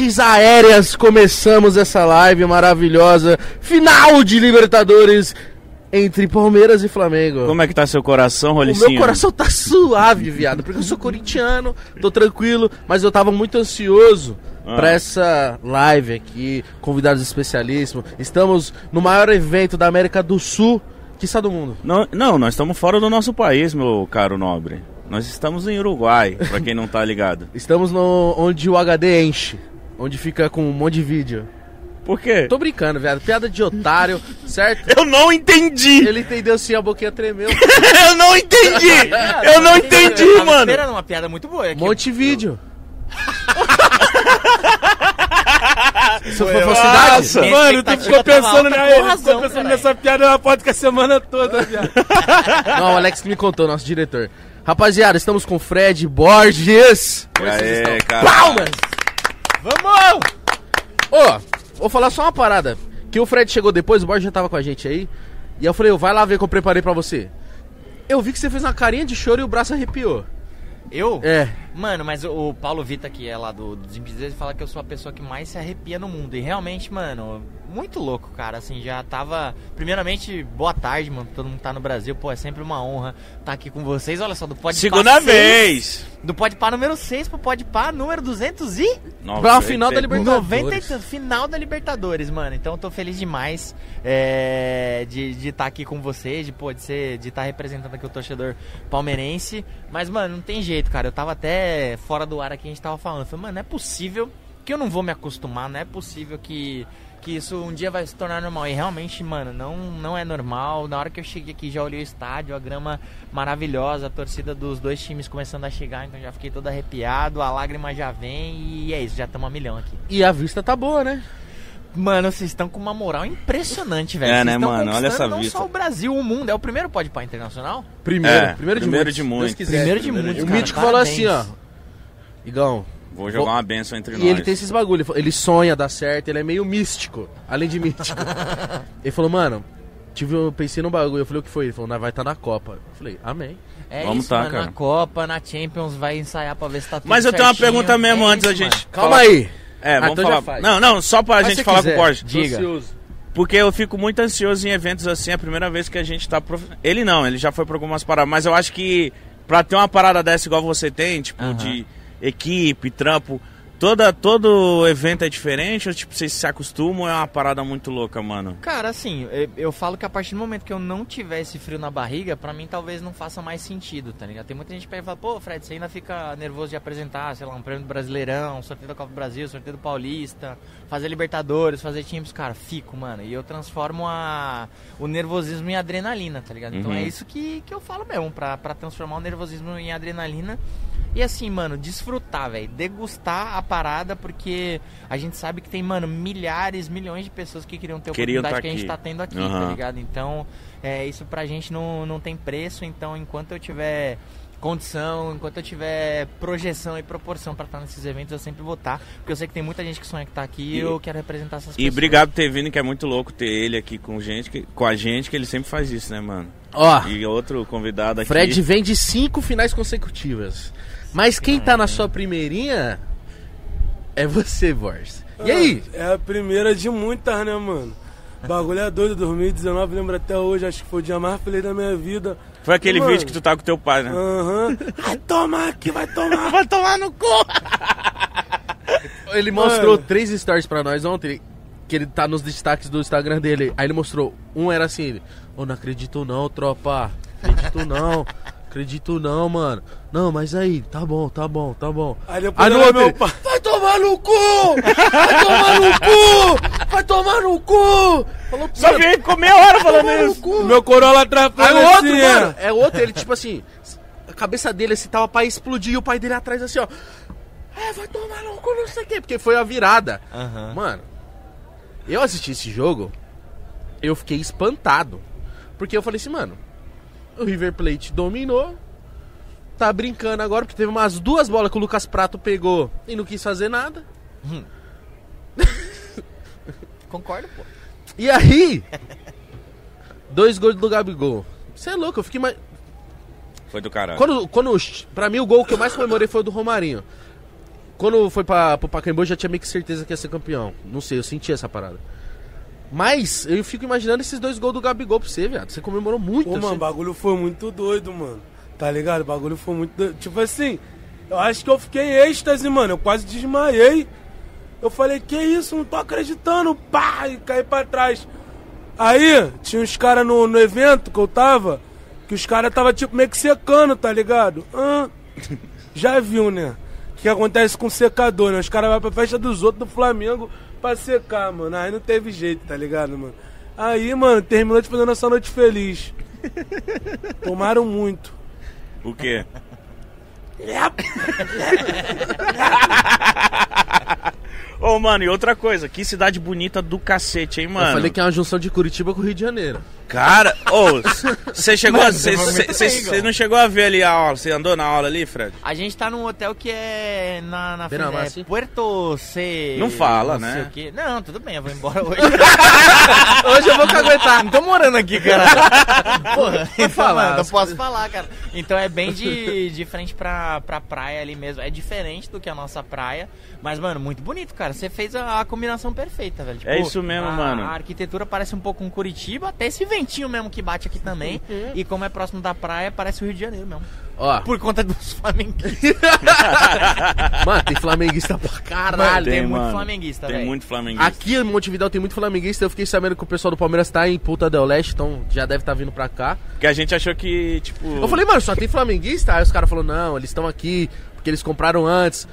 imagens aéreas começamos essa live maravilhosa. Final de Libertadores entre Palmeiras e Flamengo. Como é que tá seu coração, O Rolicinho? meu coração tá suave, viado, porque eu sou corintiano, tô tranquilo, mas eu tava muito ansioso Ah. pra essa live aqui, convidados especialíssimos. Estamos no maior evento da América do Sul, que está do mundo. Não, não, nós estamos fora do nosso país, meu caro nobre. Nós estamos em Uruguai, pra quem não tá ligado. Estamos no onde o HD enche, onde fica com um monte de vídeo. Por quê? Tô brincando, viado, piada de otário, certo? Eu não entendi! Ele entendeu sim, a boquinha tremeu. Eu não entendi! Eu não entendi, eu tava mano! esperando uma piada muito boa. é que Monte de vídeo. Isso foi falsidade? Nossa. Mano, tu ficou pensando, né? Ele razão, ficou pensando nessa piada na podcast a semana toda, viado. Não, o Alex que me contou, nosso diretor. Rapaziada, estamos com Fred Borges. Aê, cara. Palmas! Vamos! Ô, vou falar só uma parada. Que o Fred chegou depois, o Borges já tava com a gente aí. E eu falei, ô, vai lá ver o que eu preparei pra você. Eu vi que você fez uma carinha de choro e o braço arrepiou. Eu? É. Mano, mas o Paulo Vita, que é lá do Desimpedidos, ele fala que eu sou a pessoa que mais se arrepia no mundo. E realmente, mano, muito louco, cara. Assim, já tava. Primeiramente, boa tarde, mano. Todo mundo tá no Brasil. Pô, é sempre uma honra estar aqui com vocês. Olha só, do Pode Segunda vez! Do Pode Pá número 6 pro Pode Pá número 200 e. Pra final da Libertadores. Libertadores. 90 e- final da Libertadores, mano. Então eu tô feliz demais é, de estar aqui com vocês, de pô, de ser, de estar representando aqui o torcedor palmeirense. Mas, mano, não tem jeito, cara. Eu tava até fora do ar aqui, a gente tava falando. Falei, mano, não é possível que eu não vou me acostumar, não é possível que. Que isso um dia vai se tornar normal. E realmente, mano, não, não é normal. Na hora que eu cheguei aqui, já olhei o estádio, a grama maravilhosa, a torcida dos dois times começando a chegar, então já fiquei todo arrepiado, a lágrima já vem e é isso, já estamos a milhão aqui. E a vista tá boa, né? Mano, vocês estão com uma moral impressionante, velho. É, Vocês né, mano? Olha essa não vista. só o Brasil, o mundo. É o primeiro pode pá internacional? Primeiro, É, primeiro de primeiro muitos. de muitos. quiser. Primeiro de primeiro muitos, O cara. Mítico falou assim, ó. Igão. Vou jogar Vou- uma benção entre E nós. ele tem esses bagulho. ele sonha, dá certo, ele é meio místico. Além de místico. ele falou, mano, tive, eu pensei num bagulho. Eu falei, o que foi? Ele falou, nós vai estar na Copa. Eu falei, amém. É Vamos isso, tá, mano. cara. Na Copa, na Champions, vai ensaiar pra ver se tá tudo Mas eu tenho uma pergunta mesmo É antes da gente. Calma falar- aí. É, Ah, vamos então falar. Não, não, só pra Mas gente falar quiser, com o Borges. Diga. Ansioso. Porque eu fico muito ansioso em eventos assim, é a primeira vez que a gente tá. Prof... Ele não, ele já foi pra algumas paradas, mas eu acho que pra ter uma parada dessa igual você tem, tipo, de equipe, trampo, toda, todo evento é diferente, ou tipo, vocês se acostumam, é uma parada muito louca, mano. Cara, assim, eu, eu falo que a partir do momento que eu não tiver esse frio na barriga, pra mim talvez não faça mais sentido, tá ligado? Tem muita gente que pega e fala, pô, Fred, você ainda fica nervoso de apresentar, sei lá, um prêmio do Brasileirão, sorteio da Copa do Brasil, sorteio do Paulista, fazer Libertadores, fazer times, cara, fico, mano. E eu transformo a, o nervosismo em adrenalina, tá ligado? Então Uhum. é isso que, que eu falo mesmo, pra, pra transformar o nervosismo em adrenalina. E assim, mano, desfrutar, velho. Degustar a parada, porque a gente sabe que tem, mano, milhares, milhões de pessoas que queriam ter a Queriam oportunidade tá que a gente tá tendo aqui, Aham. tá ligado? Então, é, isso pra gente não, não tem preço. Então, enquanto eu tiver condição, enquanto eu tiver projeção e proporção pra estar nesses eventos, eu sempre vou estar. Porque eu sei que tem muita gente que sonha que tá aqui e E- eu quero representar essas E pessoas. obrigado por ter vindo, que é muito louco ter ele aqui com gente, que- com a gente, que ele sempre faz isso, né, mano? Ó, E outro convidado aqui. Fred vem de cinco finais consecutivas. Mas quem tá na sua primeirinha é você, Borges. E aí? É a primeira de muitas, né, mano? Bagulho é doido, 2019, lembro até hoje, acho que foi o dia mais feliz da minha vida. Foi aquele Mano. vídeo que tu tá com teu pai, né? Aham. Vai tomar aqui, vai tomar. Vai tomar no cu! Ele mostrou Mano. três stories pra nós ontem, que ele tá nos destaques do Instagram dele. Aí ele mostrou, um era assim, ele, ô, não acredito não, tropa. Acredito não. Acredito não, mano. Não, mas aí, tá bom, tá bom, tá bom. Aí depois no era outro, meu ele, pai. vai tomar no cu! Vai tomar no cu! Vai tomar no cu! Falou, Só mano, vem com meia hora falando tomar no isso. cu. Meu corolla atrás Aí o outro, assim, mano, é. é outro, ele tipo assim, a cabeça dele assim tava pra explodir e o pai dele atrás assim, ó. É, vai tomar no cu, não sei o quê, porque foi a virada. Aham. Mano, eu assisti esse jogo, eu fiquei espantado. Porque eu falei assim, mano, o River Plate dominou, tá brincando agora, porque teve umas duas bolas que o Lucas Prato pegou e não quis fazer nada. Concordo, pô. E aí, dois gols do Gabigol. Você é louco, eu fiquei mais. Foi do caralho. Quando, quando, pra mim, o gol que eu mais comemorei foi o do Romarinho. quando foi pra, pro Pacaembu, eu já tinha meio que certeza que ia ser campeão. Não sei, eu senti essa parada. Mas eu fico imaginando esses dois gols do Gabigol pra você, viado. Você comemorou muito. Pô, mano, você- o bagulho foi muito doido, mano. Tá ligado? O bagulho foi muito doido. Tipo assim, eu acho que eu fiquei em êxtase, mano. Eu quase desmaiei. Eu falei, que isso? Não tô acreditando. Pá! E caí pra trás. Aí, tinha uns caras no, no evento que eu tava, que os caras tava tipo meio que secando, tá ligado? Ah, já viu, né? O que acontece com secador, né? Os caras vão pra festa dos outros do Flamengo pra secar, mano. Aí não teve jeito, tá ligado, mano? Aí, mano, terminou de fazer nossa noite feliz. Tomaram muito. O quê? Ô, mano, e outra coisa, que cidade bonita do cacete, hein, mano? Eu falei que é uma junção de Curitiba com o Rio de Janeiro. Cara, ô, você chegou a. Mano, muito Você não chegou a ver ali a aula? Você andou na aula ali, Fred? A gente tá num hotel que é na, na Beira frente, Mar, é. Puerto C. Não fala, não né? sei o quê. Não, tudo bem, eu vou embora hoje. Hoje eu vou caguetar. não tô morando aqui, cara. Porra, então, falar, mano, não posso falar, cara. Então é bem de, de frente pra, pra praia ali mesmo. É diferente do que a nossa praia. Mas, mano, muito bonito, cara. Você fez a, a combinação perfeita, velho. Tipo, É isso mesmo, a- mano. A arquitetura parece um pouco com Curitiba, até esse ventinho mesmo que bate aqui também. E como é próximo da praia, parece o Rio de Janeiro mesmo. Ó, Por conta dos flamenguistas. mano, tem flamenguista pra caralho. tem muito mano. flamenguista, Tem muito flamenguista. Aqui em Montevidéu tem muito flamenguista. Eu fiquei sabendo que o pessoal do Palmeiras tá em Puta del Leste, então já deve estar vindo pra cá. Que a gente achou que, tipo. Eu falei, mano, só tem flamenguista? Aí os caras falaram, não, eles estão aqui porque eles compraram antes.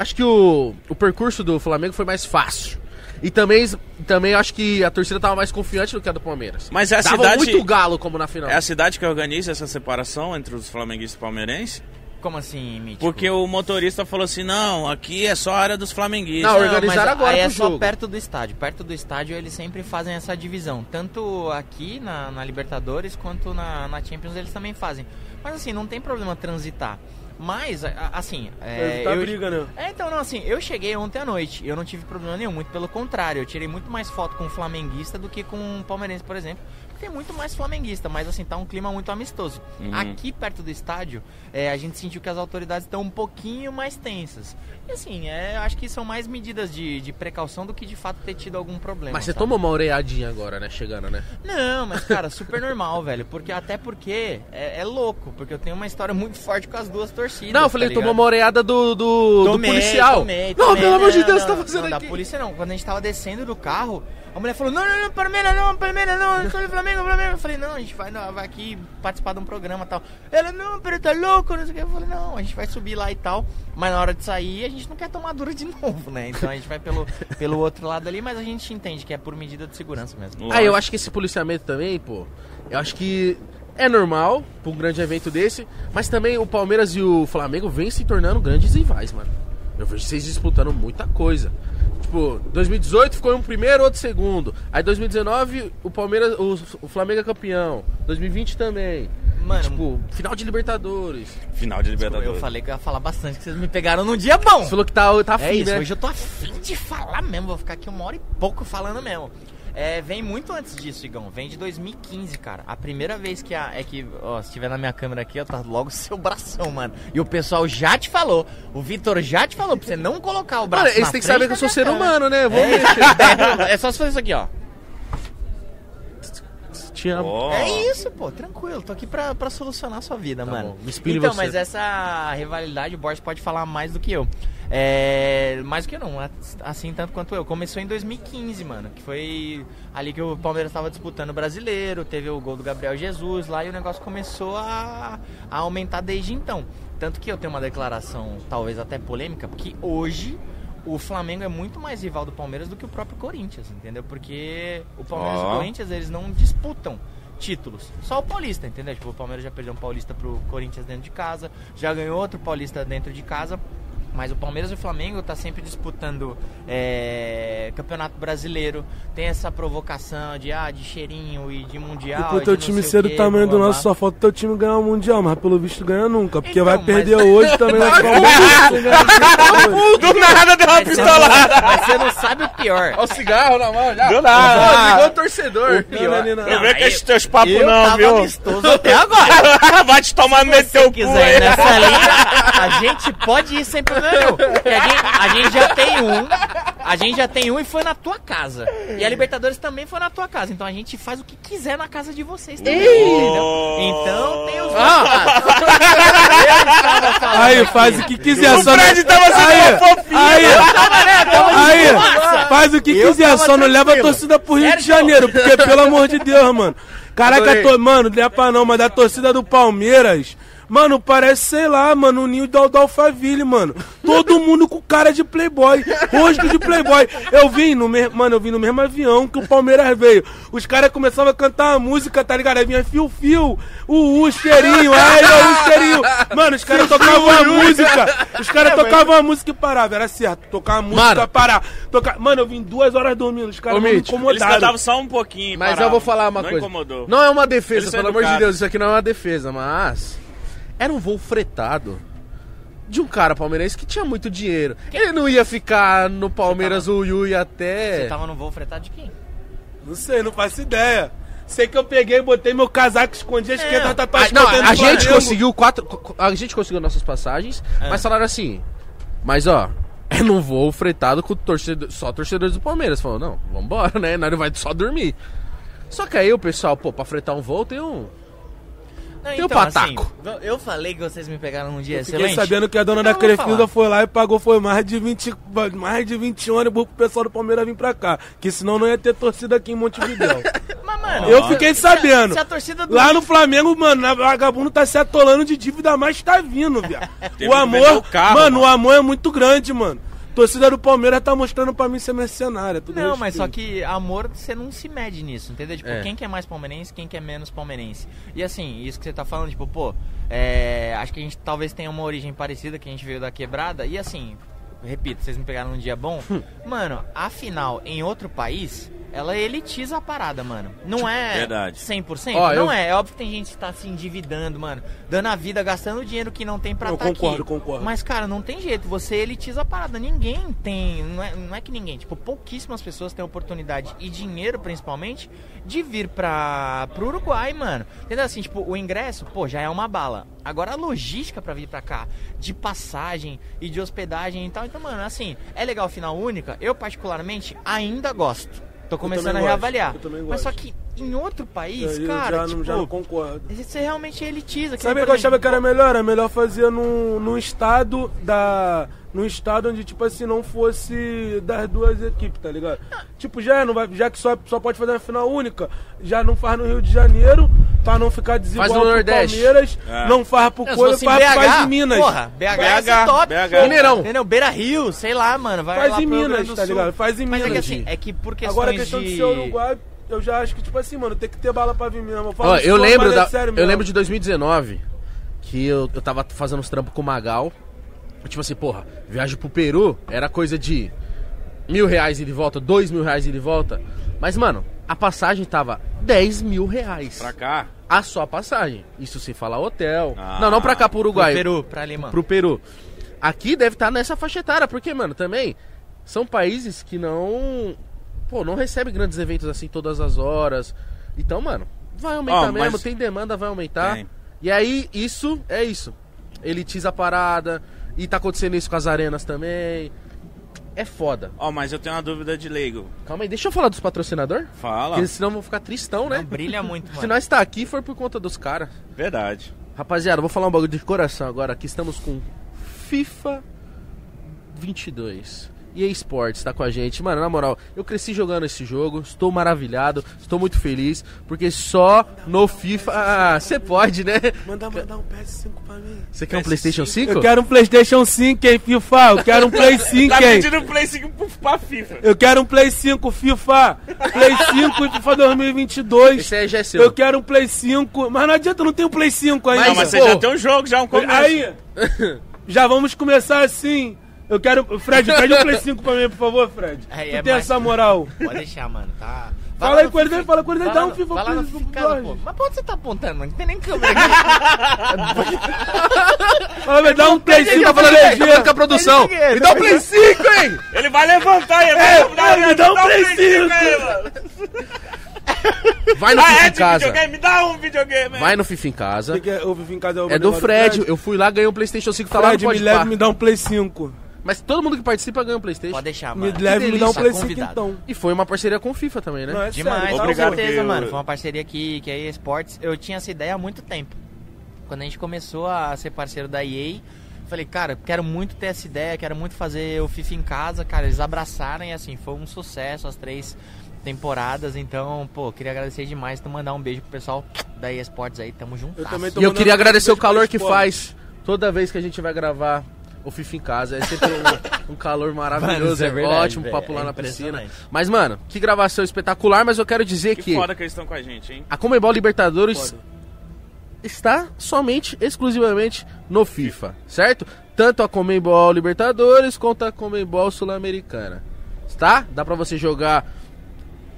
Acho que o, o percurso do Flamengo foi mais fácil. E também, também acho que a torcida tava mais confiante do que a do Palmeiras. Mas é a Tava cidade. muito galo como na final. É a cidade que organiza essa separação entre os flamenguistas e palmeirenses? Como assim, Mítico? Porque o motorista falou assim: não, aqui é só a área dos flamenguistas. Não, organizaram mas agora aí é pro só jogo. perto do estádio. Perto do estádio eles sempre fazem essa divisão. Tanto aqui na, na Libertadores quanto na, na Champions eles também fazem. Mas assim, não tem problema transitar. Mas, assim. É, tá eu- briga, né? É, então, não, assim, eu cheguei ontem à noite eu não tive problema nenhum, muito pelo contrário, eu tirei muito mais foto com um flamenguista do que com um palmeirense, por exemplo. Tem muito mais flamenguista, mas assim, tá um clima muito amistoso. Uhum. Aqui perto do estádio, é, a gente sentiu que as autoridades estão um pouquinho mais tensas. E assim, é, acho que são mais medidas de, de precaução do que de fato ter tido algum problema. Mas você sabe? tomou uma oreadinha agora, né? Chegando, né? Não, mas cara, super normal, velho. Porque até porque é, é louco, porque eu tenho uma história muito forte com as duas torcidas. Não, eu falei, tá tomou uma oreada do, do, do Tomei, policial. tomei, não, tomei. pelo amor de Não, Deus, não, tá fazendo não, aqui. Da polícia não. Quando a gente tava descendo do carro, a mulher falou: Não, não, não, Palmeiras não, Palmeiras não, eu sou do Flamengo, Flamengo. Eu falei: Não, a gente vai, não, vai aqui participar de um programa e tal. Ela: Não, pero tá louco, não sei o que. Eu falei: Não, a gente vai subir lá e tal. Mas na hora de sair, a gente não quer tomar dura de novo, né? Então a gente vai pelo, pelo outro lado ali, mas a gente entende que é por medida de segurança mesmo. Ah, eu acho que esse policiamento também, pô, eu acho que é normal pra um grande evento desse, mas também o Palmeiras e o Flamengo vêm se tornando grandes rivais, mano. Eu vejo vocês disputando muita coisa. Tipo, 2018 ficou um primeiro, outro segundo. Aí 2019 o Palmeiras, o, o Flamengo é campeão. 2020 também. Mano, Tipo, final de Libertadores. Final de Libertadores. eu falei que eu ia falar bastante, que vocês me pegaram num dia bom. Você falou que tá, tá É afim, isso, né? hoje eu tô afim de falar mesmo, vou ficar aqui uma hora e pouco falando mesmo. É, vem muito antes disso, Igão. Vem de 2015, cara. A primeira vez que a. É que, ó, se tiver na minha câmera aqui, ó, tá logo seu bração, mano. E o pessoal já te falou. O Vitor já te falou pra você não colocar o braço. Mano, eles têm que saber que eu sou ser humano, né? Vou É, mexer. é só se fazer isso aqui, ó. Te amo. Ó. É isso, pô, tranquilo. Tô aqui pra, pra solucionar a sua vida, Tá mano. bom, me inspire então, você. mas essa rivalidade, o Borges pode falar mais do que eu. É, mais do que eu não, assim tanto quanto eu. Começou em 2015, mano, que foi ali que o Palmeiras tava disputando o brasileiro, teve o gol do Gabriel Jesus lá e o negócio começou a, a aumentar desde então. Tanto que eu tenho uma declaração, talvez até polêmica, porque hoje o Flamengo é muito mais rival do Palmeiras do que o próprio Corinthians, entendeu? Porque o Palmeiras e Ó. o Corinthians, eles não disputam títulos. Só o Paulista, entendeu? Tipo, o Palmeiras já perdeu um Paulista pro Corinthians dentro de casa, já ganhou outro Paulista dentro de casa. Mas o Palmeiras e o Flamengo tá sempre disputando é, Campeonato Brasileiro. Tem essa provocação de, ah, de cheirinho e de Mundial. E pro teu não time ser o do tamanho do nosso, só falta o teu time ganhar o Mundial, mas pelo visto ganha nunca. Porque Então, vai mas- perder hoje também. Do nada deu uma Mas você, pistolada. não, mas você não sabe o pior. Olha o cigarro na mão já. Do nada. Ligou o torcedor. pior- Não, não, não, Eu não. vejo que esses teus papos não, tava viu? amistoso até agora. Vai te tomar no Se teu você cu quiser ir aí. nessa linha, a gente pode ir sem problema A gente, a gente já tem um. A gente já tem um e foi na tua casa. E a Libertadores também foi na tua casa. Então a gente faz o que quiser na casa de vocês também. Entendeu? Então tem os falando Aí, aqui. faz o que quiser, O só não... Fred tava sendo Aí, uma fofinha. aí, né? De aí, faz o que Eu quiser, só não leva a tranquilo. torcida pro Rio de Sérgio. Janeiro, porque pelo amor de Deus, mano. Caraca, to... mano, não é pra não, mas da torcida do Palmeiras, mano, parece, sei lá, mano, o ninho do, do Alphaville, mano. Todo mundo com cara de playboy, rosto de playboy. Eu vim no mesmo, mano, eu vim no mesmo avião que o Palmeiras veio. Os caras começavam a cantar a música, tá ligado? Aí vinha fio-fio, o o cheirinho, ai, ó, o cheirinho. Mano, os caras tocavam a música, os caras tocavam a música e paravam, era certo, tocar a música, Mano. parar. Tocar... Mano, eu vim duas horas dormindo, os caras me Mitch, Eles incomodaram. cantavam só um pouquinho. Mas paravam. eu vou falar uma não coisa. incomodou. Não é uma defesa, pelo amor de. Deus, isso aqui não é uma defesa, mas. Era um voo fretado de um cara palmeirense que tinha muito dinheiro. Ele não ia ficar no Palmeiras o Yui até. Você tava no voo fretado de quem? Não sei, não faço ideia. Sei que eu peguei, botei meu casaco, escondi a esquerda, tá Ah, não, a o gente Flamengo. conseguiu quatro. A gente conseguiu nossas passagens, mas falaram assim. Mas ó, é num voo fretado com torcedor, só torcedores do Palmeiras. Falou, não, vambora, né? Nós não vai só dormir. Só que aí o pessoal, pô, pra fretar um voo tem um. Não, Tem o pataco. assim, eu falei que vocês me pegaram num dia Fiquei excelente. sabendo que a dona Então da eu Crefilda falar. foi lá e pagou foi mais de 20, mais de 20 ônibus pro pessoal do Palmeiras vir pra cá. Que senão não ia ter torcida aqui em Montevidéu. Mas, mano, eu fiquei sabendo. Se a torcida do Lá no Flamengo, mano, a vagabundo tá se atolando de dívida, mas tá vindo, viado. O amor, o carro, mano, o mano. amor é muito grande, mano. Torcida do Palmeiras tá mostrando pra mim ser mercenária. tudo Não, mas só que amor, você não se mede nisso, entendeu? Tipo, É. quem que é mais palmeirense, quem que é menos palmeirense. E assim, isso que você tá falando, tipo, pô, é, acho que a gente talvez tenha uma origem parecida, que a gente veio da quebrada. E assim, repito, vocês me pegaram num dia bom. Hum. mano, afinal, em outro país, ela elitiza a parada, mano. Não é Verdade. 100%? Ó, não eu- é. É óbvio que tem gente que tá se endividando, mano. Dando a vida, gastando dinheiro que não tem pra Eu tá concordo, aqui. concordo. Mas, cara, não tem jeito. Você elitiza a parada. Ninguém tem. Não é, não é que ninguém. Tipo, pouquíssimas pessoas têm oportunidade e dinheiro, principalmente, de vir pra, pro Uruguai, mano. Entendeu? Assim, tipo, o ingresso, pô, já é uma bala. Agora a logística pra vir pra cá, de passagem e de hospedagem e tal. Então, mano, assim, é legal final única. Eu, particularmente, ainda gosto. Tô começando a gosto, reavaliar. eu também Mas gosto. só que em outro país, Eu cara, já, tipo, não, já não concordo. você realmente elitiza. Sabe o que eu achava que era melhor? Era melhor fazer num, num estado da. Num estado onde, tipo assim, não fosse das duas equipes, tá ligado? Tipo, já, não vai, já que só, só pode fazer na final única, já não faz no Rio de Janeiro, pra não ficar desigual Faz no pro Nordeste. Palmeiras, É. não faz pro Coisa, em faz, faz BH, em Minas. Porra, BH, BH, top. BH. pô. Mineirão. Entendeu? Beira Rio, sei lá, mano. Vai Faz lá em Minas, tá ligado? Faz em Mas é que Minas. assim, é que por questões Agora a questão de... de... ser Uruguai, eu já acho que, tipo assim, mano, tem que ter bala pra vir mesmo. Eu, Ó, eu lembro é da, sério eu mesmo. lembro de 2019 que eu, eu tava fazendo uns trampos com o Magal. Tipo assim, porra, viagem pro Peru era coisa de mil reais e volta, dois mil reais e volta. Mas, mano, a passagem tava 10 mil reais. Pra cá? A só passagem. Isso sem falar hotel. Ah. não, não pra cá, pro Pro Uruguai. Peru, pra Lima. pro Peru. Aqui deve estar nessa faixa etária, porque, mano, também são países que não. Pô, não recebem grandes eventos assim todas as horas. Então, mano, vai aumentar Ó, mesmo, mas- tem demanda, vai aumentar. Tem. E aí, isso é isso. Elitiza a parada. E tá acontecendo isso com as arenas também. É foda. Ó, mas eu tenho uma dúvida de leigo. Calma aí, deixa eu falar dos patrocinadores. Fala. Porque senão eu vou ficar tristão, né? Não, brilha muito, Se mano. nós tá aqui, foi por conta dos caras. Verdade. Rapaziada, vou falar um bagulho de coração agora. Aqui estamos com FIFA 22. EA Sports tá com a gente. Mano, na moral, eu cresci jogando esse jogo. Estou maravilhado. Estou muito feliz. Porque só no FIFA. Ah, você pode, né? Manda mandar um PS5 pra mim. Você quer um PS5? PlayStation 5? Eu quero um PlayStation 5, hein, FIFA? Eu quero um Play 5, Tá pedindo Play 5 pro- pra FIFA. Eu quero um Play 5 FIFA. Play 5 e FIFA 2022. Esse aí já é seu. Eu quero um Play 5. Mas não adianta, eu não tenho Play 5 ainda. Não, mas você pô. já tem um jogo, já um começo. Aí, já vamos começar assim. Eu quero. Fred, pede um Play 5 pra mim, por favor, Fred. Aí tu é tem mais- essa moral. Pode deixar, mano, tá... Fala lá aí com ele, FIFA. fala com ele, Vai dá um FIFA Vai lá no FIFA, pô. Mas pra onde você tá apontando, mano? Não tem nem câmera aqui. Fala, velho, dá um Play 5 tá pra falando, tá falando LG. com a produção. Ele Me dá um Play 5, hein? Ele vai levantar e É, vai é, me dá um Play 5. aí, mano. Vai no Ah, FIFA é em casa. videogame? Me dá um videogame. Vai no FIFA em casa. Que que é, o Vivi em casa é, o É do negócio Fred. Eu fui lá, ganhei um PlayStation 5, tá lá no Fred, me leve me dá um Play 5. Mas todo mundo que participa ganha um PlayStation. Pode deixar, Me mano. leve me dá um delícia, Play 5 convidado. então. E foi uma parceria com o FIFA também, né? Não, é Demais, sério, com Obrigado, certeza, que eu- mano. Foi uma parceria que, que a EA Sports, eu tinha essa ideia há muito tempo. Quando a gente começou a ser parceiro da EA, falei, cara, quero muito ter essa ideia, quero muito fazer o FIFA em casa. Cara, eles abraçaram e assim, foi um sucesso as três temporadas. Então, pô, queria agradecer demais. Então, mandar um beijo pro pessoal da EA Sports aí, tamo junto. Eu também tô E eu queria um agradecer o calor que faz toda vez que a gente vai gravar o FIFA em casa. É sempre um, um calor Mano, maravilhoso, isso é é, verdade, ótimo velho. papo lá É na piscina. Mas, mano, que gravação espetacular, mas eu quero dizer Que que, foda que eles estão com a gente, hein? a Comebol Libertadores Foda. está somente, exclusivamente no FIFA, certo? Tanto a Comebol Libertadores quanto a Comebol Sul-Americana. Tá? Dá pra você jogar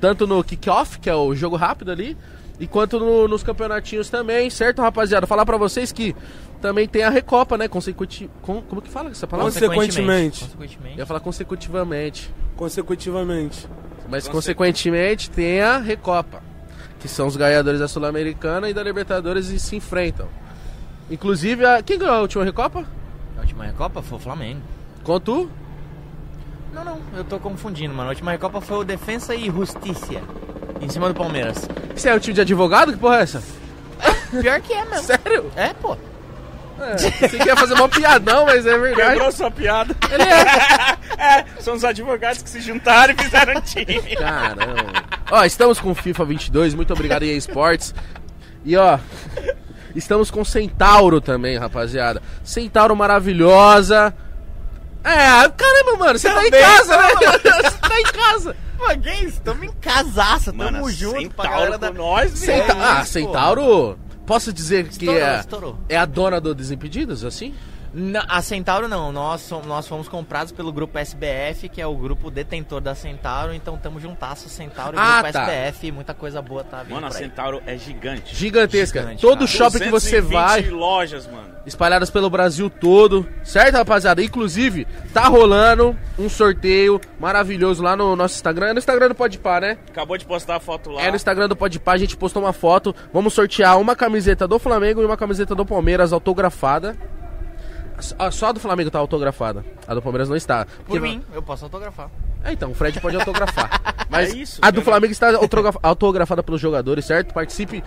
tanto no kickoff, que é o jogo rápido ali, e quanto no- nos campeonatinhos também, certo, rapaziada? Falar pra vocês que também tem a Recopa, né? Consecuti... Com... Como que fala essa palavra? Consequentemente. Consequentemente. Eu ia falar consecutivamente. Consecutivamente. Mas Conse- consequentemente tem a Recopa, que são os ganhadores da Sul-Americana e da Libertadores e se enfrentam. Inclusive, a... quem ganhou a última Recopa? A última Recopa foi o Flamengo. Tu? Não, não, eu tô confundindo, mano. A última Recopa foi o Defensa e Justiça. Em cima do Palmeiras. Você é o time de advogado? Que porra é essa? Pior que é mesmo. Sério? É, pô. É, você quer fazer uma piadão, mas é verdade. Quebrou sua piada. Ele é. é, são os advogados que se juntaram e fizeram time. Caramba. Ó, estamos com o FIFA 22, muito obrigado EA Sports. E ó, estamos com Centauro também, rapaziada. Centauro maravilhosa. É, caramba, mano, você tá em Também, casa, né? Você tá em casa. Isso? Tamo em casaça, tamo Mano, junto pra Centauro galera da... nós, Centa... Ah, Centauro. Posso dizer que Estourou, é, estourou. é a dona do Desimpedidos, assim? Na- a Centauro não, nós, nós fomos comprados pelo grupo SBF, que é o grupo detentor da Centauro, então tamo juntasso, Centauro e Ah, grupo tá. SBF, muita coisa boa tá vindo Mano, a. Centauro é gigante. Gigantesca. Gigante, Todo cara. shopping que você 220 vai. lojas, mano. espalhadas pelo Brasil todo, certo, rapaziada? Inclusive, tá rolando um sorteio maravilhoso lá no nosso Instagram. É no Instagram do Podpah, né? Acabou de postar a foto lá. É no Instagram do Podpah, a gente postou uma foto. Vamos sortear uma camiseta do Flamengo e uma camiseta do Palmeiras autografada. Ah, Só a do Flamengo tá autografada. A do Palmeiras não está. Por mim, eu posso autografar. É, então, o Fred pode autografar. Mas É isso, a do cara. Flamengo está autograf- autografada pelos jogadores, certo? Participe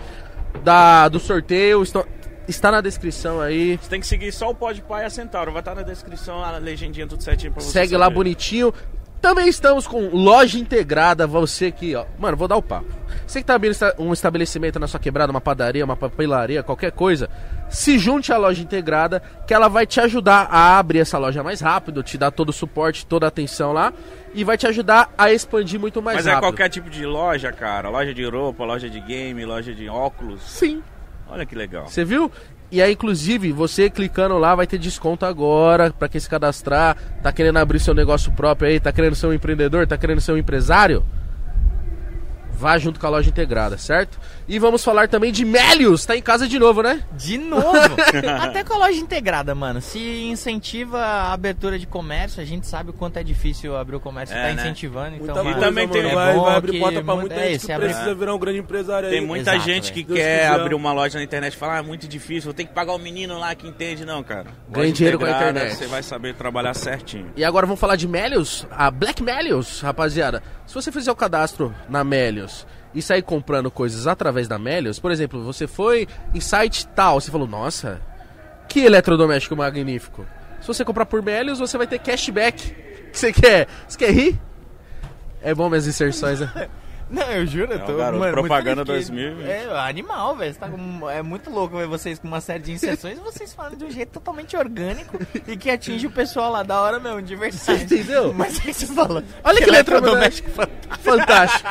da, do sorteio. Está, está na descrição aí. Você tem que seguir só o Podpah e a Centauro. Vai estar na descrição a legendinha tudo certinho pra você Segue lá saber. bonitinho. Também estamos com loja integrada. Você aqui, ó. Mano, vou dar o papo. Você que tá abrindo um estabelecimento na sua quebrada, uma padaria, uma papelaria, qualquer coisa, se junte à loja integrada, que ela vai te ajudar a abrir essa loja mais rápido, te dar todo o suporte, toda a atenção lá, e vai te ajudar a expandir muito mais Mas é rápido. qualquer tipo de loja, cara. Loja de roupa, loja de game, loja de óculos. Sim. Olha que legal. Você viu? E aí, inclusive, você clicando lá vai ter desconto agora pra quem se cadastrar. Tá querendo abrir seu negócio próprio aí, tá querendo ser um empreendedor, tá querendo ser um empresário? Vá junto com a loja integrada, certo? E vamos falar também de Melios, tá em casa de novo, né? De novo! Até com a loja integrada, mano. Se incentiva a abertura de comércio, a gente sabe o quanto é difícil abrir o comércio. É, tá né? incentivando, então, Muita mano, coisa, também tem- é vai, vai abrir que porta pra muita- é, gente que abre- precisa virar um grande empresário aí. Tem muita Exato, gente que Deus quer quiser. abrir uma loja na internet e fala, ah, é muito difícil, vou ter que pagar o menino lá que entende. Não, cara. Ganhe Loja dinheiro com a internet. Você vai saber trabalhar certinho. E agora vamos falar de Melios, a Black Melios, rapaziada. Se você fizer o cadastro na Melios e sair comprando coisas através da Melios, por exemplo, você foi em site tal, você falou, nossa, que eletrodoméstico magnífico. Se você comprar por Melios, você vai ter cashback. Você quer? Você quer rir? É bom minhas inserções, né? Não, eu juro, eu É o tô. garoto mano, propaganda feliz que- 2020. É animal, velho. Tá É muito louco ver vocês com uma série de inserções e vocês falando de um jeito totalmente orgânico e que atinge o pessoal lá da hora mesmo, de verdade. Entendeu? Mas aí você fala. Olha que eletrodoméstico eletrodoméstico fantástico.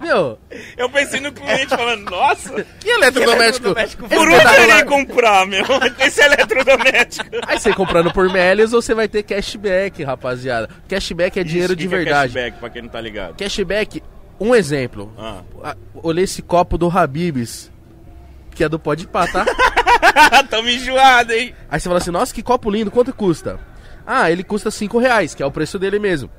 Meu, Eu pensei no cliente falando, nossa, que eletrodoméstico? por onde eu iria comprar, meu? Esse eletrodoméstico. Aí você comprando por Melios, você vai ter cashback, rapaziada. Cashback é dinheiro Isso, de que que é verdade. cashback, pra quem não tá ligado. Cashback, um exemplo. Ah. Ah, Olhei esse copo do Habibs, que é do Podpah, tá? Tamo enjoado, hein? Aí você fala assim, nossa, que copo lindo, quanto custa? Ah, ele custa 5 reais, que é o preço dele mesmo.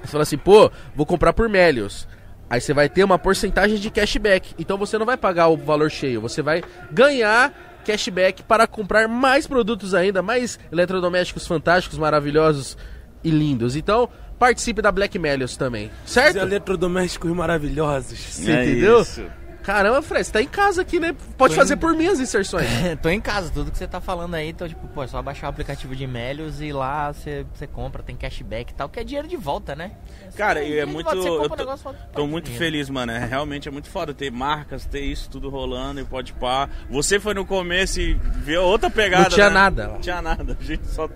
Aí você fala assim, pô, vou comprar por Melios. Aí você vai ter uma porcentagem de cashback. Então você não vai pagar o valor cheio, você vai ganhar cashback para comprar mais produtos ainda, mais eletrodomésticos fantásticos, maravilhosos e lindos. Então, participe da Black Melios também, Os certo? eletrodomésticos maravilhosos. Você É entendeu? isso. Caramba, Fred, você tá em casa aqui, né? Pode Tô fazer indo. por mim as inserções. Tô em casa, tudo que você tá falando aí, então, tipo, pô, é só baixar o aplicativo de Melios e lá você, você compra, tem cashback e tal, que é dinheiro de volta, né? Cara, e é Dinheiro de muito. volta, você Eu tô, negócio, tô muito dinheiro. feliz, mano. É, realmente é muito foda ter marcas, ter isso tudo rolando e pode pá. Você foi no começo e viu outra pegada. Não tinha né? nada. Não tinha nada. A gente só,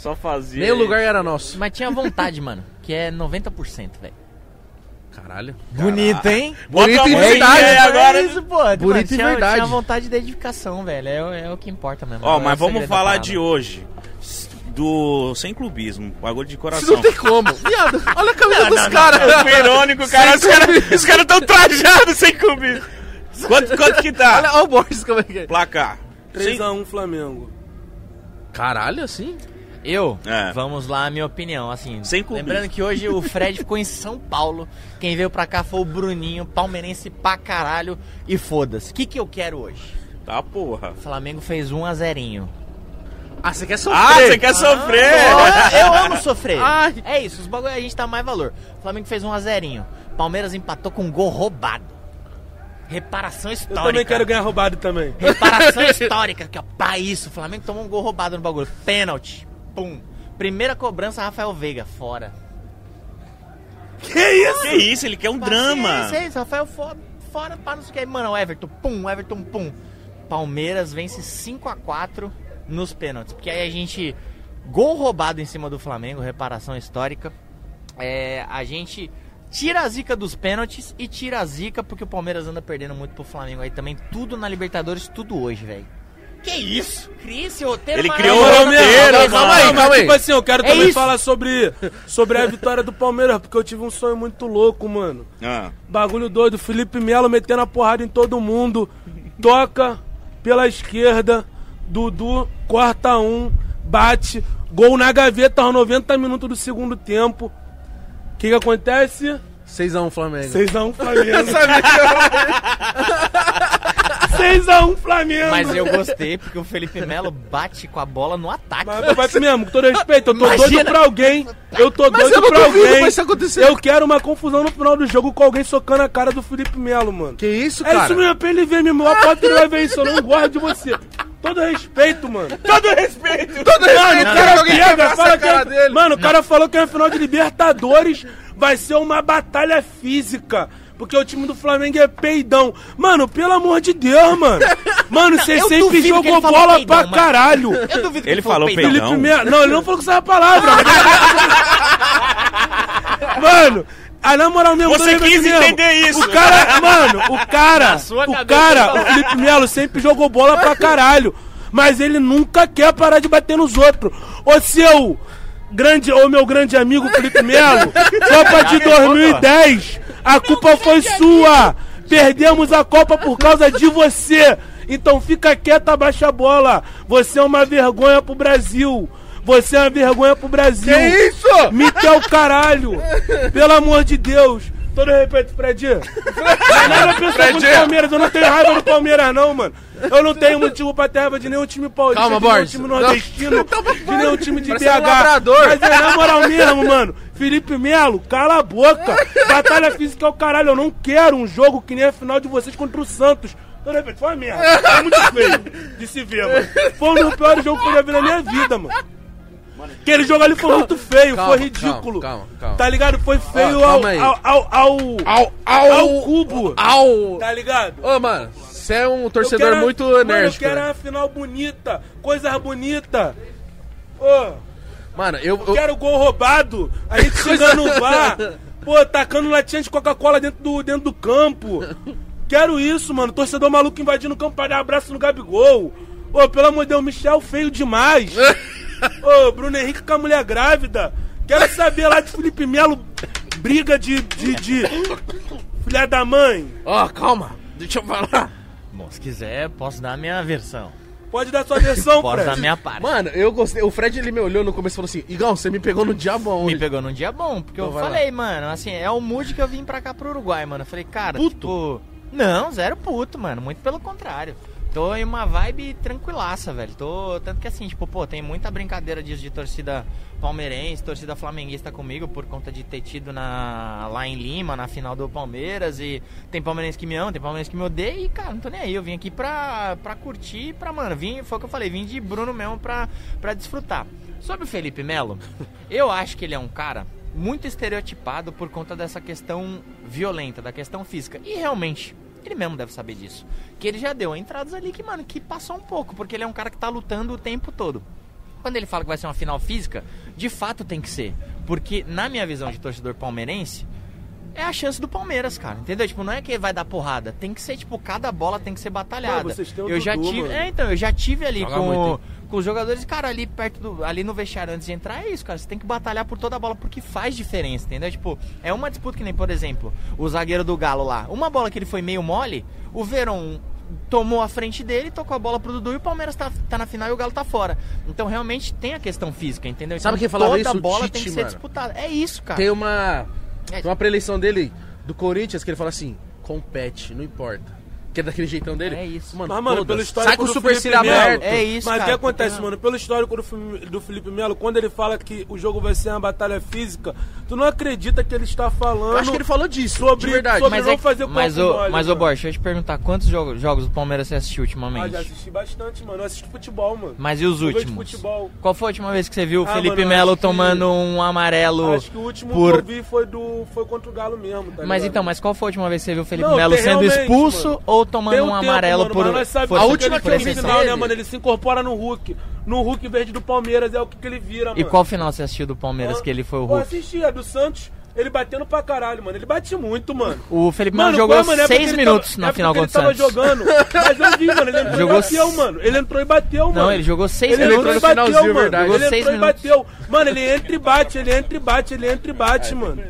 só fazia. Nem o lugar era nosso. Mas tinha vontade, mano, que é 90%, velho. Caralho. Bonito, hein? Bota Bonito e verdade. aí agora. É isso, pô. Bonito Mano, e tinha, verdade. Tinha vontade de dedicação, velho. É, o- é o que importa mesmo. Ó, É o mas vamos falar de hoje. Do sem clubismo, bagulho de Isso coração. não tem como. Viado, olha a camisa dos É caras. o irônico, cara. Os caras cara tão trajados sem clubismo. Quanto, quanto que tá? Olha, olha o Borges como é que é. Placar. Sem- 3x1 Flamengo. Caralho, assim? Eu? É. Vamos lá, a minha opinião, assim. Sem clubismo. lembrando que hoje o Fred ficou em São Paulo. Quem veio pra cá foi o Bruninho, palmeirense pra caralho. E foda-se. O que, que eu quero hoje? Tá, porra. O Flamengo fez 1 a 0 Ah, você quer sofrer? Ah, você quer sofrer? Eu, eu amo sofrer. Ai. É isso, os bagulho a gente dá mais valor. O Flamengo fez 1 a 0 Palmeiras empatou com um gol roubado. Reparação Eu histórica. também quero ganhar roubado também. Reparação histórica, que ó, pra isso, o Flamengo tomou um gol roubado no bagulho. Pênalti. Pum. Primeira cobrança, Rafael Veiga, fora. Que isso? Que isso, ele quer um drama. Isso, é isso, Rafael fora, fora para não sei o que. Mano, Everton, pum, Everton, pum. Palmeiras vence 5 a 4 nos pênaltis. Porque aí a gente. Gol roubado em cima do Flamengo, reparação histórica. É, a gente tira a zica dos pênaltis e tira a zica porque o Palmeiras anda perdendo muito pro Flamengo aí também. Tudo na Libertadores, tudo hoje, velho. Que isso? Cria esse roteiro Ele criou o roteiro, não, calma aí, mas, calma aí. Tipo assim, eu quero É também isso. falar sobre, sobre a vitória do Palmeiras, porque eu tive um sonho muito louco, mano. Ah, Bagulho doido, Felipe Melo metendo a porrada em todo mundo. Toca pela esquerda, Dudu corta um, bate, gol na gaveta aos 90 minutos do segundo tempo. O que, que acontece? 6x1 Flamengo. 6x1 Flamengo. 6x1 Flamengo. Mas eu gostei porque o Felipe Melo bate com a bola no ataque. Mas vai mesmo, com todo respeito, eu tô Imagina. doido pra alguém. Eu tô Mas doido eu não pra duvido alguém. isso acontecer. Eu quero uma confusão no final do jogo com alguém socando a cara do Felipe Melo, mano. Que isso, É cara? isso mesmo, pra ele ver, meu irmão. Aposto que ele vai ver isso. Eu não gosto de você. Todo respeito, mano. Todo respeito. Todo Mano, respeito, o cara, pega, fala que... dele. Mano, o cara falou que na final de Libertadores vai ser uma batalha física. Porque o time do Flamengo é peidão. Mano, pelo amor de Deus, mano. Mano, você sempre jogou ele bola peidão, pra mano. caralho. Eu duvido que Ele for falou peidão. peidão. Felipe Melo. Não, ele não falou com essa palavra. mano, a na moral mesmo. Você quis mesmo. entender isso. O cara, mano, o cara, o cara, ele o Felipe Melo sempre jogou bola pra caralho. Mas ele nunca quer parar de bater nos outros. Ô seu grande, ô meu grande amigo Felipe Melo, Copa de 2010, a culpa foi sua. Perdemos a Copa por causa de você. Então fica quieto, abaixa a bola. Você é uma vergonha pro Brasil. Você é uma vergonha pro Brasil. Que isso? Mitel o caralho! Pelo amor de Deus! Todo respeito, Fred. Não é nada pessoal contra o Palmeiras, eu não tenho raiva do Palmeiras, não, mano. Eu não tenho motivo pra ter raiva de nenhum time paulista, Calma, de nenhum Borges. time nordestino, de nenhum time de BH. um labrador. Mas é na moral mesmo, mano. Felipe Melo, cala a boca. Batalha física é o caralho. Eu não quero um jogo que nem a final de vocês contra o Santos. Todo respeito, foi uma merda. É muito feio de se ver, mano. Foi um dos piores jogos que eu já vi na minha vida, mano. Aquele jogo ali foi muito feio, Calma, foi ridículo. calma, calma, calma. Tá ligado? Foi feio Ó, ao, aí. ao, ao, ao, Au, ao cubo. Au! Tá ligado? Ô, mano, você é um torcedor quero- muito mano, enérgico. Eu quero né? uma final bonita, coisas bonitas. Ô, Mano, eu. eu eu- quero gol roubado, a gente chegando no bar, pô, tacando latinha de Coca-Cola dentro do, dentro do campo. Quero isso, mano. Torcedor maluco invadindo o campo pra dar abraço no Gabigol. Ô, pelo amor de Deus, Michel feio demais. Ô, Bruno Henrique com a mulher grávida. Quero saber lá de Felipe Melo, briga de. de, de... Filha da mãe. Ó, calma. Deixa eu falar. Bom, se quiser, posso dar a minha versão. Pode dar sua versão, Fora da minha parte. Mano, eu gostei. O Fred ele me olhou no começo e falou assim: Igão, você me pegou no dia bom. Me hoje." pegou num dia bom, porque Então eu vai falei, mano, assim, é o mood que eu vim pra cá pro Uruguai, mano. Eu falei, cara, Puto? tipo. Não, zero puto, mano. Muito pelo contrário. Tô em uma vibe tranquilaça, velho. Tô. Tanto que assim, tipo, pô, tem muita brincadeira disso de torcida palmeirense, torcida flamenguista comigo por conta de ter tido na, lá em Lima, na final do Palmeiras. E tem palmeirense que me ama, tem palmeirense que me odeia. E, cara, não tô nem aí. Eu vim aqui pra, pra curtir, pra, mano, vim, foi o que eu falei, vim de Bruno mesmo pra, pra desfrutar. Sobre o Felipe Melo, eu acho que ele é um cara muito estereotipado por conta dessa questão violenta, da questão física. E realmente, ele mesmo deve saber disso. Que ele já deu entradas ali que, mano, que passou um pouco, porque ele é um cara que tá lutando o tempo todo. Quando ele fala que vai ser uma final física, de fato tem que ser. Porque, na minha visão de torcedor palmeirense, é a chance do Palmeiras, cara. Entendeu? Tipo, não é que vai dar porrada. Tem que ser, tipo, cada bola tem que ser batalhada. Mano, vocês têm o eu já Dudu, tive. mano. É, então, eu já tive ali Joga com, muito, com os jogadores, cara, ali perto do. Ali no vestiário antes de entrar, é isso, cara. Você tem que batalhar por toda a bola, porque faz diferença, entendeu? Tipo, é uma disputa que nem, por exemplo, o zagueiro do Galo lá. Uma bola que ele foi meio mole, o Verón tomou a frente dele, tocou a bola pro Dudu e o Palmeiras tá, tá na final e o Galo tá fora. Então realmente tem a questão física, entendeu? Sabe então, quem falava toda isso? O bola Tite, tem que ser mano. disputada. É isso, cara. Tem uma. É. Tem uma preeleição dele do Corinthians que ele fala assim: compete, não importa. Que é daquele jeitão dele. É isso. Mano, Mas, mano, todas. pelo histórico Sai com o do super Felipe Melo, aberto. É isso, Mas o que acontece, mano? Pelo histórico do, do Felipe Melo, quando ele fala que o jogo vai ser uma batalha física, tu não acredita que ele está falando Eu acho que ele falou disso, sobre, de verdade. sobre Mas, não é, fazer mas, o, mole, mas ô. Borges, deixa eu te perguntar, quantos jogos, jogos do Palmeiras você assistiu Ah, ultimamente? já assisti bastante, mano. Eu assisto futebol, mano. Mas e os últimos? futebol. Qual foi a última vez que você viu o Ah, Felipe Melo acho que- tomando um amarelo? Acho que o último por... que eu vi foi, do, foi contra o Galo mesmo, tá Mas ligado? então, mas qual foi a última vez que você viu o Felipe Melo sendo expulso mano. Ou tomando Tem um tempo, amarelo mano, por mas nós A última ele que eu fez no final, né, dele- mano? Ele se incorpora no Hulk. No Hulk verde do Palmeiras é o que, que ele vira, E mano. qual final você assistiu do Palmeiras Hã? que ele foi o Hulk? assisti, a do Santos. Ele batendo pra caralho, mano. Ele bate muito, mano. O Felipe Melo Mano, jogou qual, mano? É porque seis ele minutos tava- na é final contra o ele Santos. tava jogando. Mas eu vi, mano. Ele entrou Jogou e bateu, s- mano. Ele entrou e bateu, mano. Não, ele jogou seis Ele minutos. entrou e no bateu, finalzinho, mano. verdade. Ele Jogou seis entrou e bateu. Mano, ele entra e bate, ele entra e bate, ele entra e bate, mano.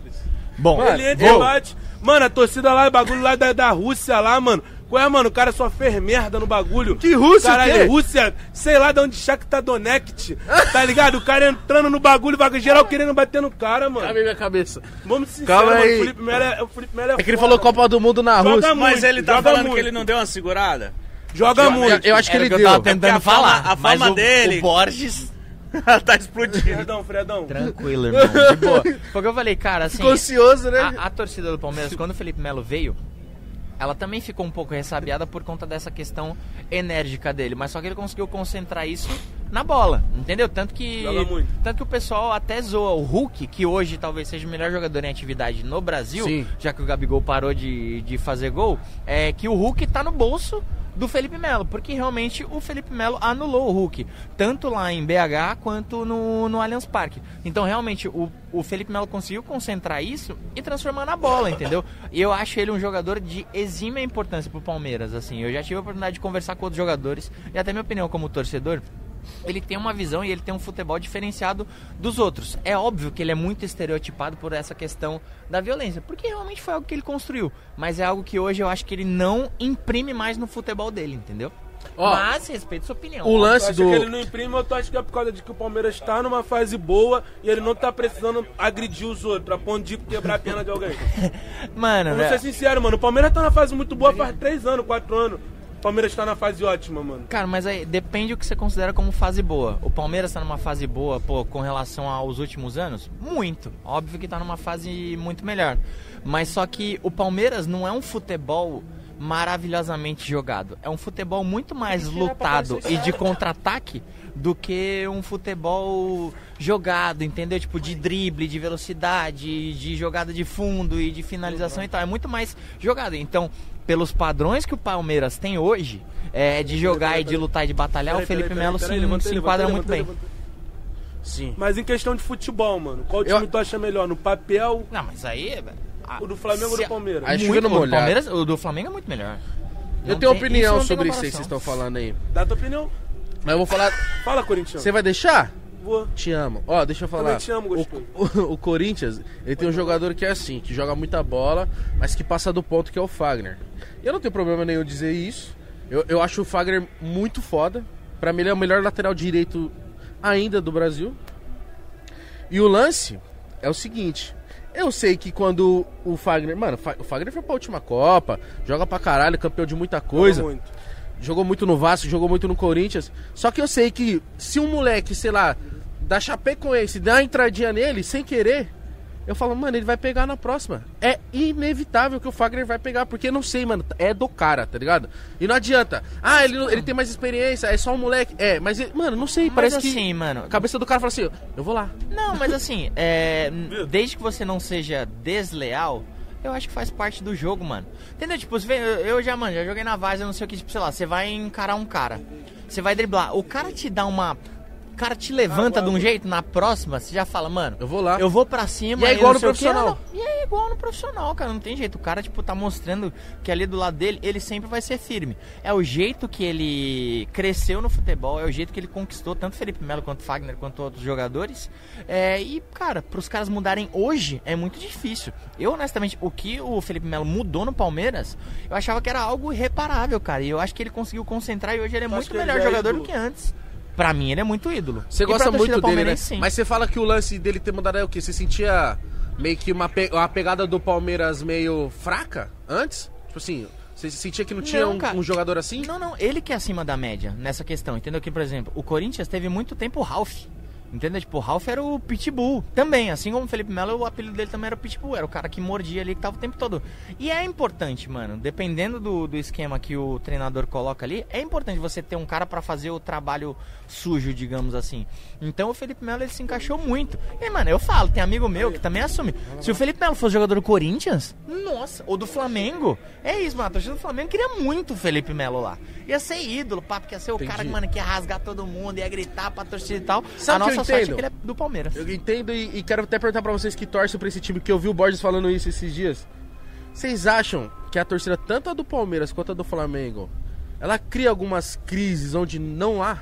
Bom, Ele entra e bate. Mano, a torcida lá, o bagulho lá da, da Rússia lá, mano. Qual é, mano? O cara só fez merda no bagulho. Que Rússia, Caralho, o quê? Rússia, sei lá de onde Shakhtar Donetsk. Tá ligado? O cara entrando no bagulho, bagulho geral querendo bater no cara, mano. Cabe minha cabeça. Vamos ser Calma sinceros, mano. aí. O Felipe Melo é, o Felipe Melo é, É que ele falou Copa do Mundo na Joga Rússia. Mas muito, ele tá falando muito. que ele não deu uma segurada? Joga Eu, muito. eu acho que era ele que eu tava deu. tentando É porque a fama- falar. a fama mas o- dele- O Borges. tá explodindo. Fredão, Fredão. Tranquilo, irmão. De boa. Porque eu falei, cara, assim. Ficou ansioso, né? A, a torcida do Palmeiras, quando o Felipe Melo veio, ela também ficou um pouco ressabiada por conta dessa questão enérgica dele. Mas só que ele conseguiu concentrar isso na bola, entendeu? Tanto que. Joga muito. Tanto que o pessoal até zoa o Hulk, que hoje talvez seja o melhor jogador em atividade no Brasil, Sim. já que o Gabigol parou de, de fazer gol, é que o Hulk tá no bolso do Felipe Melo, porque realmente o Felipe Melo anulou o Hulk, tanto lá em BH quanto no, no Allianz Parque. Então, realmente, o, o Felipe Melo conseguiu concentrar isso e transformar na bola, entendeu? E eu acho ele um jogador de exímia importância pro Palmeiras, assim. Eu já tive a oportunidade de conversar com outros jogadores, e até minha opinião como torcedor, ele tem uma visão e ele tem um futebol diferenciado dos outros. É óbvio que ele é muito estereotipado por essa questão da violência, porque realmente foi algo que ele construiu, mas é algo que hoje eu acho que ele não imprime mais no futebol dele, entendeu? Ó, mas respeito sua opinião. o lance do. que ele não imprime ou tu acha que é por causa de que o Palmeiras tá numa fase boa e ele não tá precisando agredir os outros a ponto de quebrar a perna de alguém? Mano, Vamos né? ser sinceros, mano. O Palmeiras tá na fase muito boa faz 3 anos, 4 anos. O Palmeiras tá na fase ótima, mano. Cara, mas aí depende do que você considera como fase boa. O Palmeiras tá numa fase boa, pô, com relação aos últimos anos? Muito. Óbvio que tá numa fase muito melhor. Mas só que o Palmeiras não é um futebol maravilhosamente jogado. É um futebol muito mais lutado e de contra-ataque do que um futebol jogado, entendeu? Tipo, de drible, de velocidade, de jogada de fundo e de finalização e tal. É muito mais jogado. Então, pelos padrões que o Palmeiras tem hoje, é, de jogar e de lutar e de batalhar, Peraí, o Felipe peraí, peraí, Melo peraí, se, levanta se enquadra levanta aí, muito bem. levanta aí, Sim. Mas em questão de futebol, mano, qual Eu- time tu acha melhor? No papel, Não, mas aí... a- o do Flamengo ou do Palmeiras? Aí Muito, chovendo o. Palmeiras, o do Flamengo é muito melhor. Eu Não tenho tem- opinião sobre isso aí que vocês estão falando aí. Dá tua opinião. Mas eu vou falar. Fala, Corinthians. Você vai deixar? Vou. Te amo. Ó, deixa eu falar. Também te amo, gostoso. o, o, o Corinthians, ele tem um jogador que é assim, que joga muita bola, mas que passa do ponto, que é o Fagner. Eu não tenho problema nenhum dizer isso. Eu, eu acho o Fagner muito foda. Pra mim ele é o melhor lateral direito ainda do Brasil. E o lance é o seguinte. Eu sei que quando o Fagner. Mano, o Fagner foi pra última Copa, joga pra caralho, campeão de muita coisa. Muito. Jogou muito no Vasco, jogou muito no Corinthians. Só que eu sei que se um moleque, sei lá, da Chapecoense dá uma entradinha nele sem querer, eu falo, mano, ele vai pegar na próxima. É inevitável que o Fagner vai pegar, porque não sei, mano, é do cara, tá ligado? E não adianta. Ah, ele, ele tem mais experiência, é só um moleque. É, mas, mano, não sei, Mas parece assim, que. mano. A cabeça do cara fala assim, eu vou lá. Não, mas assim, é, desde que você não seja desleal, eu acho que faz parte do jogo, mano. Entendeu? Tipo, eu já, mano, já joguei na Vaz, eu não sei o que, tipo, sei lá, você vai encarar um cara. Você vai driblar. O cara te dá uma. O cara te levanta de um jeito, na próxima, você já fala, mano, Eu vou lá. eu vou pra cima. E é igual no quê, profissional. não. E é igual no profissional, cara. Não tem jeito. O cara, tipo, tá mostrando que ali do lado dele, ele sempre vai ser firme. É o jeito que ele cresceu no futebol, é o jeito que ele conquistou tanto Felipe Melo quanto Fagner quanto outros jogadores. É, e, cara, pros caras mudarem hoje é muito difícil. Eu, honestamente, o que o Felipe Melo mudou no Palmeiras, eu achava que era algo irreparável, cara. E eu acho que ele conseguiu concentrar e hoje ele é muito melhor é jogador do que antes. Pra mim, ele é muito ídolo. Você gosta muito dele, né? sim. Mas você fala que o lance dele ter mudado é o quê? Você sentia meio que uma, pe- uma pegada do Palmeiras meio fraca antes? Tipo assim, você sentia que não tinha Não, um, um jogador assim? Não, não, ele que é acima da média nessa questão, entendeu? Que, por exemplo, o Corinthians teve muito tempo o Ralph. Entendeu? Tipo, o Ralph era o Pitbull também, assim como o Felipe Melo, o apelido dele também era o Pitbull, era o cara que mordia ali, que tava o tempo todo. E é importante, mano, dependendo do, do esquema que o treinador coloca ali, é importante você ter um cara pra fazer o trabalho sujo, digamos assim. Então o Felipe Melo, ele se encaixou muito. E, mano, eu falo, tem amigo meu que também assume. Se o Felipe Melo fosse jogador do Corinthians, nossa, ou do Flamengo, é isso, mano, a torcida do Flamengo queria muito o Felipe Melo lá. Ia ser ídolo, papo, que ia ser o Entendi. cara, mano, que ia rasgar todo mundo, ia gritar pra torcida e tal. Sabe a o nossa sorte é entendo? que ele é do Palmeiras. Eu entendo e, e quero até perguntar pra vocês que torcem pra esse time, que eu vi o Borges falando isso esses dias. Vocês acham que a torcida, tanto a do Palmeiras quanto a do Flamengo, ela cria algumas crises onde não há?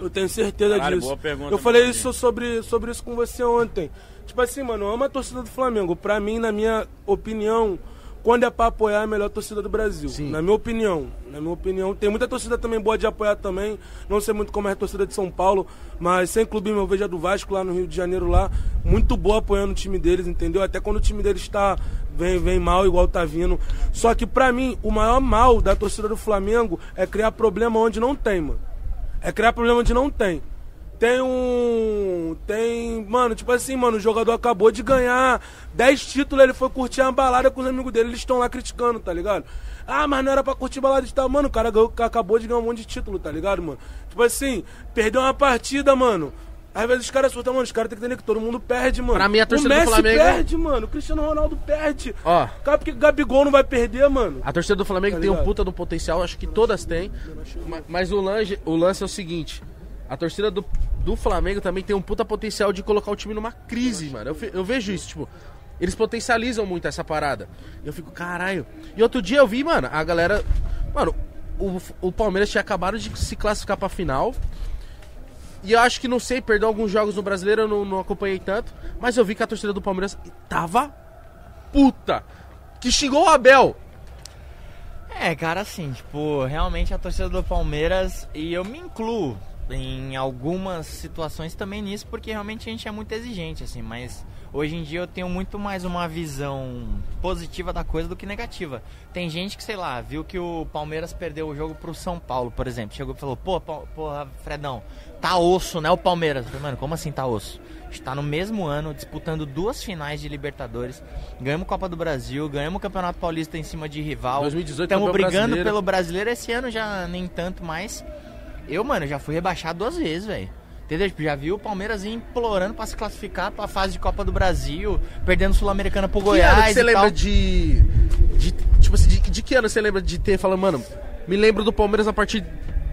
Eu tenho certeza Caralho, disso. boa pergunta, eu falei isso sobre, sobre isso com você ontem. Tipo assim, mano, eu amo a torcida do Flamengo. Pra mim, na minha opinião, quando é pra apoiar, é a melhor torcida do Brasil. Sim. Na minha opinião. Na minha opinião. Tem muita torcida também boa de apoiar também. Não sei muito como é a torcida de São Paulo, mas sem clubismo eu vejo a do Vasco lá no Rio de Janeiro lá. Muito boa apoiando o time deles, entendeu? Até quando o time deles tá. Vem, vem mal, igual tá vindo. Só que pra mim, o maior mal da torcida do Flamengo é criar problema onde não tem, mano. É criar problema onde não tem. Tem um. Tem. Mano, tipo assim, mano, o jogador acabou de ganhar 10 títulos, ele foi curtir uma balada com os amigos dele, eles estão lá criticando, tá ligado? Ah, mas não era pra curtir balada de tal. Mano, o cara ganhou- acabou de ganhar um monte de título, tá ligado, mano? Tipo assim, perdeu uma partida, mano. Às vezes os caras surtam, mano, os caras têm que entender que todo mundo perde, mano. Pra mim, a torcida o do Messi Flamengo- perde, mano. O Cristiano Ronaldo perde. Ó. Cara, porque Gabigol não vai perder, mano. A torcida do Flamengo Tá tem um puta do potencial, acho que todas têm. Ma- Mas o lance, o lance é o seguinte: a torcida do, do Flamengo também tem um puta potencial de colocar o time numa crise, mano. Eu, eu vejo isso, tipo, eles potencializam muito essa parada. Eu fico, caralho. E outro dia eu vi, mano, a galera. Mano, o, o Palmeiras tinha acabado de se classificar pra final. E eu acho que, não sei, perdeu alguns jogos no brasileiro, eu não, não acompanhei tanto. Mas eu vi que a torcida do Palmeiras tava puta. Que xingou o Abel. É, cara, assim, tipo, realmente a torcida do Palmeiras, e eu me incluo em algumas situações também nisso, porque realmente a gente é muito exigente, assim, mas hoje em dia eu tenho muito mais uma visão positiva da coisa do que negativa. Tem gente que, sei lá, viu que o Palmeiras perdeu o jogo pro São Paulo, por exemplo, chegou e falou, pô, porra, Fredão, tá osso, né, o Palmeiras? Eu falei, mano, como assim tá osso? está no mesmo ano disputando duas finais de Libertadores. Ganhamos Copa do Brasil, ganhamos o Campeonato Paulista em cima de rival. 2018 Estamos brigando brasileiro. pelo brasileiro esse ano já nem tanto mais. Eu, mano, já fui rebaixado duas vezes, velho. Entendeu? Tipo, já vi o Palmeiras implorando pra se classificar pra fase de Copa do Brasil, perdendo Sul-Americana pro Que ano Goiás que você lembra de, de. Tipo assim, de, de que ano você lembra de ter falando, mano, me lembro do Palmeiras a partir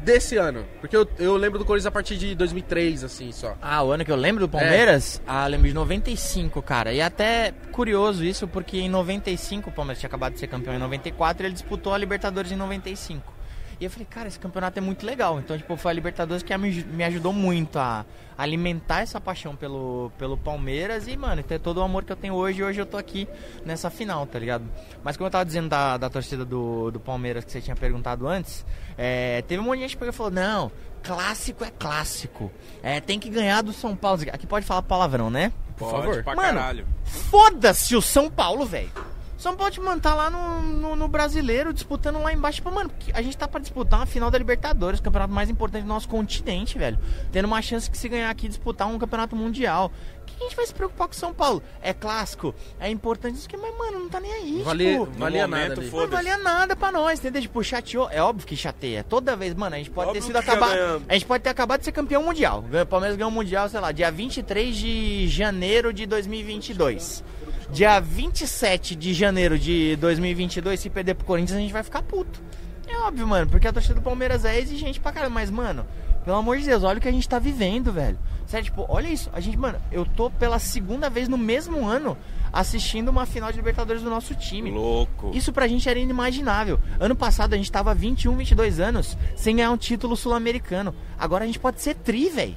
desse ano? Porque eu, eu lembro do Corinthians a partir de 2003, assim, só. Ah, o ano que eu lembro É. do Palmeiras? Ah, lembro de 95, cara. E até curioso isso, porque em 95 o Palmeiras tinha acabado de ser campeão em 94 e ele disputou a Libertadores em 95. E eu falei, cara, esse campeonato é muito legal. Então, tipo, foi a Libertadores que me ajudou muito a alimentar essa paixão pelo, pelo Palmeiras e, mano, ter todo o amor que eu tenho hoje. E hoje eu tô aqui nessa final, tá ligado? Mas como eu tava dizendo da, da torcida do, do Palmeiras que você tinha perguntado antes, é, teve um monte de gente que pegou e falou: não, clássico é clássico. É, tem que ganhar do São Paulo. Aqui pode falar palavrão, né? Por favor. Pra Mano, caralho. Foda-se o São Paulo, velho. São Paulo, tipo, mano, tá lá no, no, no brasileiro, disputando lá embaixo. Tipo, mano, a gente tá pra disputar uma final da Libertadores, o campeonato mais importante do nosso continente, velho. Tendo uma chance que se ganhar aqui, disputar um campeonato mundial. O que a gente vai se preocupar com o São Paulo? É clássico, é importante isso que, mas, mano, não tá nem aí, Vale, tipo... valia momento, nada Não valia nada pra nós, entendeu? Tipo, chateou. É óbvio que chateia. Toda vez, mano, a gente pode Óbvio ter sido acabar. ganhamos. A gente pode ter acabado de ser campeão mundial. O Palmeiras ganhou o mundial, sei lá, dia 23 de janeiro de 2022. Dia 27 de janeiro de 2022, se perder pro Corinthians, a gente vai ficar puto. É óbvio, mano, porque a torcida do Palmeiras é exigente pra caramba. Mas, mano, pelo amor de Deus, olha o que a gente tá vivendo, velho. Sério, tipo, olha isso. A gente, mano, eu tô pela segunda vez no mesmo ano assistindo uma final de Libertadores do nosso time. Louco. Isso pra gente era inimaginável. Ano passado a gente tava 21, 22 anos sem ganhar um título sul-americano. Agora a gente pode ser tri, velho.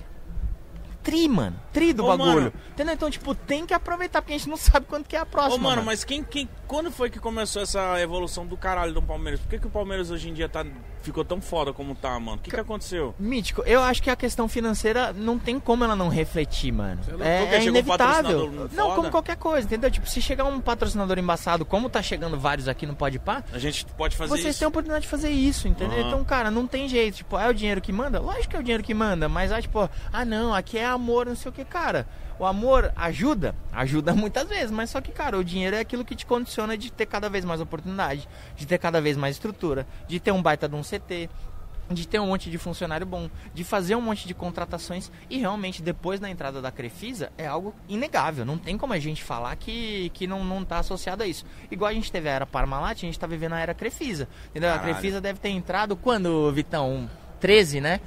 Tri, mano. Tri do Ô, bagulho. mano. Entendeu? Então, tipo, tem que aproveitar, porque a gente não sabe quando que é a próxima. Ô, mano, mano. mas quem, quem, quando foi que começou essa evolução do caralho do Palmeiras? Por que, que o Palmeiras hoje em dia tá, ficou tão foda como tá, mano? O que, que aconteceu? Mítico, eu acho que a questão financeira não tem como ela não refletir, mano. É, é um inevitável. patrocinador Não, foda. como qualquer coisa, entendeu? Tipo, se chegar um patrocinador embaçado, como tá chegando vários aqui no Pode Pá, A gente pode fazer vocês isso. têm a oportunidade de fazer isso, entendeu? Aham. Então, cara, não tem jeito. Tipo, é o dinheiro que manda? Lógico que é o dinheiro que manda, mas ah, tipo, ah não, aqui é amor, não sei o que, cara. O amor ajuda? Ajuda muitas vezes, mas só que, cara, o dinheiro é aquilo que te condiciona de ter cada vez mais oportunidade, de ter cada vez mais estrutura, de ter um baita de um CT, de ter um monte de funcionário bom, de fazer um monte de contratações e realmente depois da entrada da Crefisa é algo inegável. Não tem como a gente falar que, que não, não tá associado a isso. Igual a gente teve a era Parmalat, a gente tá vivendo a era Crefisa. Entendeu? Caralho. A Crefisa deve ter entrado quando, Vitão? 13, né?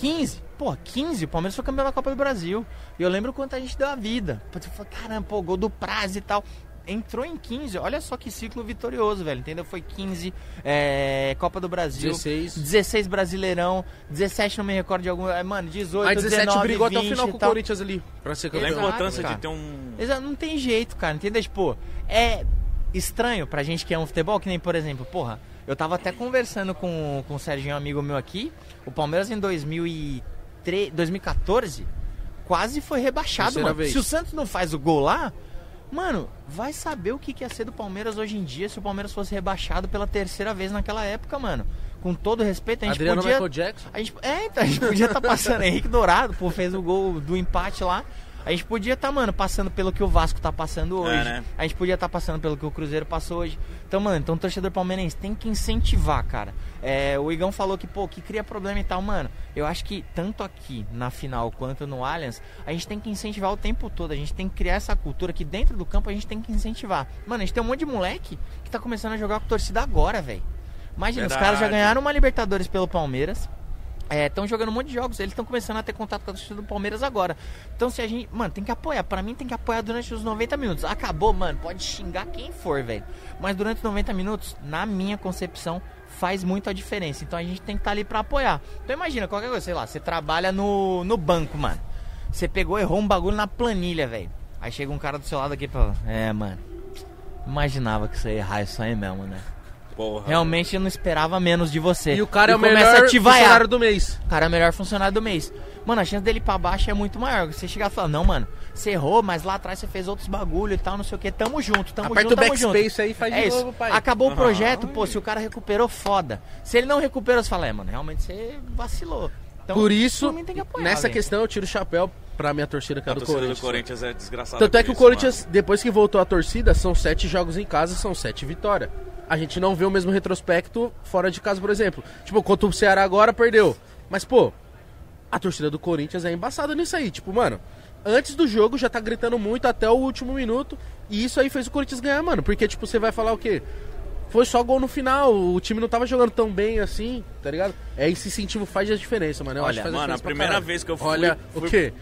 15? Pô, 15? O Palmeiras foi campeão da Copa do Brasil. E eu lembro quanto a gente deu a vida. Pô, Você falou, caramba, pô, gol do prazo e tal. Entrou em 15, olha só que ciclo vitorioso, velho. Entendeu? Foi 15, é, Copa do Brasil. 16. 16 Brasileirão, 17 não me recordo de algum. é, Mano, 18, Aí 17 19, brigou até o 20 final e com o. Corinthians ali, pra ser Da Exato, campeão. importância cara. de ter um. Exato, não tem jeito, cara, entendeu? Tipo, é estranho pra gente que é um futebol, que nem, por exemplo, porra, eu tava até conversando com, com o Serginho, um amigo meu aqui, o Palmeiras em 2003, 2014 quase foi rebaixado, Terceira mano. vez. Se o Santos não faz o gol lá, mano, vai saber o que que ia ser do Palmeiras hoje em dia se o Palmeiras fosse rebaixado pela terceira vez naquela época, mano. Com todo respeito, a gente Adriano podia... Michael Jackson. A gente, é, então, a gente podia estar passando. Henrique Dourado, pô, fez o gol do empate lá. A gente podia estar, mano, passando pelo que o Vasco tá passando hoje. É, né? A gente podia estar passando pelo que o Cruzeiro passou hoje. Então, mano, então o torcedor palmeirense tem que incentivar, cara. É, o Igão falou que, pô, que cria problema e tal, mano. Eu acho que tanto aqui na final quanto no Allianz, a gente tem que incentivar o tempo todo. A gente tem que criar essa cultura que dentro do campo a gente tem que incentivar. Mano, a gente tem um monte de moleque que tá começando a jogar com torcida agora, velho. Imagina, os caras já Verdade. ganharam uma Libertadores pelo Palmeiras. Estão jogando um monte de jogos, eles estão começando a ter contato com a torcida do Palmeiras agora. Então, se a gente. Mano, tem que apoiar. Pra mim, tem que apoiar durante os 90 minutos. Acabou, mano. Pode xingar quem for, velho. Mas durante os 90 minutos, na minha concepção, faz muita diferença. Então a gente tem que estar ali pra apoiar. Então, imagina, qualquer coisa, sei lá, você trabalha no, no banco, mano. Você pegou, errou um bagulho na planilha, velho. Aí chega um cara do seu lado aqui e fala: É, mano. Imaginava que você ia errar isso aí mesmo, né? Porra. Realmente eu não esperava menos de você. E o cara é o melhor funcionário do mês. O cara é o melhor funcionário do mês. Mano, a chance dele ir pra baixo é muito maior. Você chegar e falar, não, mano, você errou, mas lá atrás você fez outros bagulho e tal, não sei o que. Tamo junto, tamo Aperta junto, o tamo junto. backspace aí e faz é de isso. novo, pai. Acabou o Aham. projeto, pô, se o cara recuperou, foda. Se ele não recuperou, você fala, é, mano, realmente você vacilou. Então, Por isso, por mim tem que apoiar, nessa velho. questão eu tiro o chapéu pra minha torcida que é A do torcida Corinthians. do Corinthians é desgraçada. Tanto é que o isso, Corinthians, depois que voltou a torcida, são sete jogos em casa, são sete vitórias. A gente não vê o mesmo retrospecto fora de casa, por exemplo. Tipo, contra o Ceará agora, perdeu. Mas, pô, a torcida do Corinthians é embaçada nisso aí. Tipo, mano, antes do jogo já tá gritando muito até o último minuto. E isso aí fez o Corinthians ganhar, mano. Porque, tipo, você vai falar o quê? Foi só gol no final, o time não tava jogando tão bem assim, tá ligado? É esse incentivo faz a diferença, mano. Eu Olha, acho que faz mano, a primeira caralho. vez que eu fui- Olha, fui- o quê?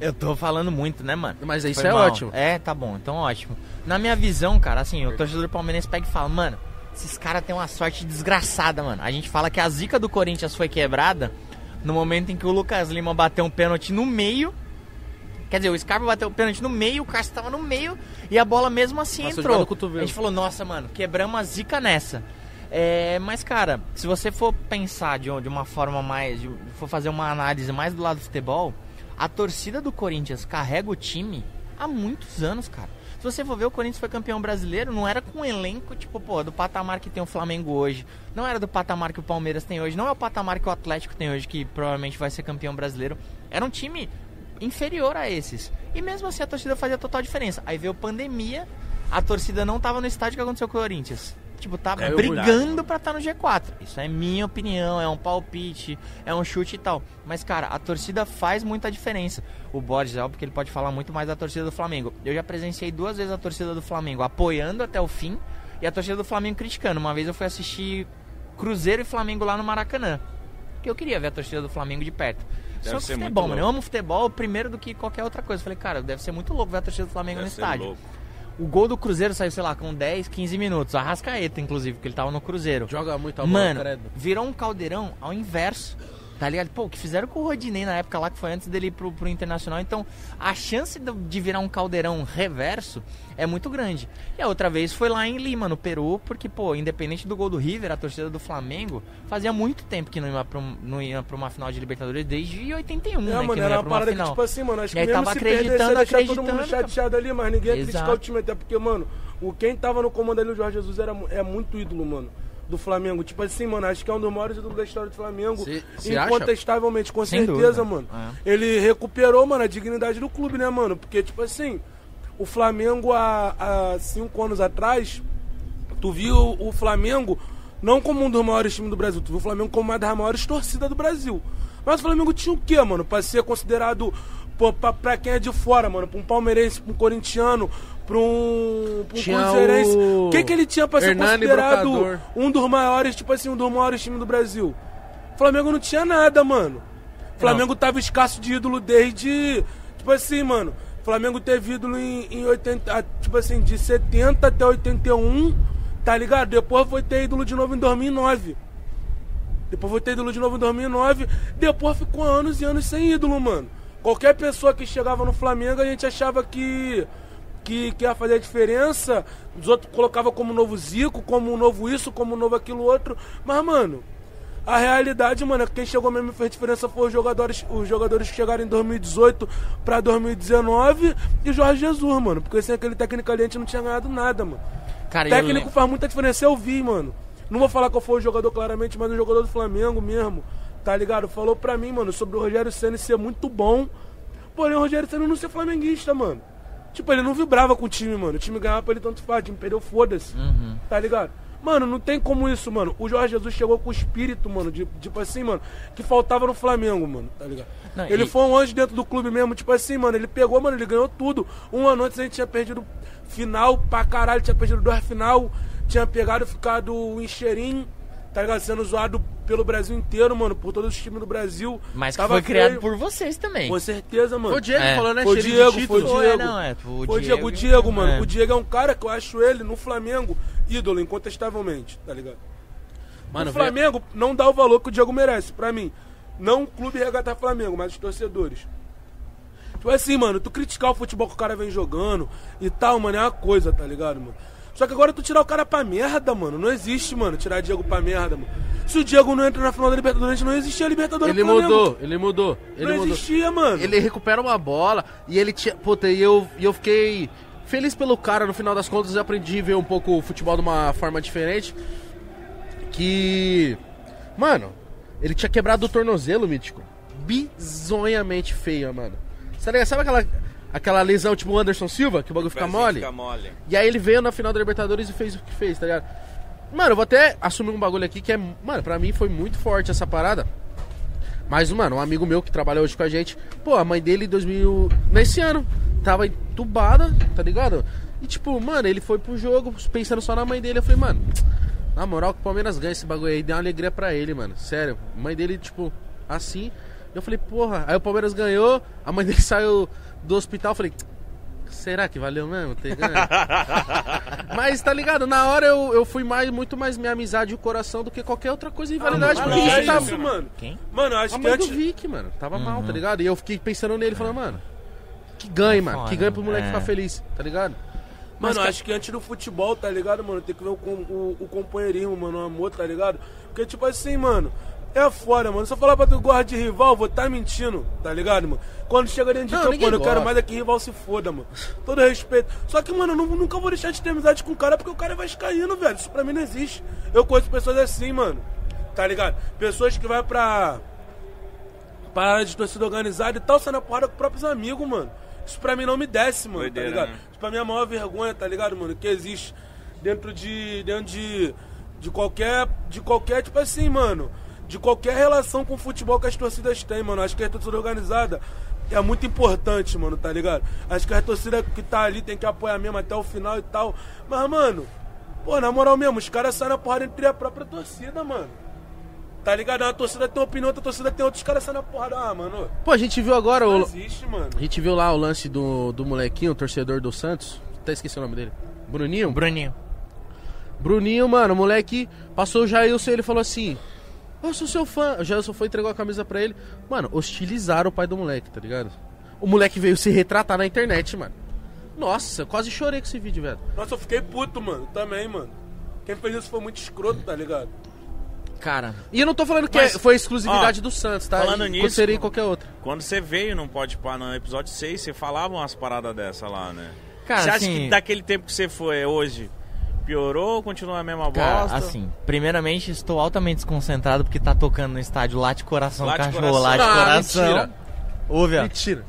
Eu tô falando muito, né, mano? Mas isso Foi é mal. ótimo. É, tá bom, então ótimo. Na minha visão, cara, assim, o torcedor palmeirense pega e fala, mano, esses caras têm uma sorte desgraçada, mano. A gente fala que a zica do Corinthians foi quebrada no momento em que o Lucas Lima bateu um pênalti no meio. Quer dizer, o Scarpa bateu o pênalti no meio, o Cássio tava no meio e a bola mesmo assim Passou entrou. A gente falou, nossa, mano, quebramos a zica nessa. É, mas, cara, se você for pensar de, de uma forma mais. De, for fazer uma análise mais do lado do futebol, a torcida do Corinthians carrega o time há muitos anos, cara. Se você for ver, o Corinthians foi campeão brasileiro, não era com um elenco, tipo, pô, do patamar que tem o Flamengo hoje. Não era do patamar que o Palmeiras tem hoje. Não é o patamar que o Atlético tem hoje, que provavelmente vai ser campeão brasileiro. Era um time inferior a esses. E mesmo assim a torcida fazia total diferença. Aí veio pandemia, a torcida não tava no estádio, que aconteceu com o Corinthians? Tipo, tá É brigando pra estar no G4. Isso é minha opinião, é um palpite, é um chute e tal. Mas, cara, a torcida faz muita diferença. O Borges, é óbvio que ele pode falar muito mais da torcida do Flamengo. Eu já presenciei duas vezes a torcida do Flamengo apoiando até o fim e a torcida do Flamengo criticando. Uma vez eu fui assistir Cruzeiro e Flamengo lá no Maracanã. Que eu queria ver a torcida do Flamengo de perto. Deve Só que futebol, mano. Eu amo futebol primeiro do que qualquer outra coisa. Falei, cara, deve ser muito louco ver a torcida do Flamengo Deve no estádio. louco. O gol do Cruzeiro saiu, sei lá, com 10, 15 minutos. Arrascaeta, inclusive, porque ele tava no Cruzeiro. Joga muito a bola, Mano, credo. virou um caldeirão ao inverso. Tá ligado? Pô, o que fizeram com o Rodinei na época lá, que foi antes dele ir pro, pro Internacional. Então, a chance de virar um caldeirão reverso é muito grande. E a outra vez foi lá em Lima, no Peru, porque, pô, independente do gol do River, a torcida do Flamengo fazia muito tempo que não ia pra, um- não ia pra uma final de Libertadores, desde 81, É, né? mano, que não era uma pra uma parada que, final. tipo assim, mano, acho E que aí mesmo tava se perdesse, ia acreditando, todo mundo acreditando, chateado ali, mas ninguém ia criticar o time, até porque, mano, o quem tava no comando ali, o Jorge Jesus, era, é muito ídolo, mano, do Flamengo. Tipo assim, mano, acho que é um dos maiores ídolos da história do Flamengo. Cê acha? Incontestavelmente, com Sem certeza, dúvida. mano. É. Ele recuperou, mano, a dignidade do clube, né, mano? Porque, tipo assim, o Flamengo há, há cinco anos atrás, tu viu o Flamengo não como um dos maiores times do Brasil, tu viu o Flamengo como uma das maiores torcidas do Brasil. Mas o Flamengo tinha o quê, mano? Pra ser considerado, pô, pra, pra quem é de fora, mano, pra um palmeirense, pra um corintiano, pra um, pra um cruzeirense. o que, que ele tinha pra ser Hernani considerado Brocador. um dos maiores, tipo assim, um dos maiores times do Brasil? O Flamengo não tinha nada, mano. O Flamengo tava escasso de ídolo desde. Tipo assim, mano. O Flamengo teve ídolo em, em 80. ah, Tipo assim, de 70 até 81, tá ligado? Depois foi ter ídolo de novo em 2009. Depois foi ter ídolo de novo em 2009. Depois ficou anos e anos sem ídolo, mano. Qualquer pessoa que chegava no Flamengo, a gente achava que. Que, que ia fazer a diferença, os outros colocavam como novo Zico, como novo isso, como novo aquilo outro. Mas, mano, a realidade, mano, é que quem chegou mesmo e fez diferença foi os jogadores, os jogadores que chegaram em 2018 pra 2019 e Jorge Jesus, mano. Porque sem aquele técnico ali a gente não tinha ganhado nada, mano. Cara, técnico faz muita diferença, eu vi, mano. Não vou falar qual foi o jogador claramente, mas o jogador do Flamengo mesmo, tá ligado? Falou pra mim, mano, sobre o Rogério Senna ser muito bom. Porém, o Rogério Senna não ser flamenguista, mano. Tipo, ele não vibrava com o time, mano. O time ganhava pra ele tanto faz, o time perdeu, foda-se. Uhum. Tá ligado? Mano, não tem como isso, mano. O Jorge Jesus chegou com o espírito, mano, de, tipo assim, mano, que faltava no Flamengo, mano, tá ligado? Não, ele e- foi um anjo dentro do clube mesmo, tipo assim, mano, ele pegou, mano, ele ganhou tudo. Um ano antes a gente tinha perdido final pra caralho, tinha perdido duas final, tinha pegado e ficado em cheirinho, tá ligado? Sendo zoado pelo Brasil inteiro, mano, por todos os times do Brasil. Mas que Tava foi criado feio. por vocês também. Com certeza, mano. Foi o Diego É. falando, né? Foi o Diego, foi o. Diego. É, não, é, o Foi o Diego, o Diego, Diego, mano. é. O Diego é um cara que eu acho ele no Flamengo ídolo, incontestavelmente, tá ligado? Mano, o Flamengo não dá o valor que o Diego merece, pra mim. Não o clube regatar Flamengo, mas os torcedores. Tipo assim, mano, tu criticar o futebol que o cara vem jogando e tal, mano, é uma coisa, tá ligado, mano? Só que agora tu tirar o cara pra merda, mano, não existe, mano, tirar Diego pra merda, mano. Se o Diego não entra na final da Libertadores, não existia Libertadores Ele mudou, ele mudou. Ele não mudou. existia, mano. Ele recupera uma bola e ele tinha. Puta, e eu, e eu fiquei feliz pelo cara, no final das contas eu aprendi a ver um pouco o futebol de uma forma diferente. Que. Mano, ele tinha quebrado o tornozelo, mítico. Bizonhamente feio, mano. Sabe, sabe aquela, aquela lesão tipo o Anderson Silva, que o bagulho fica mole? Fica mole. E aí ele veio na final da Libertadores e fez o que fez, tá ligado? Mano, eu vou até assumir um bagulho aqui que é. Mano, pra mim foi muito forte essa parada. Mas, mano, um amigo meu que trabalha hoje com a gente, pô, a mãe dele em 2000. Nesse ano, tava entubada, tá ligado? E tipo, mano, ele foi pro jogo pensando só na mãe dele. Eu falei, mano, na moral, que o Palmeiras ganha esse bagulho aí, deu uma alegria pra ele, mano. Sério, a mãe dele, tipo, assim. Eu falei, porra, aí o Palmeiras ganhou, a mãe dele saiu do hospital, eu falei, será que valeu mesmo ter ganho? Mas tá ligado, na hora eu, eu fui mais, muito mais minha amizade e o coração do que qualquer outra coisa em validade, Ah, porque mano, isso é tá. isso, mano. Quem? Mano, acho A que mãe antes. do Vic, mano, tava mal, tá ligado? E eu fiquei pensando nele, falando, mano, que ganhe, mano, que ganhe pro moleque é. ficar feliz, tá ligado? Mano, Mas, acho que antes do futebol, tá ligado, mano? Tem que ver o, com- o, o companheirismo, mano, o amor, tá ligado? Porque, tipo assim, mano, é fora, mano. Se eu falar pra tu gosta de rival, vou tá mentindo, tá ligado, mano? Quando chega dentro de Não, campo, mano, eu quero mais é que rival se foda, mano. Todo respeito. Só que, mano, eu nu- nunca vou deixar de ter amizade com o cara porque o cara vai caindo, velho. Isso pra mim não existe. Eu conheço pessoas assim, mano. Tá ligado? Pessoas que vai pra para área de torcida organizada e tal, saindo na porrada com próprios amigos, mano. Isso pra mim não me desce, mano, Doideira, tá ligado? né? Isso pra mim é a maior vergonha, tá ligado, mano? Que existe dentro de. dentro de. de qualquer. de qualquer, tipo assim, mano. De qualquer relação com o futebol que as torcidas têm, mano. Acho que a torcida organizada é muito importante, mano, tá ligado? Acho que a torcida que tá ali tem que apoiar mesmo até o final e tal. Mas, mano, pô, na moral mesmo, os caras saem na porrada entre a própria torcida, mano. Tá ligado? Uma torcida tem uma opinião, outra torcida tem outra, os caras saem na porrada. Ah, mano. Pô, a gente viu agora Não o. existe, mano. A gente viu lá o lance do, do molequinho, o torcedor do Santos. Até esqueci o nome dele. Bruninho? Bruninho. Bruninho, mano, o moleque passou o Jailson e ele falou assim: Eu sou seu fã. O Jailson foi e entregou a camisa pra ele. Mano, hostilizaram o pai do moleque, tá ligado? O moleque veio se retratar na internet, mano. Nossa, eu quase chorei com esse vídeo, velho. Nossa, eu fiquei puto, mano. Também, mano. Quem fez isso foi muito escroto, tá ligado? Cara, E eu não tô falando que Mas, é- foi exclusividade ó, do Santos, tá? falando E nisso- Seria em qualquer outra. Quando você veio não Pode Pá no episódio 6, você falava umas paradas dessa lá, né? Cara, você acha assim- que daquele tempo que você foi hoje, piorou ou continua a mesma cara, bosta? assim, primeiramente estou altamente desconcentrado porque tá tocando no estádio Late Coração Late Cachorro, Coração. Late Ah, Coração. mentira. Ouve, ó. Mentira.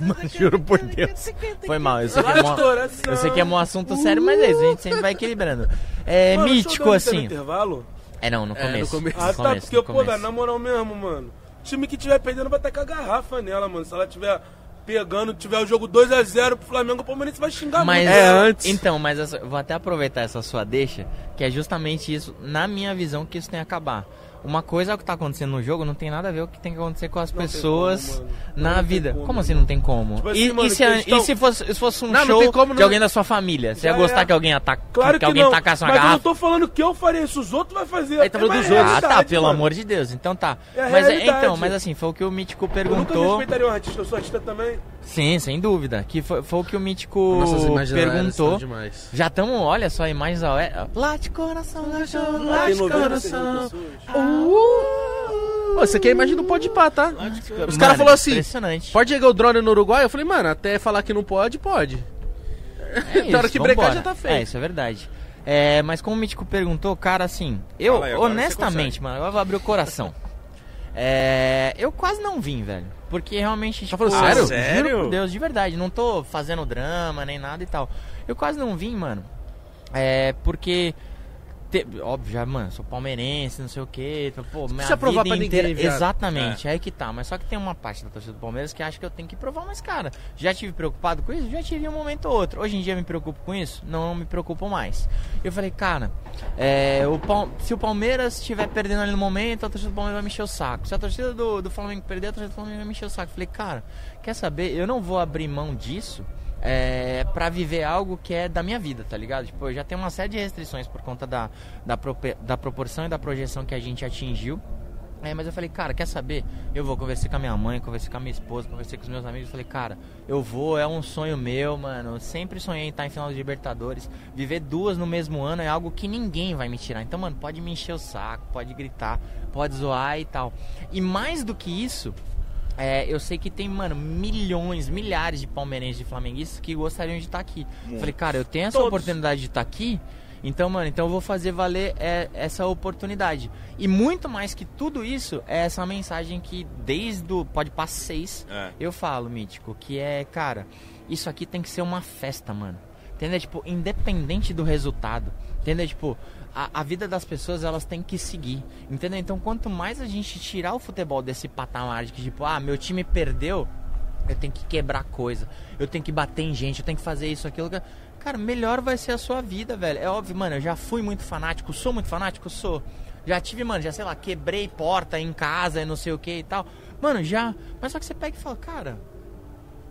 Mano, juro por Deus. Foi mal, eu sei que é um, eu sei que é um assunto sério, mas é isso, a gente sempre vai equilibrando. É Mano, mítico, assim. intervalo? É, não, no É, no começo. começo. Ah, No tá, começo, porque, no pô, começo. velho, na moral mesmo, mano. Time que tiver perdendo vai tacar garrafa nela, mano. Se ela tiver pegando, tiver o jogo 2x0 pro Flamengo, o Palmeirense vai xingar Mas, muito. É, antes. Então, mas essa- vou até aproveitar essa sua deixa, que é justamente isso, na minha visão, que isso tem que acabar. Uma coisa é o que tá acontecendo no jogo, não tem nada a ver o que tem que acontecer com as Não pessoas como, mano. na Não vida. como, Como assim mano. não tem como? Tipo e, assim, mano, e se, questão- e se fosse, se fosse um Não, show como de alguém da sua família? Você ia gostar é. que alguém ataque, Claro que, alguém não. tacasse uma mas eu não garrafa? tô falando que eu faria isso, os outros vai fazer. Aí tá falando É dos outros. Ah, tá, realidade, pelo mano. amor de Deus. Então tá. É mas é- então, mas assim, foi o que o Mítico Eu nunca perguntou. respeitaria um artista, eu sou artista também. Sim, sem dúvida. Que foi, foi o que o Mítico aéreas perguntou. Já estamos, olha só, imagens ao Lá de coração, Lá lá de 96 mil coração. pessoas. Ô, Você quer a imagem do Pode Pá, tá? Os caras falaram assim: Impressionante. pode chegar o drone no Uruguai? Eu falei, mano, até falar que não pode, pode. É Na hora que brecar, já tá feito. É, isso é verdade. É, mas como o Mítico perguntou, cara, assim, eu, aí, honestamente, mano, eu vou abrir o coração. É, eu quase não vim, velho. Porque realmente, tipo, falando sério? juro Sério? por Deus, de verdade, não tô fazendo drama nem nada e tal. Eu quase não vim, mano. É, porque. Te- óbvio, já, mano, sou palmeirense, não sei o que. Pô, minha precisa provar pra inteira. ninguém. Exatamente, é aí que tá. Mas só que tem uma parte da torcida do Palmeiras que acha que eu tenho que provar, mas, cara, já tive preocupado com isso? Já tive um momento ou outro. Hoje em dia me preocupo com isso? Não, não me preocupo mais. Eu falei, cara, é, o Pal- se o Palmeiras estiver perdendo ali no momento, a torcida do Palmeiras vai me encher o saco. Se a torcida do, do Flamengo perder, a torcida do Flamengo vai me encher o saco. Eu falei, cara, quer saber? Eu não vou abrir mão disso é, para viver algo que é da minha vida, tá ligado? Tipo, eu já tenho uma série de restrições por conta da, da, prope- da proporção e da projeção que a gente atingiu. É, mas eu falei, cara, quer saber? Eu vou conversar com a minha mãe, conversar com a minha esposa, conversar com os meus amigos. Eu falei, cara, eu vou, é um sonho meu, mano. Eu sempre sonhei em estar em final de Libertadores. Viver duas no mesmo ano é algo que ninguém vai me tirar. Então, mano, pode me encher o saco, pode gritar, pode zoar e tal. E mais do que isso, é, eu sei que tem, mano, milhões, milhares de palmeirenses e flamenguistas que gostariam de estar aqui. Falei, cara, eu tenho essa Todos. oportunidade de estar aqui, então, mano, então eu vou fazer valer é, essa oportunidade. E muito mais que tudo isso, é essa mensagem que desde o Pode Passar 6 É. eu falo, Mítico, que é, cara, isso aqui tem que ser uma festa, mano. Entendeu? Tipo, independente do resultado. Entendeu? Tipo, a, a vida das pessoas, elas têm que seguir. Entendeu? Então, quanto mais a gente tirar o futebol desse patamar de que, tipo, ah, meu time perdeu, eu tenho que quebrar coisa. Eu tenho que bater em gente, eu tenho que fazer isso, aquilo. Cara, melhor vai ser a sua vida, velho. É óbvio, mano, eu já fui muito fanático, sou muito fanático, sou. Já tive, mano, já sei lá, quebrei porta em casa e não sei o que e tal. Mano, já. Mas só que você pega e fala, cara,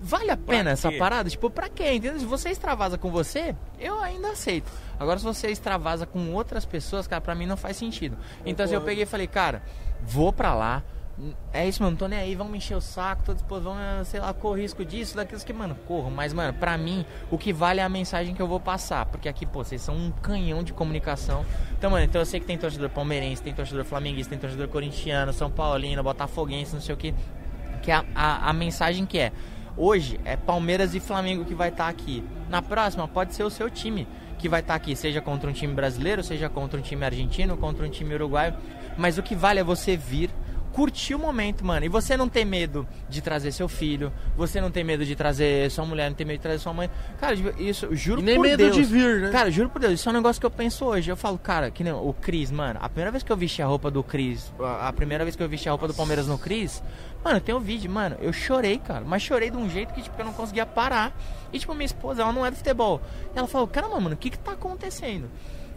vale a pena essa parada? Tipo, pra quê? Entendeu? Se você extravasa com você, eu ainda aceito. Agora, se você extravasa com outras pessoas, cara, pra mim não faz sentido. Então, assim, eu peguei e falei, cara, vou pra lá, É isso, mano, não tô nem aí, vão me encher o saco, tô disposto, vão, sei lá, corro risco disso, daquilo que, mano, corro. Mas, mano, pra mim, o que vale é a mensagem que eu vou passar. Porque aqui, pô, vocês são um canhão de comunicação. Então, mano, então eu sei que tem torcedor palmeirense, tem torcedor flamenguista, tem torcedor corintiano, São Paulino, botafoguense, não sei o que. Que é a, a, a mensagem que é. Hoje é Palmeiras e Flamengo que vai estar aqui. Na próxima pode ser o seu time que vai estar aqui, seja contra um time brasileiro, seja contra um time argentino, contra um time uruguaio. Mas o que vale é você vir, curtir o momento, mano. E você não ter medo de trazer seu filho, você não tem medo de trazer sua mulher, não tem medo de trazer sua mãe. Cara, isso, juro E nem por medo Deus. de vir, né? Cara, juro por Deus, isso é um negócio que eu penso hoje. Eu falo, cara, que nem o Cris, mano. A primeira vez que eu vesti a roupa do Cris, a primeira vez que eu vesti a roupa do Palmeiras no Cris, mano, tem um vídeo, mano, eu chorei, cara. Mas chorei de um jeito que, tipo, eu não conseguia parar. E, tipo, minha esposa, ela não é do futebol. E ela falou, caramba, mano, o que que tá acontecendo?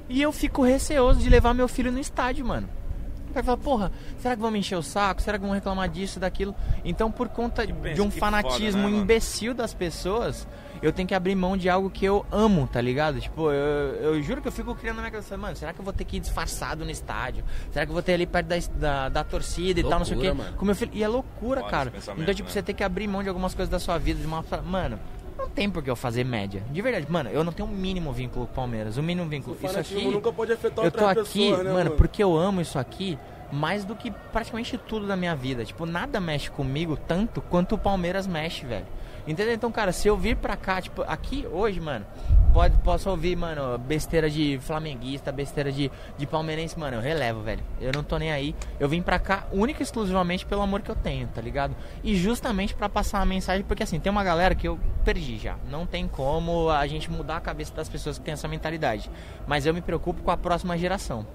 E eu fico receoso de levar meu filho no estádio, mano. O cara fala, porra, será que vão me encher o saco? Será que vão reclamar disso, daquilo? Então, por conta pensa, de um fanatismo foda, né, imbecil das pessoas, eu tenho que abrir mão de algo que eu amo, tá ligado? Tipo, eu, eu juro que eu fico criando na minha cabeça, mano, será que eu vou ter que ir disfarçado no estádio? Será que eu vou ter ali perto da, da, da torcida e tal, não sei o quê? Loucura, mano. Com meu filho. E é loucura, Foda cara. Então, tipo, né? você tem que abrir mão de algumas coisas da sua vida, de uma. Mano, não tem por que eu fazer média. De verdade, mano, eu não tenho o mínimo vínculo com o Palmeiras. O mínimo vínculo. Isso aqui. nunca pode afetar Eu tô aqui, pessoas, né, mano, porque eu amo isso aqui mais do que praticamente tudo da minha vida. Tipo, nada mexe comigo tanto quanto o Palmeiras mexe, velho. Entendeu? Então, cara, se eu vir pra cá, tipo, aqui hoje, mano, pode, posso ouvir, mano, besteira de flamenguista, besteira de, de palmeirense, mano, eu relevo, velho. Eu não tô nem aí. Eu vim pra cá única e exclusivamente pelo amor que eu tenho, tá ligado? E justamente pra passar uma mensagem, porque assim, tem uma galera que eu perdi já. Não tem como a gente mudar a cabeça das pessoas que têm essa mentalidade. Mas eu me preocupo com a próxima geração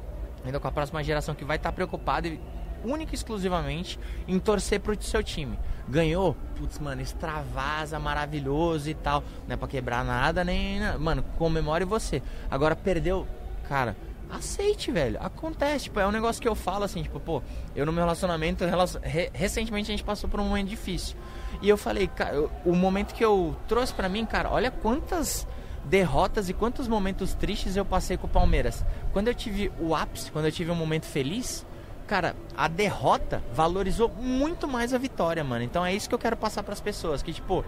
ainda com a próxima geração que vai estar preocupada e única e exclusivamente em torcer pro seu time. Ganhou, putz, mano, extravasa, maravilhoso e tal. Não é pra quebrar nada, nem. Mano, comemore você. Agora perdeu, cara. Aceite, velho. Acontece, tipo, é um negócio que eu falo assim, tipo, pô, eu no meu relacionamento, relacion- re- recentemente a gente passou por um momento difícil. E eu falei, cara, o momento que eu trouxe pra mim, cara, olha quantas derrotas e quantos momentos tristes eu passei com o Palmeiras. Quando eu tive o ápice, quando eu tive um momento feliz, cara, a derrota valorizou muito mais a vitória, mano. Então é isso que eu quero passar pras pessoas, que tipo,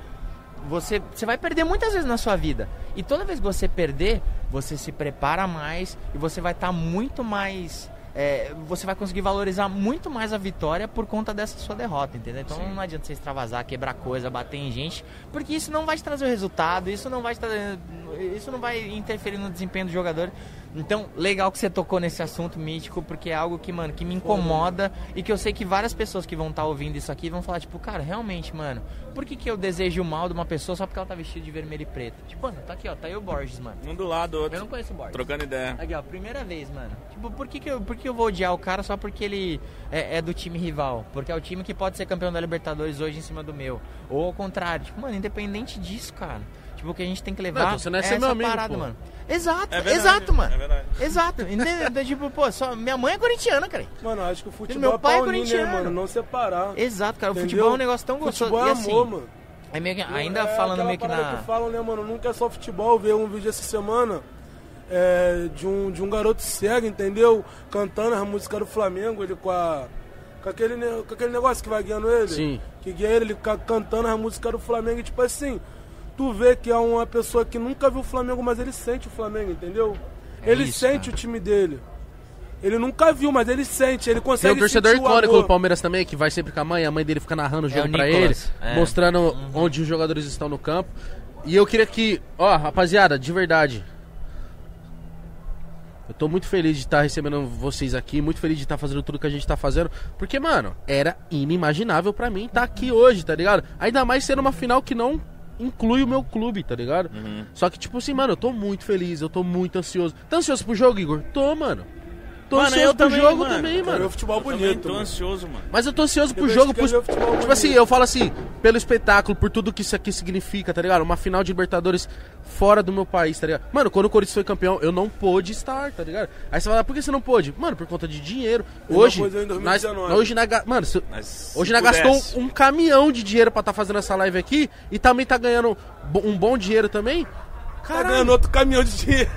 você, você vai perder muitas vezes na sua vida. E toda vez que você perder, você se prepara mais e você vai estar muito mais. é, você vai conseguir valorizar muito mais a vitória por conta dessa sua derrota, entendeu? Então não adianta você extravasar, quebrar coisa, bater em gente, porque isso não vai te trazer o resultado, isso não vai te trazer, isso não vai interferir no desempenho do jogador. Então, legal que você tocou nesse assunto mítico, porque é algo que, mano, que me incomoda e que eu sei que várias pessoas que vão estar ouvindo isso aqui vão falar, tipo, cara, realmente, mano, por que, que eu desejo o mal de uma pessoa só porque ela tá vestida de vermelho e preto? Tipo, mano, tá aqui, ó, tá aí o Borges, mano. Um do lado, Eu outro. não conheço o Borges. Trocando ideia. Aqui, ó, primeira vez, mano. Tipo, por que, que, eu, por que eu vou odiar o cara só porque ele é, é do time rival? Porque é o time que pode ser campeão da Libertadores hoje em cima do meu. Ou ao contrário. Tipo, mano, independente disso, cara. Tipo, o que a gente tem que levar Não, então você não é ser essa meu amigo, parada, pô. mano. Exato, É verdade, exato, mano. é verdade. Exato. Entendeu? Então, tipo, pô, só, minha mãe é corintiana, cara. Mano, acho que o futebol Meu é pai é né, corintiano. mano? Não separar. Exato, cara. O Entendeu? futebol é um negócio tão gostoso. Futebol é e assim, amor, mano. é meio que- ainda É falando meio que na. que falam, né, mano? Nunca é só futebol. Vi um vídeo essa semana é, de, um, de um garoto cego, entendeu? Cantando a música do Flamengo, ele com a. Com aquele, com aquele negócio que vai guiando ele. Sim. Que guia ele, ele ca- cantando a música do Flamengo. E tipo assim, tu vê que é uma pessoa que nunca viu o Flamengo, mas ele sente o Flamengo, entendeu? É ele isso, sente cara. o time dele. Ele nunca viu, mas ele sente, ele Tem consegue o torcedor icônico do Palmeiras também, que vai sempre com a mãe, a mãe dele fica narrando o jogo o pra ele, é. mostrando onde os jogadores estão no campo. E eu queria que, ó, rapaziada, de verdade. Eu tô muito feliz de estar recebendo vocês aqui, muito feliz de estar fazendo tudo que a gente tá fazendo, porque, mano, era inimaginável pra mim estar aqui hoje, tá ligado? Ainda mais sendo uma final que não inclui o meu clube, tá ligado? Só que, tipo assim, mano, eu tô muito feliz, eu tô muito ansioso. Tá ansioso pro jogo, Igor? Tô, mano. Tô Mano, ansioso eu pro também, jogo mano. também, mano. futebol Eu bonito. tô mano. ansioso, mano. Mas eu tô ansioso pro Eu jogo, pro... tipo bonito. assim, eu falo assim, pelo espetáculo, por tudo que isso aqui significa, tá ligado? Uma final de Libertadores fora do meu país, tá ligado? Mano, quando o Corinthians foi campeão, eu não pude estar, tá ligado? Aí você fala, por que você não pôde? Mano, por conta de dinheiro. Hoje, em nós, 2019. hoje nós, ga- mano, se- Mas hoje nós gastou um caminhão de dinheiro pra estar fazendo essa live aqui e também tá ganhando um bom dinheiro também. Tá ganhando outro caminhão de dinheiro.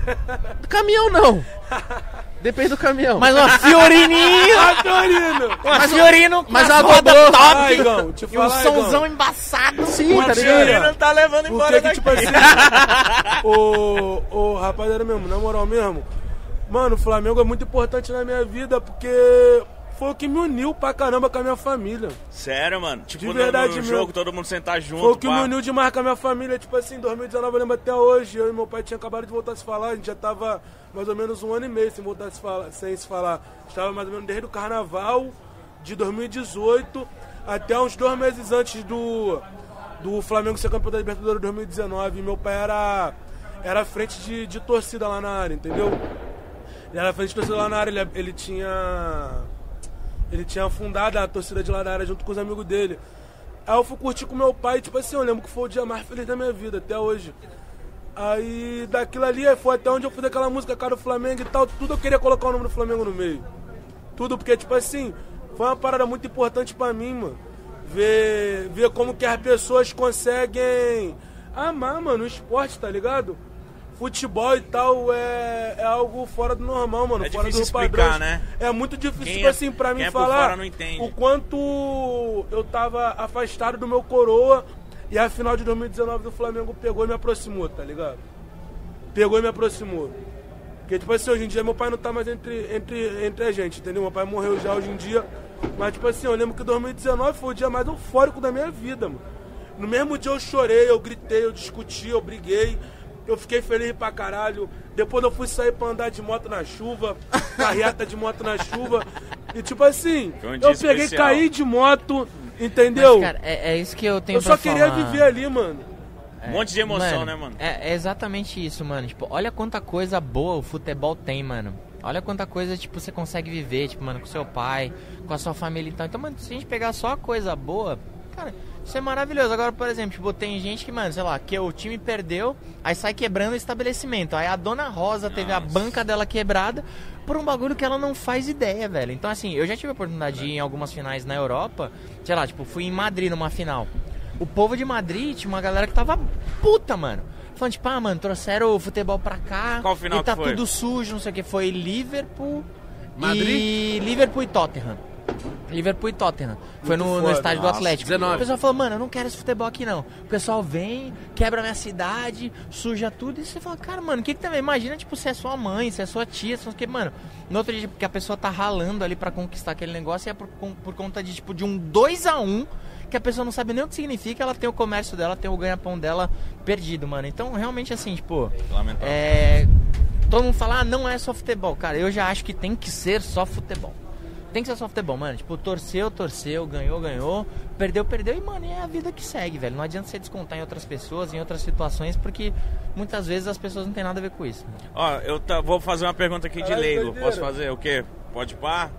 Caminhão não. Depende do caminhão. Mas uma Fiorininho! Fiorino! Uma Fiorino mas uma a roda top! Ah, Igão, te e um falar, somzão embaçado! Sim, tá ligado? Não tá levando embora que que, daqui. tipo assim, o, o rapaziada mesmo, na moral mesmo, mano, o Flamengo é muito importante na minha vida porque foi o que me uniu pra caramba com a minha família. Sério, mano. Tipo, De no- verdade no, mesmo. jogo, todo mundo sentar junto. Foi o que pá. me uniu demais com a minha família. Tipo assim, em 2019 eu lembro até hoje. Eu e meu pai tinha acabado de voltar a se falar. A gente já tava mais ou menos um ano e meio sem voltar a se falar. Sem se falar. Estava mais ou menos desde o carnaval de 2018 até uns dois meses antes do, do Flamengo ser campeão da Libertadores 2019. E meu pai era, era frente de, de torcida lá na área, entendeu? Ele era frente de torcida lá na área. Ele, ele tinha. Ele tinha fundado a torcida de lá junto com os amigos dele. Aí eu fui curtir com meu pai, tipo assim, eu lembro que foi o dia mais feliz da minha vida, até hoje. Aí daquilo ali foi até onde eu fiz aquela música, cara do Flamengo e tal, tudo eu queria colocar o nome do Flamengo no meio. Tudo, porque, tipo assim, foi uma parada muito importante pra mim, mano. Ver, ver como que as pessoas conseguem amar, mano, o esporte, tá ligado? Futebol e tal é, é algo fora do normal, mano. É fora difícil do padrão. explicar, né? É muito difícil, Quem tipo é- assim, pra mim é falar o quanto eu tava afastado do meu coroa e a final de 2019 do Flamengo pegou e me aproximou, tá ligado? Pegou e me aproximou. Porque, tipo assim, hoje em dia meu pai não tá mais entre, entre, entre a gente, entendeu? Meu pai morreu já hoje em dia. Mas, tipo assim, eu lembro que 2019 foi o dia mais eufórico da minha vida, mano. No mesmo dia eu chorei, eu gritei, eu discuti, eu briguei. Eu fiquei feliz pra caralho. Depois eu fui sair pra andar de moto na chuva, carreata de moto na chuva. E tipo assim, um eu peguei, especial. caí de moto, entendeu? Mas, cara, é, é isso que eu tenho eu pra só queria falar. viver ali, mano. Um monte de emoção, né, mano? É, é exatamente isso, mano. Tipo, olha quanta coisa boa o futebol tem, mano. Olha quanta coisa, tipo, você consegue viver, tipo, mano, com seu pai, com a sua família e tal. Então, mano, se a gente pegar só a coisa boa, cara, isso é maravilhoso. Agora, por exemplo, tipo, tem gente que, mano, sei lá, que o time perdeu, aí sai quebrando o estabelecimento. Aí a dona Rosa teve a banca dela quebrada por um bagulho que ela não faz ideia, velho. Então, assim, eu já tive a oportunidade de ir em algumas finais na Europa, sei lá, tipo, fui em Madrid numa final. O povo de Madrid tinha uma galera que tava puta, mano. Falando, tipo, ah, mano, trouxeram o futebol pra cá. Qual final E tá tudo sujo, não sei o que. Foi Liverpool Madrid? e Liverpool e Tottenham. Liverpool e Tottenham. Foi no, no estádio do Nossa, Atlético. 19. O pessoal falou, mano, eu não quero esse futebol aqui não. O pessoal vem, quebra minha cidade, suja tudo. E você fala, cara, mano, o que que também? Imagina, tipo, se é sua mãe, se é sua tia, se é que, mano, no outro dia, porque a pessoa tá ralando ali pra conquistar aquele negócio e é por, com- por conta de, tipo, de um 2 a 1 que a pessoa não sabe nem o que significa, ela tem o comércio dela, tem o ganha-pão dela perdido, mano. Então, realmente, assim, tipo, Lamentável. é, todo mundo fala, ah, não é só futebol. Cara, eu já acho que tem que ser só futebol. Tem que ser só futebol, mano. Tipo, torceu, torceu, ganhou, ganhou, perdeu, perdeu. E, mano, é a vida que segue, velho. Não adianta você descontar em outras pessoas, em outras situações, porque muitas vezes as pessoas não têm nada a ver com isso. Ó, eu tá- vou fazer uma pergunta aqui de leigo. doideira. Posso fazer o quê? Pode pá?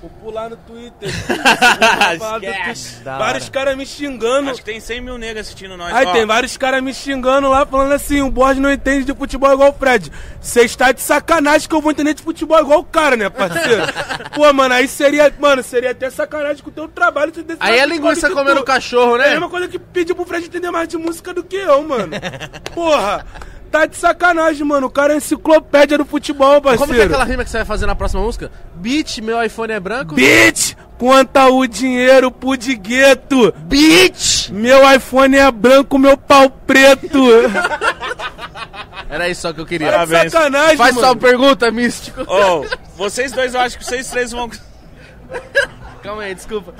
Vou pular no Twitter. Esquece. Vários caras me xingando. Acho que tem 100 mil negros assistindo nós. Aí Ó, tem vários caras me xingando lá, falando assim, o Borges não entende de futebol igual o Fred. Você está de sacanagem que eu vou entender de futebol igual o cara, né, parceiro? Pô, mano, aí seria, mano, seria até sacanagem com o teu trabalho. desse Aí é linguiça comendo tu. cachorro, É a né? mesma coisa que pedir pro Fred entender mais de música do que eu, mano. Porra, tá de sacanagem, mano. O cara é enciclopédia do futebol, parceiro. Como que é aquela rima que você vai fazer na próxima música? Beat, meu iPhone é branco. Bitch, conta o dinheiro pro digueto. Bitch! Meu iPhone é branco, meu pau preto. Era isso só que eu queria. Tá de Parabéns. sacanagem, Faz mano. sua pergunta, místico. Ô, vocês dois, eu acho que vocês três vão. Calma aí, desculpa.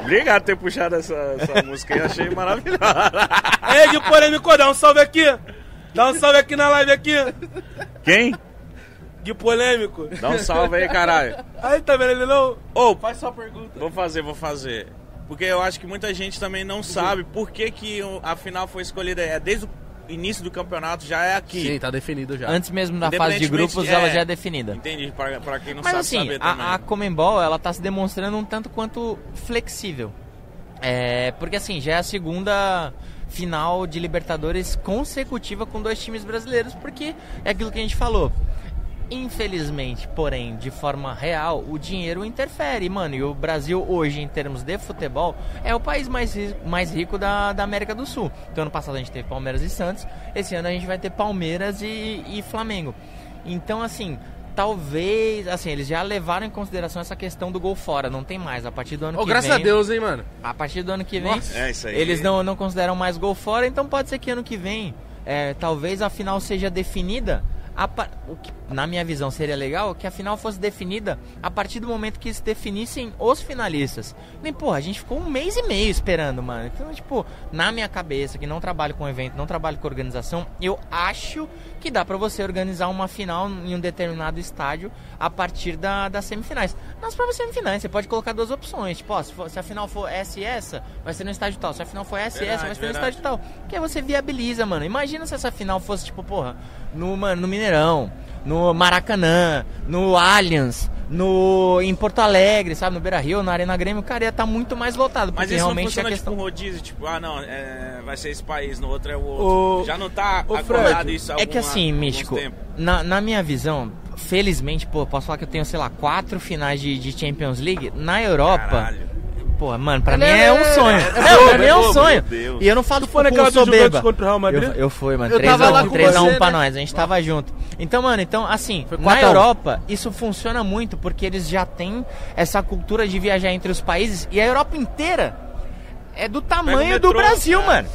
Obrigado por ter puxado essa, essa música aí, achei maravilhosa. Ei, Gui Polêmico, dá um salve aqui. Dá um salve aqui na live aqui. Quem? Gui Polêmico. Dá um salve aí, caralho. Aí, tá vendo ele não? Ô, Faz sua pergunta. vou fazer, vou fazer. Porque eu acho que muita gente também não sabe por que, que a final foi escolhida. É desde o início do campeonato, já é aqui. Sim, tá definido já. Antes mesmo da fase de grupos, é. ela já é definida. Entendi, pra, pra quem não Mas sabe assim, saber também. a, a Comembol, ela tá se demonstrando um tanto quanto flexível. É, porque assim, já é a segunda final de Libertadores consecutiva com dois times brasileiros, porque é aquilo que a gente falou. Infelizmente, porém, de forma real, o dinheiro interfere, mano. E o Brasil hoje, em termos de futebol, é o país mais, mais rico da, da América do Sul. Então, ano passado a gente teve Palmeiras e Santos. Esse ano a gente vai ter Palmeiras e, e Flamengo. Então, assim, talvez, assim, eles já levaram em consideração essa questão do gol fora. Não tem mais. A partir do ano Ô, que graças vem. a Deus, hein, mano. A partir do ano que vem, Nossa. É eles não, não consideram mais gol fora, então pode ser que ano que vem, é, talvez a final seja definida. a o que, na minha visão, seria legal que a final fosse definida a partir do momento que se definissem os finalistas. Nem, porra, a gente ficou um mês e meio esperando, mano. Então, tipo, na minha cabeça, que não trabalho com evento, não trabalho com organização, eu acho que dá pra você organizar uma final em um determinado estádio a partir da, das semifinais. Nas próprias semifinais, você pode colocar duas opções. Tipo, ó, se, for- se a final for essa e essa, vai ser no estádio tal. Se a final for essa e essa, vai ser no verdade. estádio tal. Que aí você viabiliza, mano. Imagina se essa final fosse, tipo, porra, no, mano, no Mineirão, no Maracanã, no Allianz, no, em Porto Alegre, sabe? No Beira Rio, na Arena Grêmio, cara, ia estar muito mais lotado. Mas Porque isso não realmente funciona a tipo questão. um rodízio, tipo, ah não, é, vai ser esse país, no outro é o outro. Ô, Já não tá ô, acordado isso há É que assim, Místico, na, na minha visão, felizmente, pô, posso falar que eu tenho, sei lá, quatro finais de, de Champions League. Na Europa, Caralho. Pô, mano, pra Ele mim é- é um sonho. é Não, pra mim é um sonho. E eu não falo foi naquela soberba. Juventus contra o Real Madrid? Eu, eu fui, mano. Eu 3 tava a lá 1, com 3 a 1 você, pra né? nós, a gente tava junto. Então, mano, então, assim, na 4 a 1. Europa, isso funciona muito porque eles já têm essa cultura de viajar entre os países e a Europa inteira é do tamanho do Brasil, é. mano.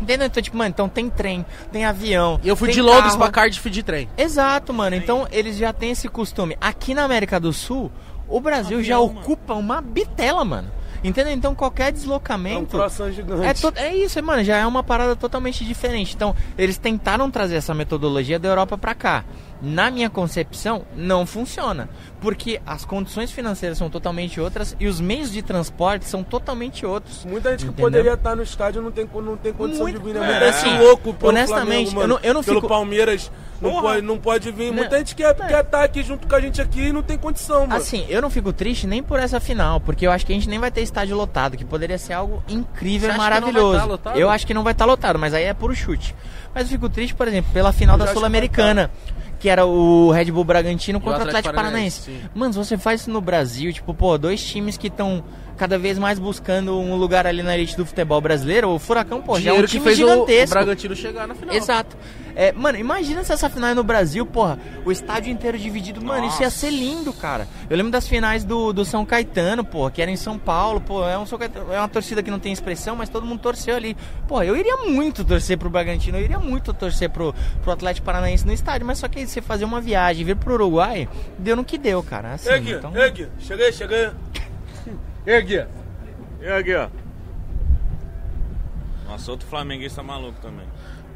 Entendeu? Então, tipo, mano, então tem trem, tem avião. E eu fui de Londres carro. pra Cardiff de trem. Exato, mano. Então eles já têm esse costume. Aqui na América do Sul, o Brasil já Avião, mano. ocupa uma bitela, mano. Entendeu? Então qualquer É um deslocamento. gigante. É, to- é isso, mano, já é uma parada totalmente diferente. Então, eles tentaram trazer essa metodologia da Europa pra cá. Na minha concepção, não funciona. Porque as condições financeiras são totalmente outras e os meios de transporte são totalmente outros. Muita gente que Entendeu? poderia estar no estádio não tem, não tem condição Muito- de vir, né? é, assim, louco pelo honestamente, Flamengo, eu não- eu não pelo fico- Palmeiras não Porra. pode, não pode vir. Não, Muita gente quer, é. quer estar aqui junto com a gente aqui e não tem condição, mano. Assim, eu não fico triste nem por essa final, porque eu acho que a gente nem vai ter estádio lotado, que poderia ser algo incrível Você e que maravilhoso. vai tá lotado? eu acho que não vai estar lotado, mas aí é puro chute. Mas eu fico triste, por exemplo, pela final Eu da que Sul-Americana, que era o Red Bull Bragantino contra o Atlético Atlético Paranaense. Paranaense. Mano, se você faz isso no Brasil, tipo, pô, dois times que estão cada vez mais buscando um lugar ali na elite do futebol brasileiro, o Furacão, pô, já é um Dinheiro que time fez o- o gigantesco. Bragantino chegar na final. Exato. É, mano, imagina se essa final é no Brasil, porra, o estádio inteiro dividido. Mano, isso ia ser lindo, cara. Eu lembro das finais do, do São Caetano, porra, que era em São Paulo, pô, é, um Caetano- é uma torcida que não tem expressão, mas todo mundo torceu ali. Pô, eu iria muito torcer pro Bragantino, eu iria muito torcer pro, pro Atlético Paranaense no estádio, mas só que você fazer uma viagem vir pro Uruguai, deu no que deu, cara. Assim, Ei, então... ei, Gui, chega aí, aí. Ergue. E aqui, ó. Nossa, outro flamenguista maluco também.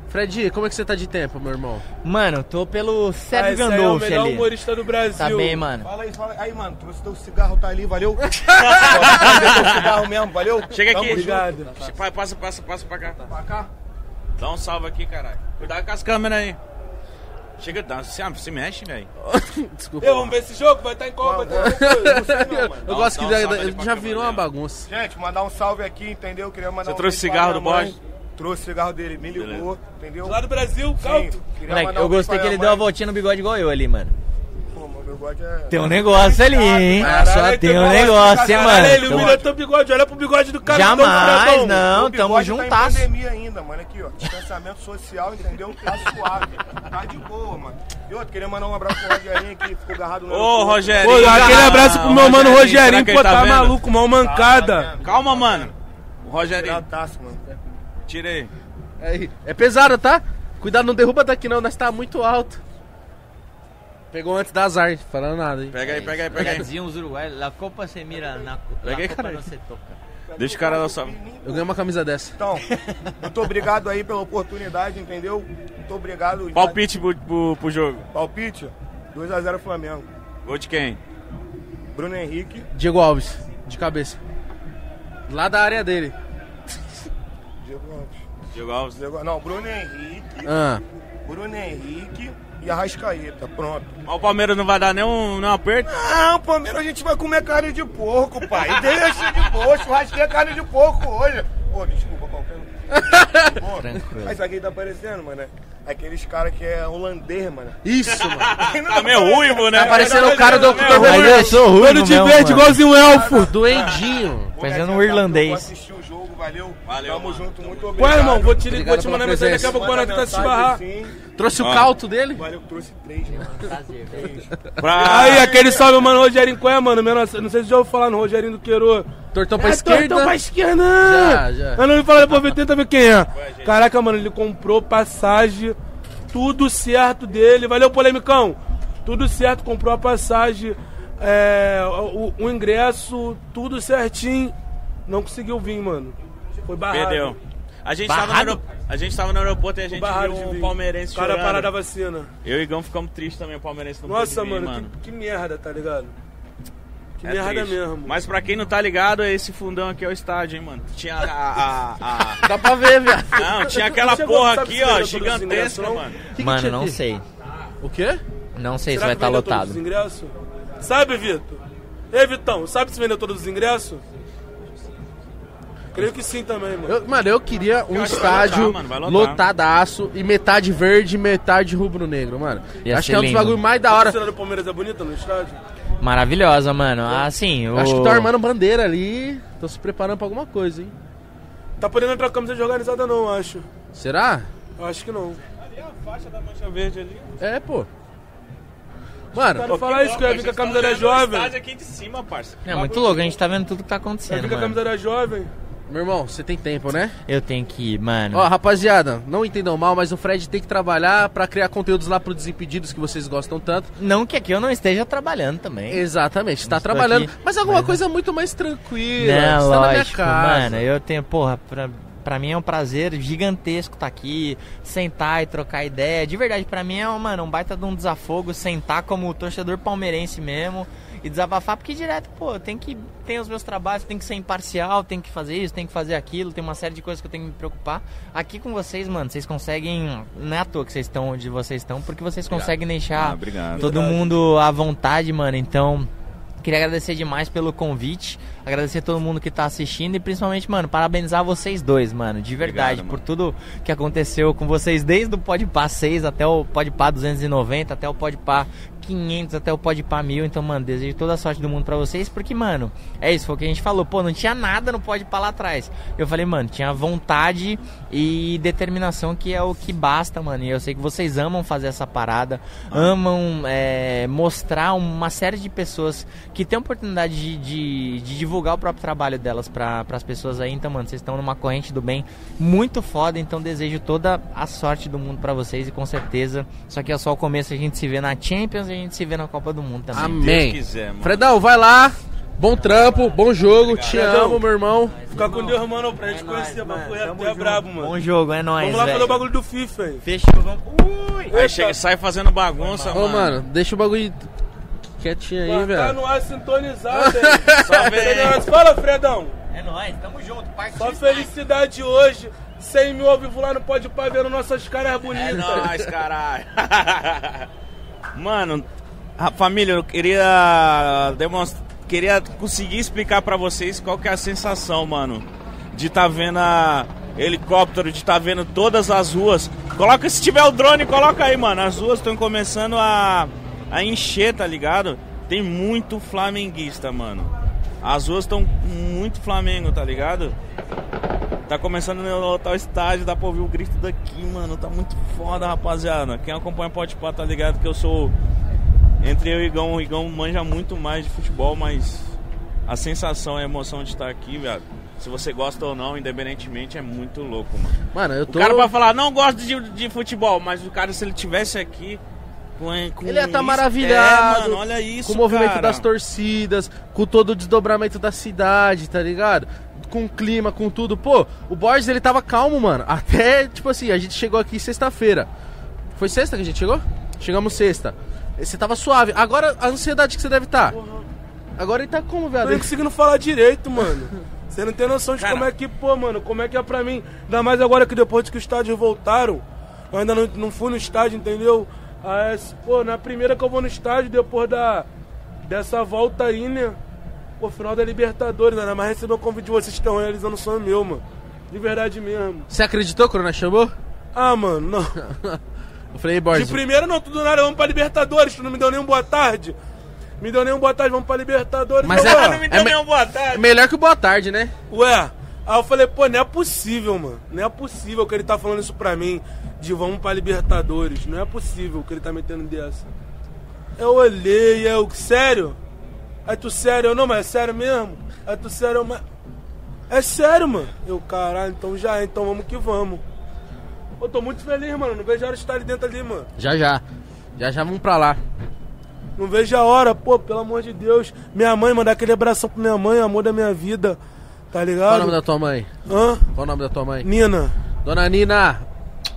Fred, como é que você tá de tempo, meu irmão? Mano, tô pelo Ah, Sérgio esse aí é o melhor ali. humorista do Brasil. Tá bem, mano. Fala aí, fala aí. Aí, mano, trouxe teu cigarro, tá ali, valeu? Trouxe teu cigarro mesmo, valeu? Chega Tamo aqui. junto. Obrigado. Pa- Passa, passa, passa pra cá. Pra cá? Dá um salve aqui, caralho. Cuidado com as câmeras aí. Chega, dá, se, se mexe, velho. Desculpa. Eu, vamos ver esse jogo? Vai estar em estar em qual? Não sei não, mano. Eu gosto um que já câmera virou uma bagunça. Gente, mandar um salve aqui, entendeu? Queria mandar Você um trouxe cigarro do. Bosch? Trouxe o cigarro dele, me ligou, Beleza. entendeu? Lá do Brasil, Sim, calma. Moleque, eu gostei que ele deu a mãe. voltinha no bigode igual eu ali, mano. Bigode é... Tem um negócio ali, hein? Caralho, Só tem tem um negócio, hein, mano? ele Então, humilha teu bigode. Olha pro bigode do cara. Jamais, não, tamo juntasso. Tá em pandemia ainda, mano. Aqui, ó. Distanciamento social, entendeu? Tá suave. Tá de boa, mano. E outro, queria mandar um abraço pro Rogerinho que ficou agarrado no Ô. Rogério. Pô, aquele abraço pro meu mano Rogerinho, que pô, tá vendo? maluco, mal mancada. Calma, mano. O Rogerinho. Aí, é pesado, tá? Cuidado, não derruba daqui não, nós tá muito alto. Pegou antes da azar, falando nada, hein? Pega aí, pega aí, pega aí. diziam os uruguaios, la copa se mira, na Pega aí, copa caralho. não se toca. Deixa o cara dar o salve. Eu ganhei uma camisa dessa. Então, muito obrigado aí pela oportunidade, entendeu? Muito obrigado. Palpite pro, pro, pro jogo. Palpite. 2x0 Flamengo. Gol de quem? Bruno Henrique. Diego Alves, de cabeça. Lá da área dele. Diego Alves. Diego Alves. Diego- Não, Bruno Henrique. Ah, Bruno Henrique e Arrascaeta. Pronto. Mas o Palmeiras não vai dar nem um, nem um aperto? Não, Palmeiras a gente vai comer carne de porco, pai. Deixa de boa, churrasquinha carne de porco hoje. Pô, desculpa, Palmeiras. Pô, Tranquilo. Sabe quem tá aparecendo, mano? Aqueles caras que é holandês, mano. Isso, mano. Tá meio ruivo, né? Tá parecendo o cara do, do, Mas eu sou ruim Todo de mesmo, verde, igualzinho um elfo. do Endinho. Parecendo um irlandês. assistir o jogo, valeu. Valeu, Tamo mano. junto, muito obrigado. Ué, irmão, vou te, Obrigado vou te mandar mensagem daqui a pouco pra nós tentar se Manda esbarrar. Trouxe o Ó. calto dele? Valeu, trouxe três, mano. Prazer. Pra... Aí, aquele salve, mano, Rogerinho Coé, mano. Não sei se já ouviu falar no Rogerinho do Queiro. Tortão pra É, esquerda. Tortão pra esquerda. Já, já. Mas não me fala depois, tenta ver quem é. Caraca, mano, ele comprou passagem, tudo certo dele. Valeu, polemicão. Tudo certo, comprou a passagem, é, o, o ingresso, tudo certinho. Não conseguiu vir, mano. Foi barrado. Perdeu. A gente, tava no Barrado? aeroporto, a gente tava no aeroporto e a gente Barrado viu um palmeirense Cara, chorando. parada da vacina. Eu e o Igão ficamos tristes também, o palmeirense não Nossa, vir, mano, mano. Que, que merda, tá ligado? Que É merda triste. mesmo. Mas pra quem não tá ligado, esse fundão aqui é o estádio, hein, mano. Tinha a... a- a- Dá pra ver, viado. Não, tinha aquela Chegou, porra aqui, ó, gigantesca, não? mano. que Mano, tinha não aqui? sei. O quê? Não sei Será se vai que estar vendeu todos lotado. os ingressos? Sabe, Vitor? Ei, Vitão, sabe se vendeu todos os ingressos? Creio que sim também, mano. Eu- mano, eu queria um Eu que estádio lotar, mano, lotadaço e metade verde e metade rubro-negro, mano. Ia Acho que é um dos lindo. bagulho mais da A hora. torcida do Palmeiras é bonita no estádio? Maravilhosa, mano. Assim, o... Acho que tá armando bandeira ali. Tô se preparando pra alguma coisa, hein? Tá podendo entrar camisa de organizada não, acho. Será? Eu acho que não. Ali a faixa da mancha verde ali. É, pô. Mano, Quero falar isso, que eu ia vir com a camisa da jovem. estádio aqui de cima, parça. É muito louco, a gente tá vendo tudo que tá Eu acontecendo, vi com a camisa da jovem. Meu irmão, você tem tempo, né? Eu tenho que ir, mano. Ó, rapaziada, não entendam mal, mas o Fred tem que trabalhar pra criar conteúdos lá pro Desimpedidos que vocês gostam tanto. Não que aqui eu não esteja trabalhando também. Exatamente, tá Estou trabalhando. aqui, mas alguma mas- coisa muito mais tranquila. Não, você tá na minha lógico, casa. mano. Eu tenho, porra, pra, pra mim é um prazer gigantesco estar aqui, sentar e trocar ideia. De verdade, pra mim é, mano, um baita de um desafogo sentar como torcedor palmeirense mesmo e desabafar, porque direto, pô, tem que tem os meus trabalhos, tem que ser imparcial, tem que fazer isso, tem que fazer aquilo, tem uma série de coisas que eu tenho que me preocupar. Aqui com vocês, mano, vocês conseguem, não é à toa que vocês estão onde vocês estão, porque vocês conseguem deixar Ah, obrigado. todo mundo à vontade, mano. Então, Queria agradecer demais pelo convite, agradecer todo mundo que tá assistindo e principalmente, mano, parabenizar vocês dois, mano, de verdade, Obrigado, por mano. tudo que aconteceu com vocês desde o Podpah 6 até o Podpah 290, até o Podpah 500, até o Podpah 1000. Então, mano, desejo toda a sorte do mundo pra vocês, porque, mano, é isso, foi o que a gente falou, pô, não tinha nada no Podpah lá atrás. Eu falei, mano, tinha vontade e determinação que é o que basta, mano. E eu sei que vocês amam fazer essa parada, amam é, mostrar uma série de pessoas que têm oportunidade de, de- de divulgar o próprio trabalho delas para as pessoas aí. Então, mano, vocês estão numa corrente do bem muito foda. Então, desejo toda a sorte do mundo para vocês e com certeza, isso aqui é só o começo. A gente se vê na Champions a gente se vê na Copa do Mundo também. Amém. Deus quiser, mano. Fredão, vai lá. Bom trampo, bom jogo. Te Fredão. amo, meu irmão. Ficar com Deus, mano, pra gente É conhecer. mano. é Tamo até junto. brabo, mano. Bom jogo, é nóis, Vamos lá fazer o bagulho do FIFA, hein? Fechou, vamos. Ui! Aí chega, sai fazendo bagunça, Ô, mano. mano, deixa o bagulho quietinho aí, Tá velho. no ar sintonizado, hein? Só vem. Fala, Fredão. É nóis, tamo junto. Parte Só felicidade hoje. 100 mil ao vivo lá no Pode Pá vendo nossas caras É bonitas. nóis, caralho. Mano, família, eu queria demonstrar, queria conseguir explicar pra vocês qual que é a sensação, mano, de tá vendo a helicóptero, de tá vendo todas as ruas. Coloca, se tiver o drone, coloca aí, mano. As ruas estão começando a, a encher, tá ligado? Tem muito flamenguista, mano. As ruas estão muito Flamengo, tá ligado? Tá começando a lotar o estádio, dá pra ouvir o grito daqui, mano. Tá muito foda, rapaziada. Quem acompanha Pode Pá tá ligado que eu sou. Entre eu e o Igão, o Igão manja muito mais de futebol, mas a sensação, a emoção de estar aqui, velho. Se você gosta ou não, independentemente, é muito louco, mano. Mano, eu O tô. cara vai falar, não gosto de, de futebol, mas o cara, se ele tivesse aqui. Com, Ele ia estar isso- maravilhado. É, mano, olha isso. com o movimento cara. das torcidas, com todo o desdobramento da cidade, tá ligado? Com o clima, com tudo. Pô, o Borges ele tava calmo, mano. Até, tipo assim, a gente chegou aqui sexta-feira. Foi sexta que a gente chegou? Chegamos sexta. Você tava suave. Agora a ansiedade que você deve estar. Agora ele tá como, Eu viado? nem conseguindo falar direito, mano. Você não tem noção de Cara. como é que, pô, mano, como é que é pra mim. Ainda mais agora que depois que os estádios voltaram, eu ainda não, não fui no estádio, entendeu? Aí, pô, na primeira que eu vou no estádio, depois da, dessa volta aí, né? Pô, final da Libertadores, ainda mais receber o convite de vocês que estão realizando o sonho meu, mano. De verdade mesmo. Você acreditou quando nós chamou? Ah, mano, não. Eu falei, De Borges, primeira não, tudo nada, vamos pra Libertadores. Tu não me deu nem um boa tarde. Me deu nem um boa tarde, vamos pra Libertadores. Mas Eu, é- ué, Não me É deu nenhum boa é tarde. melhor que boa tarde, né? Ué, aí eu falei, pô, não é possível, mano. Não é possível que ele tá falando isso pra mim, de vamos pra Libertadores. Não é possível que ele tá metendo dessa. Eu olhei, eu, sério? Aí tu sério? Eu, não, mas é sério mesmo? Aí tu sério, eu, mas... É sério, mano. Eu, caralho, então já é, então vamos que vamos. Eu tô muito feliz, mano. Não vejo a hora de estar ali dentro ali, mano. Já, já. Já, já vamos pra lá. Não vejo a hora, pô, pelo amor de Deus. Minha mãe, mandar aquele abração pra minha mãe, amor da minha vida. Tá Qual o ligado? nome da tua mãe? Hã? Qual o nome da tua mãe? Nina. Dona Nina,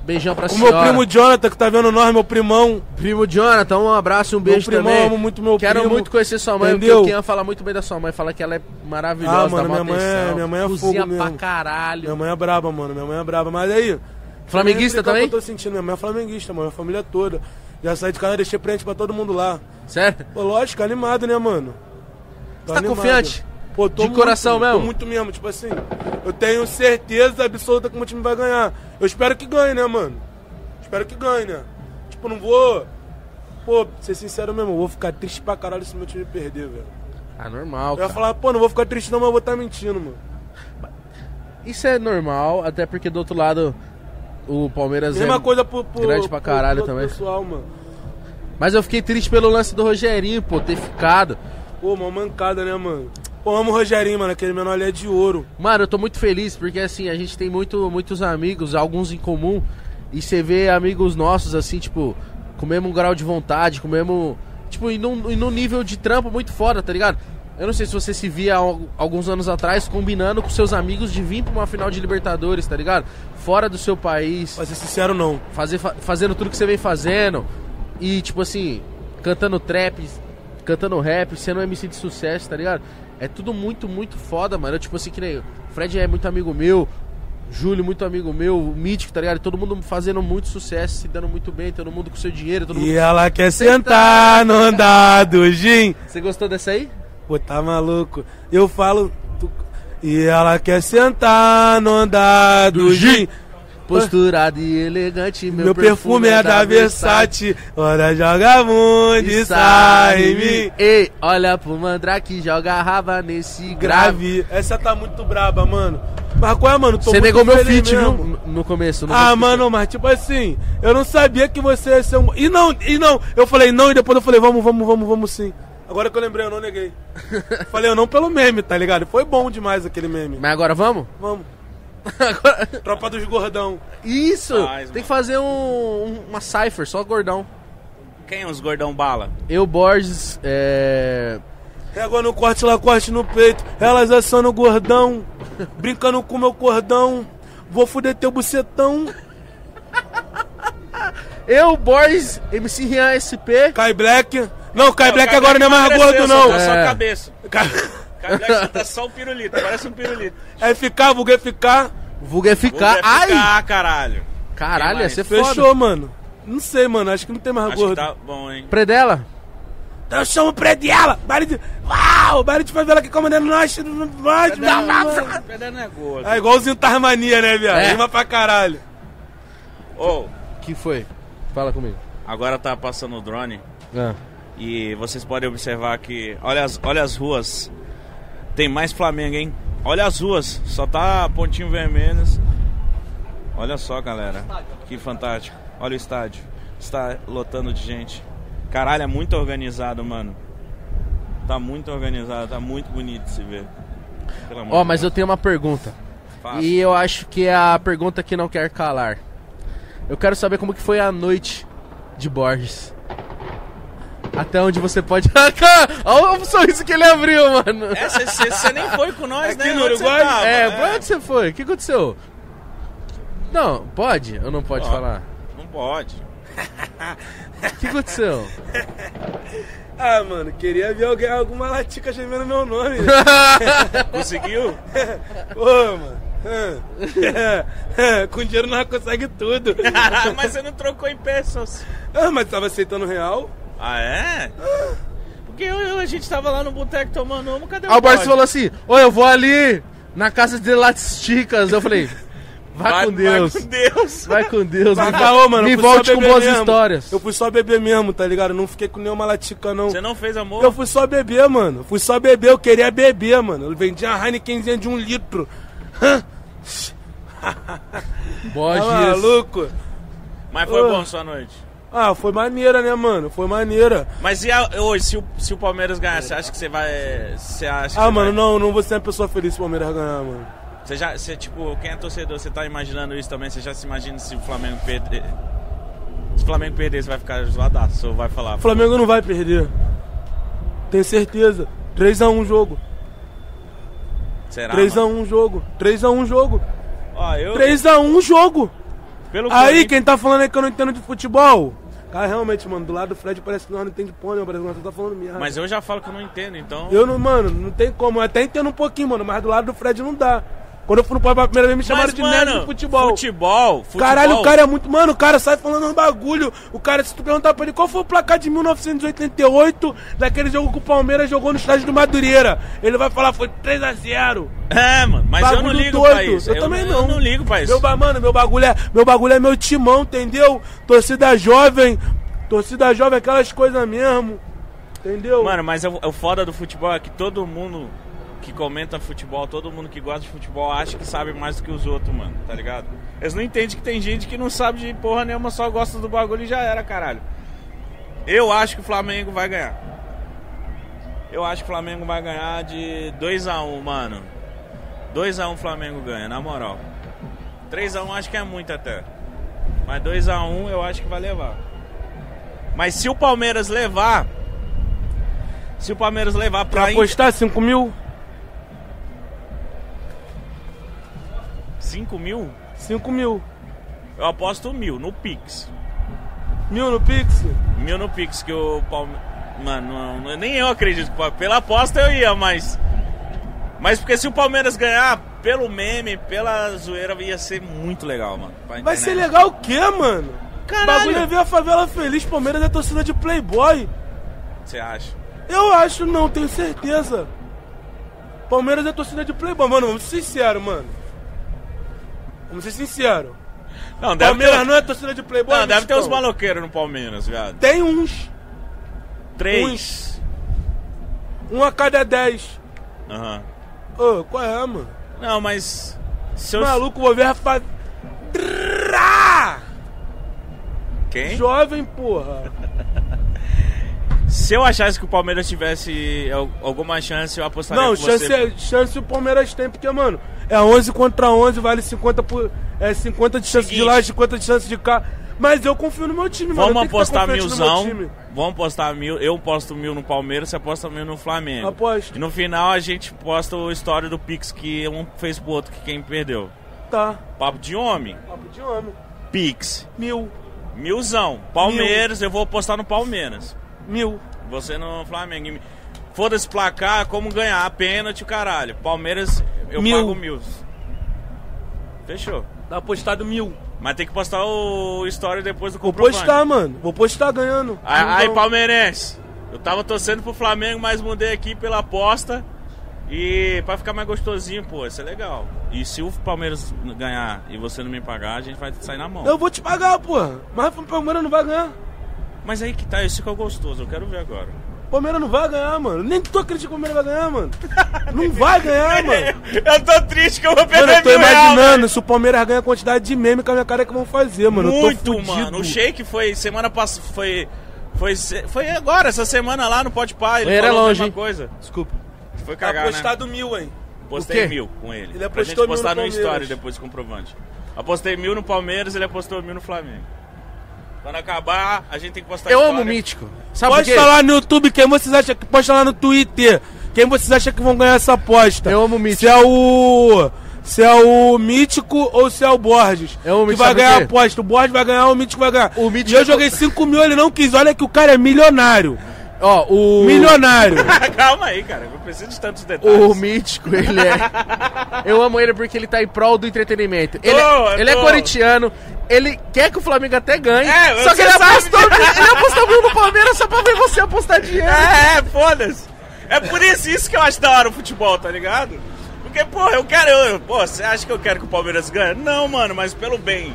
beijão pra O senhora. meu primo Jonathan, que tá vendo nós, meu primão. Primo Jonathan, um abraço e um beijo primão, também. amo muito meu Quero primo. muito conhecer sua mãe, Entendeu? porque o Kian fala muito bem da sua mãe, fala que ela é maravilhosa, Ah, mano, minha mãe é- minha mãe é cozinha fogo pra mesmo. caralho. Minha mãe é braba, mano. Minha mãe é braba. Mas aí. Flamenguista também? o Eu tô sentindo. Minha mãe é flamenguista, mano. A família toda. Já saí de casa, deixei presente pra todo mundo lá. Sério? Pô, lógico, animado, né, mano? Tô Você tá confiante? Pô, tô De muito, coração mesmo? Tô muito mesmo, tipo assim. Eu tenho certeza absoluta que o meu time vai ganhar. Eu espero que ganhe, né, mano? Espero que ganhe, né? Tipo, não vou. Pô, ser sincero mesmo, eu vou ficar triste pra caralho se meu time perder, velho. Ah, normal, Eu ia cara. falar, pô, não vou ficar triste não, mas eu vou estar mentindo, mano. Isso é normal, até porque do outro lado o Palmeiras Mesma é... coisa pro, pro, grande pra caralho pro também. pessoal, mano. Mas eu fiquei triste pelo lance do Rogerinho, pô, ter ficado. Pô, uma mancada, né, mano? Pô, amo o Rogerinho, mano. Aquele menor ali é de ouro. Mano, eu tô muito feliz porque assim, a gente tem muito, muitos amigos, alguns em comum, e você vê amigos nossos assim, tipo, com o mesmo grau de vontade, com o mesmo. Tipo, e num, e num nível de trampo muito foda, tá ligado? Eu não sei se você se via al- alguns anos atrás combinando com seus amigos de vir pra uma final de Libertadores, tá ligado? Fora do seu país, Pra ser sincero, não. fazer, fa- fazendo tudo que você vem fazendo. E tipo assim, cantando trap, cantando rap, sendo um MC de sucesso, tá ligado? É tudo muito, muito foda, mano. Eu, tipo assim, que nem. Fred é muito amigo meu, Júlio, muito amigo meu, o Mítico, tá ligado? Todo mundo fazendo muito sucesso, se dando muito bem, todo mundo com seu dinheiro, todo mundo. E ela quer sentar no andar do gin. Você gostou dessa aí? Pô, tá maluco. Eu falo. tu- E ela quer sentar no andar do gin. Posturado e elegante, meu, Meu, perfume é da Versace. Ora, joga muito e sai em mim. Ei, olha pro Mandrake, joga raba nesse grave. Grave. Essa tá muito braba, mano. Mas qual é, mano? Você negou meu feat, viu? No- começo. no Ah, mano, mas tipo assim, eu não sabia que você ia ser um. E não, e não, eu falei não, e depois eu falei, vamos, vamos, vamos, vamos sim. Agora que eu lembrei, eu não neguei. falei, eu não pelo meme, tá ligado? Foi bom demais aquele meme. Mas agora vamos? Vamos. Agora- Tropa dos gordão. Isso! Faz, tem mano. que fazer um, um- uma cipher, só gordão. Quem é os gordão bala? Eu, Borges, é. Régua no corte, lá corte no peito. Elas assando o gordão. Brincando com meu cordão. Vou fuder teu bucetão. Eu, Borges, MC Rian SP. Kai Black. Não, Kai Não, Black Kai agora não é mais gordo, não. Só, tá só a É. cabeça. Kai- Black tá só um pirulito, parece um pirulito. É ficar, vulgar ficar. Vulga é ficar. Vou Ai! ficar, caralho. Caralho, ia mais? ser foda. Fechou, mano. Não sei, mano. Acho que não tem mais Acho que gordo. tá bom, hein? Predela. Então eu chamo o Prediela. Baile de. Uau! Baile de favela aqui comandando nós. nós Pedra não é gordo. É igualzinho Tarmania, né, viado? É. Rima pra caralho. Ô, que foi? Fala comigo. agora tá passando o drone Ah. e vocês podem observar que. Olha as, olha as ruas. Tem mais Flamengo, hein? Olha as ruas. Só tá pontinho vermelhos. Olha só, galera. Que fantástico. Olha o estádio. Está lotando de gente. Caralho, é muito organizado, mano. Tá muito organizado, tá muito bonito de se ver. Ó, de mas eu tenho uma pergunta. E eu acho que é a pergunta que não quer calar. Eu quero saber como que foi a noite de Borges. Até onde você pode. Olha o sorriso que ele abriu, mano. É, você nem foi com nós, Aqui né? no Uruguai? tava? É, pra onde você foi? O que aconteceu? Não, pode ou não pode falar? Não pode. O que aconteceu? Ah, mano, queria ver alguém, alguma latica gemendo meu nome. Conseguiu? Ô, mano. Com dinheiro nós consegue tudo. mas você não trocou em pesos. Ah, mas tava aceitando real? Ah, é? Porque eu, eu- a gente tava lá no boteco tomando uma, cadê o Aí o Borges? falou assim: Oi, eu vou ali na casa de Las Chicas. Eu falei, vai, com Deus. Vai com Deus. Vai com Deus. Vai, me vai, ô, mano, me volte com boas mesmo. histórias. Eu fui só beber mesmo, tá ligado? Eu não fiquei com nenhuma latica, não. Você não fez amor? Eu fui só beber, mano. Eu Fui só beber, eu queria beber, mano. Eu vendia uma Heinekenzinha de um litro. Boa, Tá maluco? Mas foi Ô. bom sua noite. Ah, foi maneira, né, mano? Foi maneira. Mas e a, hoje, se o, se o Palmeiras ganhar, você acha que você vai. Você acha que Ah, mano, vai- não, não vou ser uma pessoa feliz se o Palmeiras ganhar, mano. Você já, você, tipo, quem é torcedor, você tá imaginando isso também? Você já se imagina se o Flamengo perder. Se o Flamengo perder, você vai ficar zoadaço ou vai falar? O Flamengo não vai perder. Tenho certeza. 3x1 jogo. Será? mano? 3x1 jogo. 3x1 jogo. Ó, eu. 3x1 jogo. Pelo Aí, quem tá falando aí que eu não entendo de futebol? Cara, realmente, mano, do lado do Fred parece que nós não entende porra, né? Parece que nós tá falando merda. Mas eu já falo que eu não entendo, então. Eu não, mano, não tem como. Eu até entendo um pouquinho, mano, mas do lado do Fred não dá. Quando eu fui no Pau pela primeira vez, me chamaram Mas, de mano, nerd de futebol. Futebol, futebol. Caralho, o cara é muito. Mano, o cara sai falando um bagulho. O cara, se tu perguntar pra ele qual foi o placar de 1988 daquele jogo que o Palmeiras jogou no estádio do Madureira, ele vai falar foi 3x0. É, mano, mas eu não Bagulho ligo doido. pra isso. Eu, também não. Eu não ligo pra isso. Meu, mano, meu bagulho, é, meu bagulho é meu timão, entendeu? Torcida jovem. Torcida jovem, aquelas coisas mesmo. Entendeu? Mano, mas o foda do futebol é que todo mundo que comenta futebol, todo mundo que gosta de futebol acha que sabe mais do que os outros, mano, tá ligado? Eles não entendem que tem gente que não sabe de porra nenhuma, só gosta do bagulho e já era, caralho. Eu acho que o Flamengo vai ganhar. Eu acho que o Flamengo vai ganhar de 2x1, mano. 2x1 o Flamengo ganha, na moral. 3x1 acho que é muito até. Mas 2x1 eu acho que vai levar. Mas se o Palmeiras levar. Se o Palmeiras levar pra. pra apostar 5 mil? 5 mil, 5 mil. eu aposto mil no Pix. Mil no Pix? Mil no Pix, que o Palmeiras. Mano, não- nem eu acredito. Pela aposta eu ia, mas. Mas porque se o Palmeiras ganhar, pelo meme, pela zoeira, ia ser muito legal, mano. Vai ser legal o quê, mano? O Caralho. bagulho é ver a favela feliz, Palmeiras é torcida de Playboy. Você acha? Eu acho, não, tenho certeza. Palmeiras é torcida de Playboy, mano, vamos ser sinceros, mano. Vamos ser sinceros. Não, deve Palmeiras ter. não é torcida de Playboy? Não, deve ter uns Mexicão? maloqueiros no Palmeiras, viado. Tem uns. Três. Um a cada dez. Aham. Ô, qual é, mano? Não, mas. Se eu... Maluco, vou ver a fa... Drá! Quem? Jovem, porra. Se eu achasse que o Palmeiras tivesse al- alguma chance, eu apostaria Não, chance, você. é- chance o Palmeiras tem, porque, mano, é 11 contra 11, vale 50 por. É 50 de chance de Seguinte. lá, 50 de chance de cá. Mas eu confio no meu time, mano. Vamos apostar milzão. Vamos apostar mil. Eu posto mil no Palmeiras, você aposta mil no Flamengo. Aposto. E no final a gente posta o história do Pix que um fez pro outro que quem perdeu. Tá. Papo de homem. Papo de homem. Pix. Mil. Milzão. Palmeiras, eu vou apostar no Palmeiras. Mil. Você no Flamengo. Foda-se placar, como ganhar, pênalti, caralho. Palmeiras, eu Mil. pago mil. Fechou. Tá apostado mil. Mas tem que postar o história depois do Vou comprovante. postar, mano. Vou postar ganhando. Aí, Milzão. palmeirense, eu tava torcendo pro Flamengo, mas mudei aqui pela aposta. E pra ficar mais gostosinho, pô, isso é legal. E se o Palmeiras ganhar e você não me pagar, a gente vai sair na mão. Eu vou te pagar, porra. Mas o Palmeiras não vai ganhar. Mas aí que tá, isso que é gostoso, eu quero ver agora. O Palmeiras não vai ganhar, mano. Nem tu acredita que o Palmeiras vai ganhar, mano. Não vai ganhar, mano. eu tô triste que eu vou perder Mano, eu tô mil real, imaginando velho. se o Palmeiras ganha a quantidade de meme com a minha cara que vão fazer, mano. eu Muito, tô mano. O Shake foi semana passada, foi, foi, foi agora, essa semana lá no Pode Pai. Ele Era falou a longe, mesma coisa. Desculpa. Foi Tá cagar, né? apostado mil, hein? Postei O quê? mil com ele. Ele pra apostou gente mil postar no no, story depois do comprovante. Apostei mil no Palmeiras, ele apostou mil no Flamengo. Quando acabar, a gente tem que postar Eu história. amo o Mítico. Sabe quê? falar no YouTube quem vocês acham que. Pode falar no Twitter. Quem vocês acham que vão ganhar essa aposta? Eu amo o Mítico. Se é o. Se é o Mítico ou se é o Borges. Amo o que Mítico, vai sabe por ganhar a aposta. O Borges vai ganhar, o Mítico vai ganhar. O Mítico e eu é- joguei 5 mil, ele não quis. Olha que o cara é milionário. Ó, o. Milionário. Calma aí, cara. Eu preciso de tantos detalhes. O Mítico, ele é. Eu amo ele porque ele tá em prol do entretenimento. Ele, Tô, é, ele é tô. corintiano, ele quer que o Flamengo até ganhe. É, só que ele sabe. apostou, ele apostou mil no Palmeiras só pra ver você apostar dinheiro. É, é, foda-se. É por isso, isso que eu acho da hora o futebol, tá ligado? Porque, porra, eu quero. Eu, pô, você acha que eu quero que o Palmeiras ganhe? Não, mano, mas pelo bem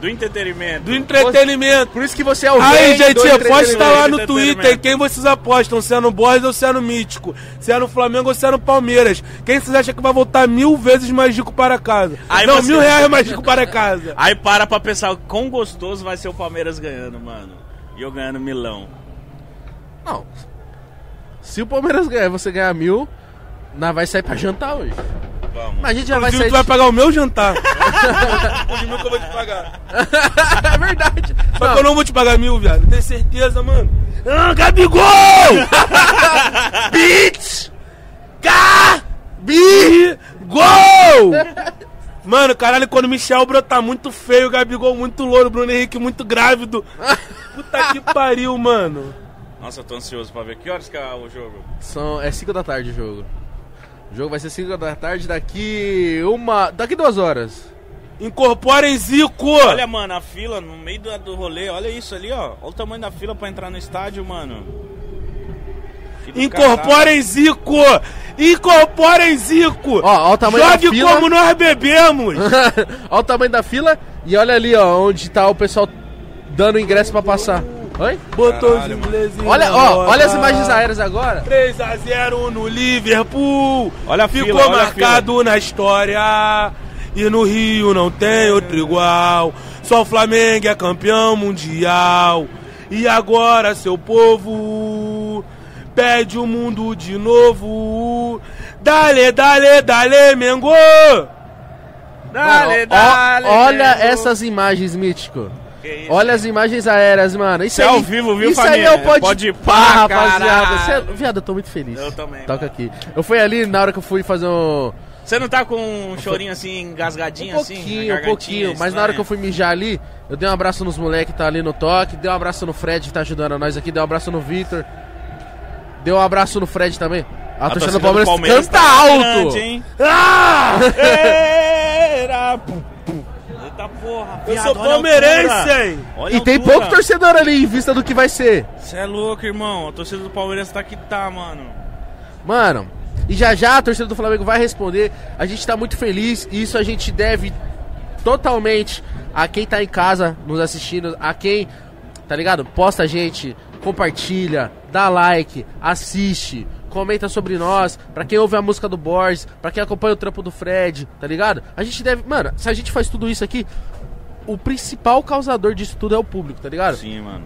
do entretenimento. Do entretenimento. Por isso que você é o Aí, gente, estar lá no. Twitter quem vocês apostam, se é no Borges ou se é no Mítico, se é no Flamengo ou se é no Palmeiras. Quem vocês acham que vai voltar mil vezes mais rico para casa? Aí Não, você- mil reais mais rico para casa. Aí para pra pensar quão gostoso vai ser o Palmeiras ganhando, mano. E eu ganhando milão. Não. Se o Palmeiras ganhar e você ganhar mil, nós vai sair pra jantar hoje. Vamos. Mas a gente já vai Inclusive, sair. tu vai pagar o meu jantar. Os mil que eu vou te pagar. é verdade. Só Não, que eu não vou te pagar mil, viado. Tem certeza, mano? Ah, Gabigol! Bitch! Gol! Mano, caralho, quando o Michel brotar muito feio, o Gabigol muito louro, o Bruno Henrique muito grávido. Puta que pariu, mano. Nossa, eu tô ansioso pra ver. Que horas que é o jogo? São, é 5 da tarde o jogo. O jogo vai ser 5 da tarde daqui uma. daqui duas horas. Incorporem Zico! Olha, mano, a fila no meio do, do rolê. Olha isso ali, ó. Olha o tamanho da fila pra entrar no estádio, mano. Incorporem Zico! Incorporem Zico! Ó, ó o tamanho Jogue da fila. como nós bebemos! olha o tamanho da fila e olha ali, ó, onde tá o pessoal dando ingresso pra passar. Oi? Botou os Caralho, mano. ingleses Olha, ó, roda. olha as imagens aéreas agora. 3x0 no Liverpool. Olha a Ficou fila, olha a marcado na história. E no Rio não tem outro igual. Só o Flamengo é campeão mundial. E agora, seu povo, pede o mundo de novo. Dale, dale, dale, Mengo. Dale, Mano, ó- dale, olha Mengo. essas imagens, Mítico. Isso? Olha as imagens aéreas, mano. Isso Isso é aí, ao vivo, viu, Isso família? aí é o pode, Pode pá, pá, rapaziada. é- Viado, eu tô muito feliz. Eu também, Toca mano. aqui. Eu fui ali na hora que eu fui fazer um. Você não tá com um chorinho assim, engasgadinho Um assim? pouquinho, na um pouquinho. Mas na hora que eu fui mijar ali, eu dei um abraço nos moleques que tá ali no toque, dei um abraço no Fred que tá ajudando nós aqui, dei um abraço no Vitor. Dei um abraço no Fred também. A, A torcida do Palmeiras, canta tá alto! grande, hein? Ah! Era, porra, Eu viado, sou a palmeirense, hein? E tem pouco torcedor ali em vista do que vai ser. Você é louco, irmão. A torcida do Palmeiras tá que tá, mano. Mano, e já já a torcida do Flamengo vai responder. A gente tá muito feliz e isso a gente deve totalmente a quem tá em casa nos assistindo, a quem, tá ligado? Posta a gente, compartilha, dá like, assiste, comenta sobre nós, pra quem ouve a música do Borges, pra quem acompanha o trampo do Fred, tá ligado? A gente deve, mano, se a gente faz tudo isso aqui, o principal causador disso tudo é o público, tá ligado? Sim, mano.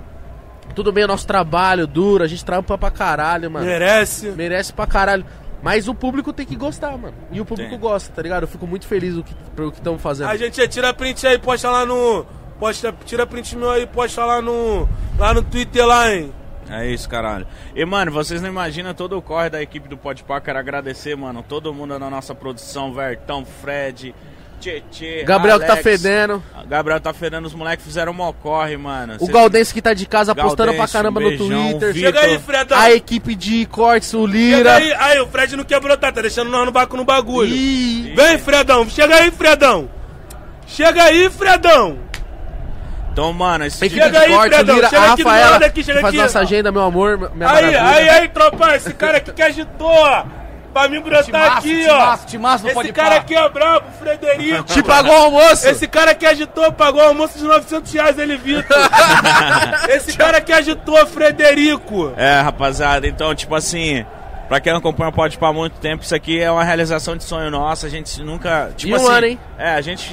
Tudo bem, o nosso trabalho duro, a gente trampa pra caralho, mano Merece. merece pra caralho. Mas o público tem que gostar, mano. E o público Tem. gosta, tá ligado? Eu fico muito feliz do que, pelo que estão fazendo. A gente tira print aí, posta lá no. Posta, tira print meu aí, posta lá no. Lá no Twitter lá, hein? É isso, caralho. E, mano, vocês não imaginam todo o corre da equipe do Podpah. Quero agradecer, mano, todo mundo na nossa produção. Vertão, Fred, Tietê, Gabriel que tá Alex. fedendo. Gabriel tá fedendo. Os moleques fizeram mó corre, mano. O Galdense que tá de casa postando pra caramba um no beijão, Twitter. Vitor. Chega aí, Fredão. A equipe de cortes, o Chega Lira. aí, aí, o Fred não quer brotar, tá deixando nós no barco no bagulho. E... Vem, Fredão, chega aí, Fredão. Chega aí, Fredão. Então, mano, esse Equipe Chega de aí, cortes, o Fredão, Lira, chega a aqui do Rafaela, aqui, chega que faz aqui. nossa agenda, meu amor, minha Aí, maravilha. aí, aí, tropa, esse cara aqui que agitou pra mim brotar aqui, ó. timaço Esse cara aqui é brabo, Frederico. Te pagou o almoço? Esse cara que agitou pagou o almoço de 900 reais, ele, Vitor. Esse cara que agitou, Frederico. É, rapaziada, então, tipo assim, pra quem não acompanha o Podpah há muito tempo, isso aqui é uma realização de sonho nossa. A gente nunca. Tipo E um assim, ano, hein? É, a gente.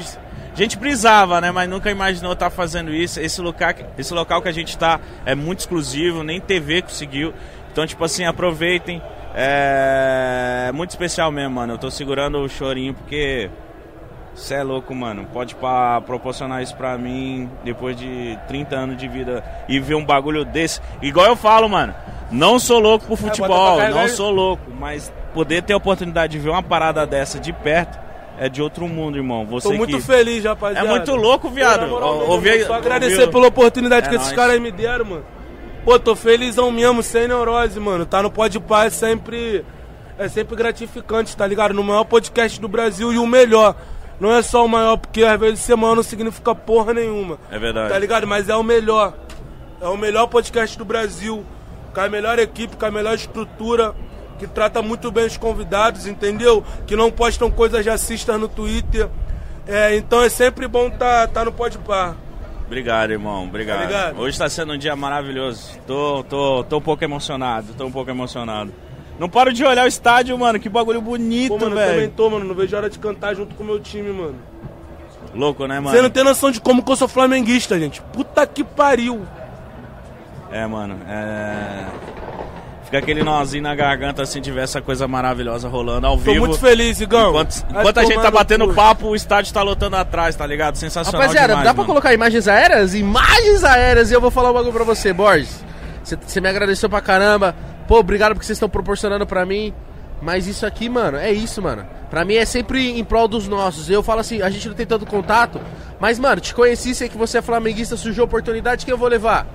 A gente brisava, né? Mas nunca imaginou estar fazendo isso. Esse local, esse local que a gente tá é muito exclusivo, nem TV conseguiu. Então, tipo assim, aproveitem. É muito especial mesmo, mano. Eu tô segurando o chorinho porque. Você é louco, mano. Pode pra proporcionar isso pra mim depois de 30 anos de vida e ver um bagulho desse. Igual eu falo, mano. Não sou louco por bota futebol, carregar não sou louco. Mas poder ter a oportunidade de ver uma parada dessa de perto é de outro mundo, irmão. Você Tô muito que... feliz, É rapaziada. muito louco, viado. Na moral Ouvi- Só agradecer ouvi- pela oportunidade É que esses nóis. caras me deram, mano. Pô, tô felizão mesmo, sem neurose, mano. Tá no Pode Pá é sempre. É sempre gratificante, tá ligado? No maior podcast do Brasil e o melhor. Não é só o maior, porque às vezes ser maior não significa porra nenhuma. É verdade. Tá ligado? Mas é o melhor. É o melhor podcast do Brasil. Com a melhor equipe, com a melhor estrutura. que trata muito bem os convidados, entendeu? Que não postam coisas racistas no Twitter. É, então é sempre bom tá, tá no Pode Par. Obrigado, irmão. Obrigado. Ligado? Hoje está sendo um dia maravilhoso. Tô, tô, tô um pouco emocionado. Tô um pouco emocionado. Não paro de olhar o estádio, mano. Que bagulho bonito, mano, eu também velho. tô, mano. Não vejo a hora de cantar junto com o meu time, mano. Louco, né, mano? Você não tem noção de como que eu sou flamenguista, gente. Puta que pariu. É, mano. É. Fica aquele nozinho na garganta assim, tiver essa coisa maravilhosa rolando ao Tô vivo. muito feliz, Igão. Enquanto, enquanto a gente tá batendo cu. papo, o estádio tá lotando atrás, tá ligado? Sensacional Rapaziada, demais, dá pra mano. colocar imagens aéreas? Imagens aéreas! E eu vou falar um bagulho pra você, Borges. Você- me agradeceu pra caramba. Pô, obrigado porque vocês estão proporcionando pra mim. Mas isso aqui, mano, é isso, mano. Pra mim é sempre em prol dos nossos. Eu falo assim, a gente não tem tanto contato. Mas, mano, te conheci, sei que você é flamenguista, surgiu a oportunidade, quem eu vou levar?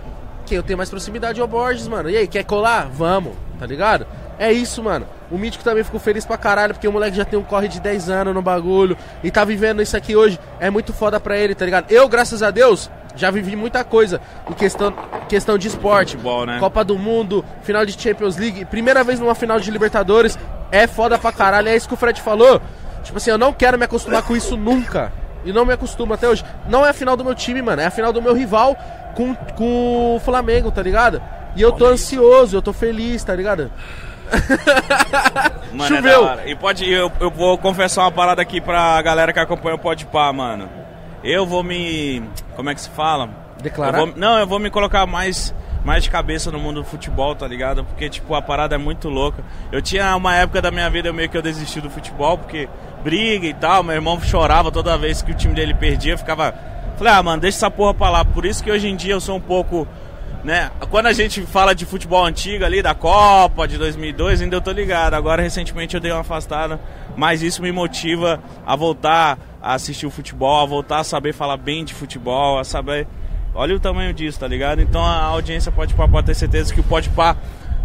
Quem eu tenho mais proximidade é o Borges, mano. E aí, quer colar? Vamos, tá ligado? É isso, mano. O Mítico também ficou feliz pra caralho, porque o moleque já tem um corre de 10 anos no bagulho e tá vivendo isso aqui hoje. É muito foda pra ele, tá ligado? Eu, graças a Deus, já vivi muita coisa em questão, questão de esporte. Futebol, né? Copa do Mundo, final de Champions League, primeira vez numa final de Libertadores. É foda pra caralho, é isso que o Fred falou. Tipo assim, eu não quero me acostumar com isso nunca. E não me acostumo até hoje. Não é a final do meu time, mano. É a final do meu rival com, com o Flamengo, tá ligado? E eu tô ansioso, eu tô feliz, tá ligado? Mano, é Choveu. hora. E pode, eu, eu vou confessar uma parada aqui pra galera que acompanha o Pode Pá, mano. Eu vou me. Como é que se fala? Declarar? Eu vou- não, eu vou me colocar mais, mais de cabeça no mundo do futebol, tá ligado? Porque, tipo, a parada é muito louca. Eu tinha uma época da minha vida meio que eu desisti do futebol, porque briga e tal, meu irmão chorava toda vez que o time dele perdia, eu ficava. Falei, ah, mano, deixa essa porra pra lá. Por isso que hoje em dia eu sou um pouco. Né? Quando a gente fala de futebol antigo ali, da Copa de 2002, ainda eu tô ligado. Agora, recentemente, eu dei uma afastada, mas isso me motiva a voltar a assistir o futebol, a voltar a saber falar bem de futebol, a saber. Olha o tamanho disso, tá ligado? Então a audiência pode pode ter certeza que o pode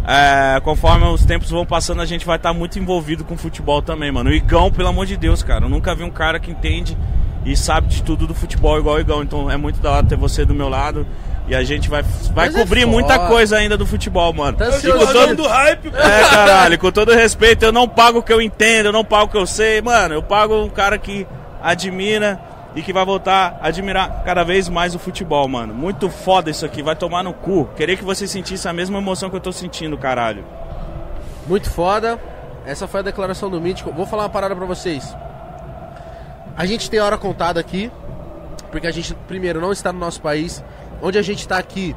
é, conforme os tempos vão passando, a gente vai estar muito envolvido com futebol também, mano. O Igão, pelo amor de Deus, cara, eu nunca vi um cara que entende e sabe de tudo do futebol igual o Igão. Então é muito da hora ter você do meu lado. E a gente vai, vai Mas é cobrir foda. muita coisa ainda do futebol, mano. Tá E com todo, do hype, é, caralho, com todo respeito, eu não pago o que eu entendo, eu não pago o que eu sei, mano. Eu pago um cara que admira e que vai voltar a admirar cada vez mais o futebol, mano. Muito foda isso aqui, vai tomar no cu. Queria que você sentisse a mesma emoção que eu tô sentindo, caralho. Muito foda. Essa foi a declaração do Mítico. Vou falar uma parada pra vocês. A gente tem hora contada aqui, porque a gente, primeiro, não está no nosso país. Onde a gente tá aqui,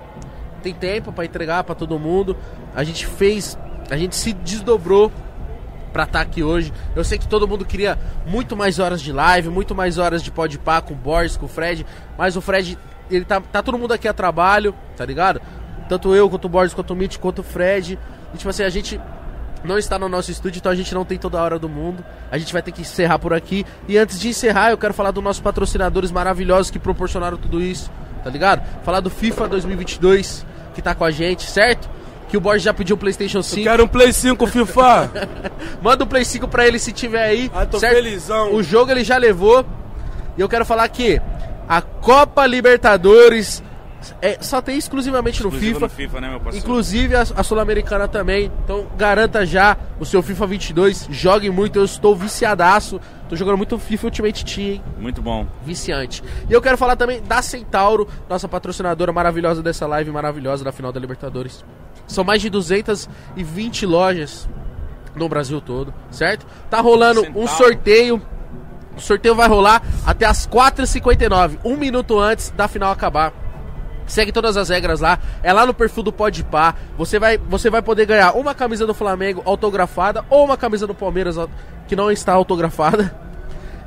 tem tempo pra entregar pra todo mundo. A gente fez, a gente se desdobrou pra estar aqui hoje. Eu sei que todo mundo queria muito mais horas de live, muito mais horas de podpar com o Boris, com o Fred, mas o Fred, ele tá, tá todo mundo aqui a trabalho, tá ligado? Tanto eu, quanto o Boris, quanto o Mitch, quanto o Fred. E tipo assim, a gente não está no nosso estúdio, então a gente não tem toda a hora do mundo. A gente vai ter que encerrar por aqui. E antes de encerrar, eu quero falar dos nossos patrocinadores maravilhosos que proporcionaram tudo isso, tá ligado? Falar do FIFA 2022, que tá com a gente, certo? Que o Borges já pediu o PlayStation 5. Quero um Play 5, FIFA. Manda o Play 5 pra ele se tiver aí. Ah, tô certo? felizão. O jogo ele já levou. E eu quero falar que a Copa Libertadores é, só tem exclusivamente no Exclusivo FIFA. no FIFA, né? Inclusive a, a Sul-Americana também. Então garanta já o seu FIFA 22. Jogue muito, eu estou viciadaço. Tô jogando muito FIFA Ultimate Team, hein? Muito bom. Viciante. E eu quero falar também da Centauro, nossa patrocinadora maravilhosa dessa live maravilhosa da final da Libertadores. São mais de 220 lojas no Brasil todo, certo? Tá rolando um Centauro. sorteio. O sorteio vai rolar até as 4h59, um minuto antes da final acabar. Segue todas as regras lá. É lá no perfil do Podpah. Você vai, você vai poder ganhar uma camisa do Flamengo autografada ou uma camisa do Palmeiras que não está autografada.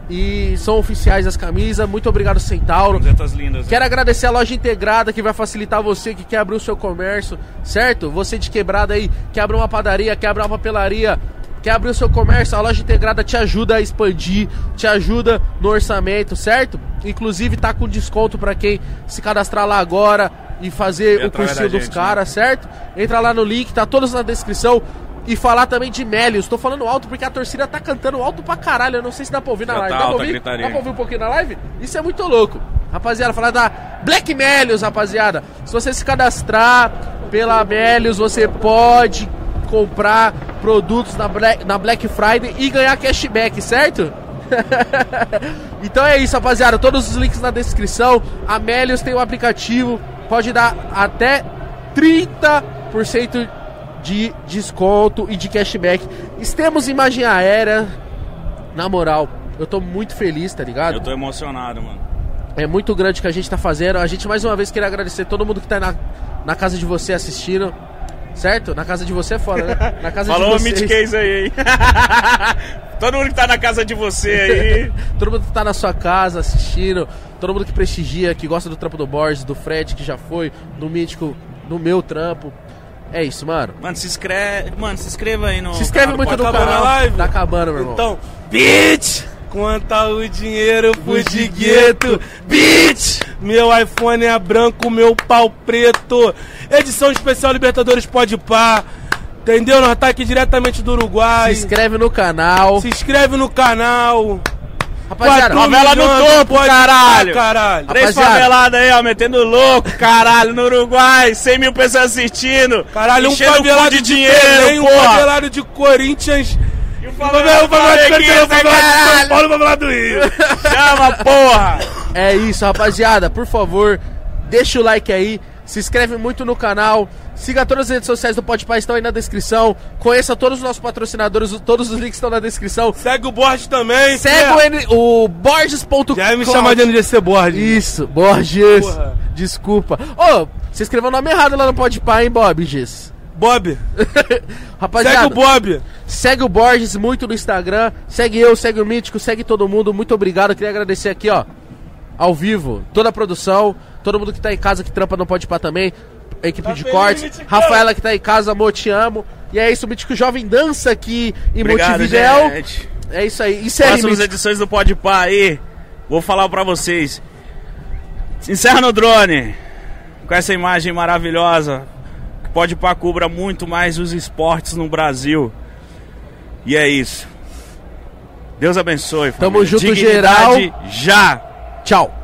E são oficiais as camisas. Muito obrigado, Centauro. Camisetas lindas. Quero agradecer a loja integrada que vai facilitar você que quer abrir o seu comércio, certo? Você de quebrada aí, quer abrir uma padaria, quer abrir uma papelaria, quer abrir o seu comércio, a loja integrada te ajuda a expandir, te ajuda no orçamento, certo? Inclusive tá com desconto pra quem se cadastrar lá agora e fazer o cursinho dos gente, caras, certo? Entra lá no link, tá todos na descrição. E falar também de Melios. Tô falando alto porque a torcida tá cantando alto pra caralho. Eu não sei se dá pra ouvir na Já live. tá dá, pra alta a ouvir? gritaria. dá pra ouvir um pouquinho na live? Isso é muito louco. Rapaziada, falar da Black Melios, rapaziada. Se você se cadastrar pela Melios, você pode comprar produtos na Black, na Black Friday e ganhar cashback, certo? então é isso, rapaziada. Todos os links na descrição. A Melios tem um aplicativo, pode dar até 30% de desconto e de cashback. Estamos em imagem aérea. Na moral, eu tô muito feliz, tá ligado? Eu tô emocionado, mano. É muito grande o que a gente tá fazendo. A gente mais uma vez queria agradecer todo mundo que tá na, na casa de você assistindo. Certo? Na casa de você é foda, né? Na casa Falou o de vocês. Meat Case aí, hein? Todo mundo que tá na casa de você aí. todo mundo que tá na sua casa assistindo, todo mundo que prestigia, que gosta do trampo do Borges, do Fred, que já foi, do Mítico, do meu trampo. É isso, mano. Mano, se inscreve. Mano, se inscreva aí no. Se inscreve canal muito no canal. Tá acabando, meu irmão. Então, bitch! Quanto o dinheiro fui de gueto, bitch! Meu iPhone é branco, meu pau preto. Edição especial Libertadores Pode Pá. Entendeu? Nós tá aqui diretamente do Uruguai. Se inscreve no canal. Se inscreve no canal. Rapaziada, favela no topo, Pode caralho. caralho. Três faveladas aí, ó, metendo louco, caralho, no Uruguai, 100 mil pessoas assistindo. Caralho, um favelado de de dinheiro, Belém, um porra. favelado de Corinthians. E o favelado de Flamenguista, Corinthians, um favelado de São. Paulo, um favelado do Rio. Chama, porra! É isso, rapaziada. Por favor, deixa o like aí. Se inscreve muito no canal. Siga todas as redes sociais do Podpah, estão aí na descrição. Conheça todos os nossos patrocinadores, todos os links estão na descrição. Segue o Borges também. Segue o, N- o Borges.com. Já me chamar de NGC Borges. Isso, Borges. Porra. Desculpa. Ô, você escreveu o nome errado lá no Podpah, hein, Borges? Bob. Rapaziada, Segue o Bob. Segue o Borges muito no Instagram. Segue eu, segue o Mítico, segue todo mundo. Muito obrigado. Queria agradecer aqui, ó. Ao vivo, toda a produção, todo mundo que tá em casa que trampa no Pode Pá também. A equipe Tá de cortes. Mítico? Rafaela que tá em casa, amor, te amo. E é isso, o Mítico Jovem dança aqui em Obrigado, Montevidéu. gente. É isso aí. Encerre, Próximas Mítico. edições do Pode Pá aí, vou falar pra vocês. Encerra no drone, com essa imagem maravilhosa. Pode Pá cubra muito mais os esportes no Brasil. E é isso. Deus abençoe. Tamo família. junto, Dignidade geral. Já. Tchau.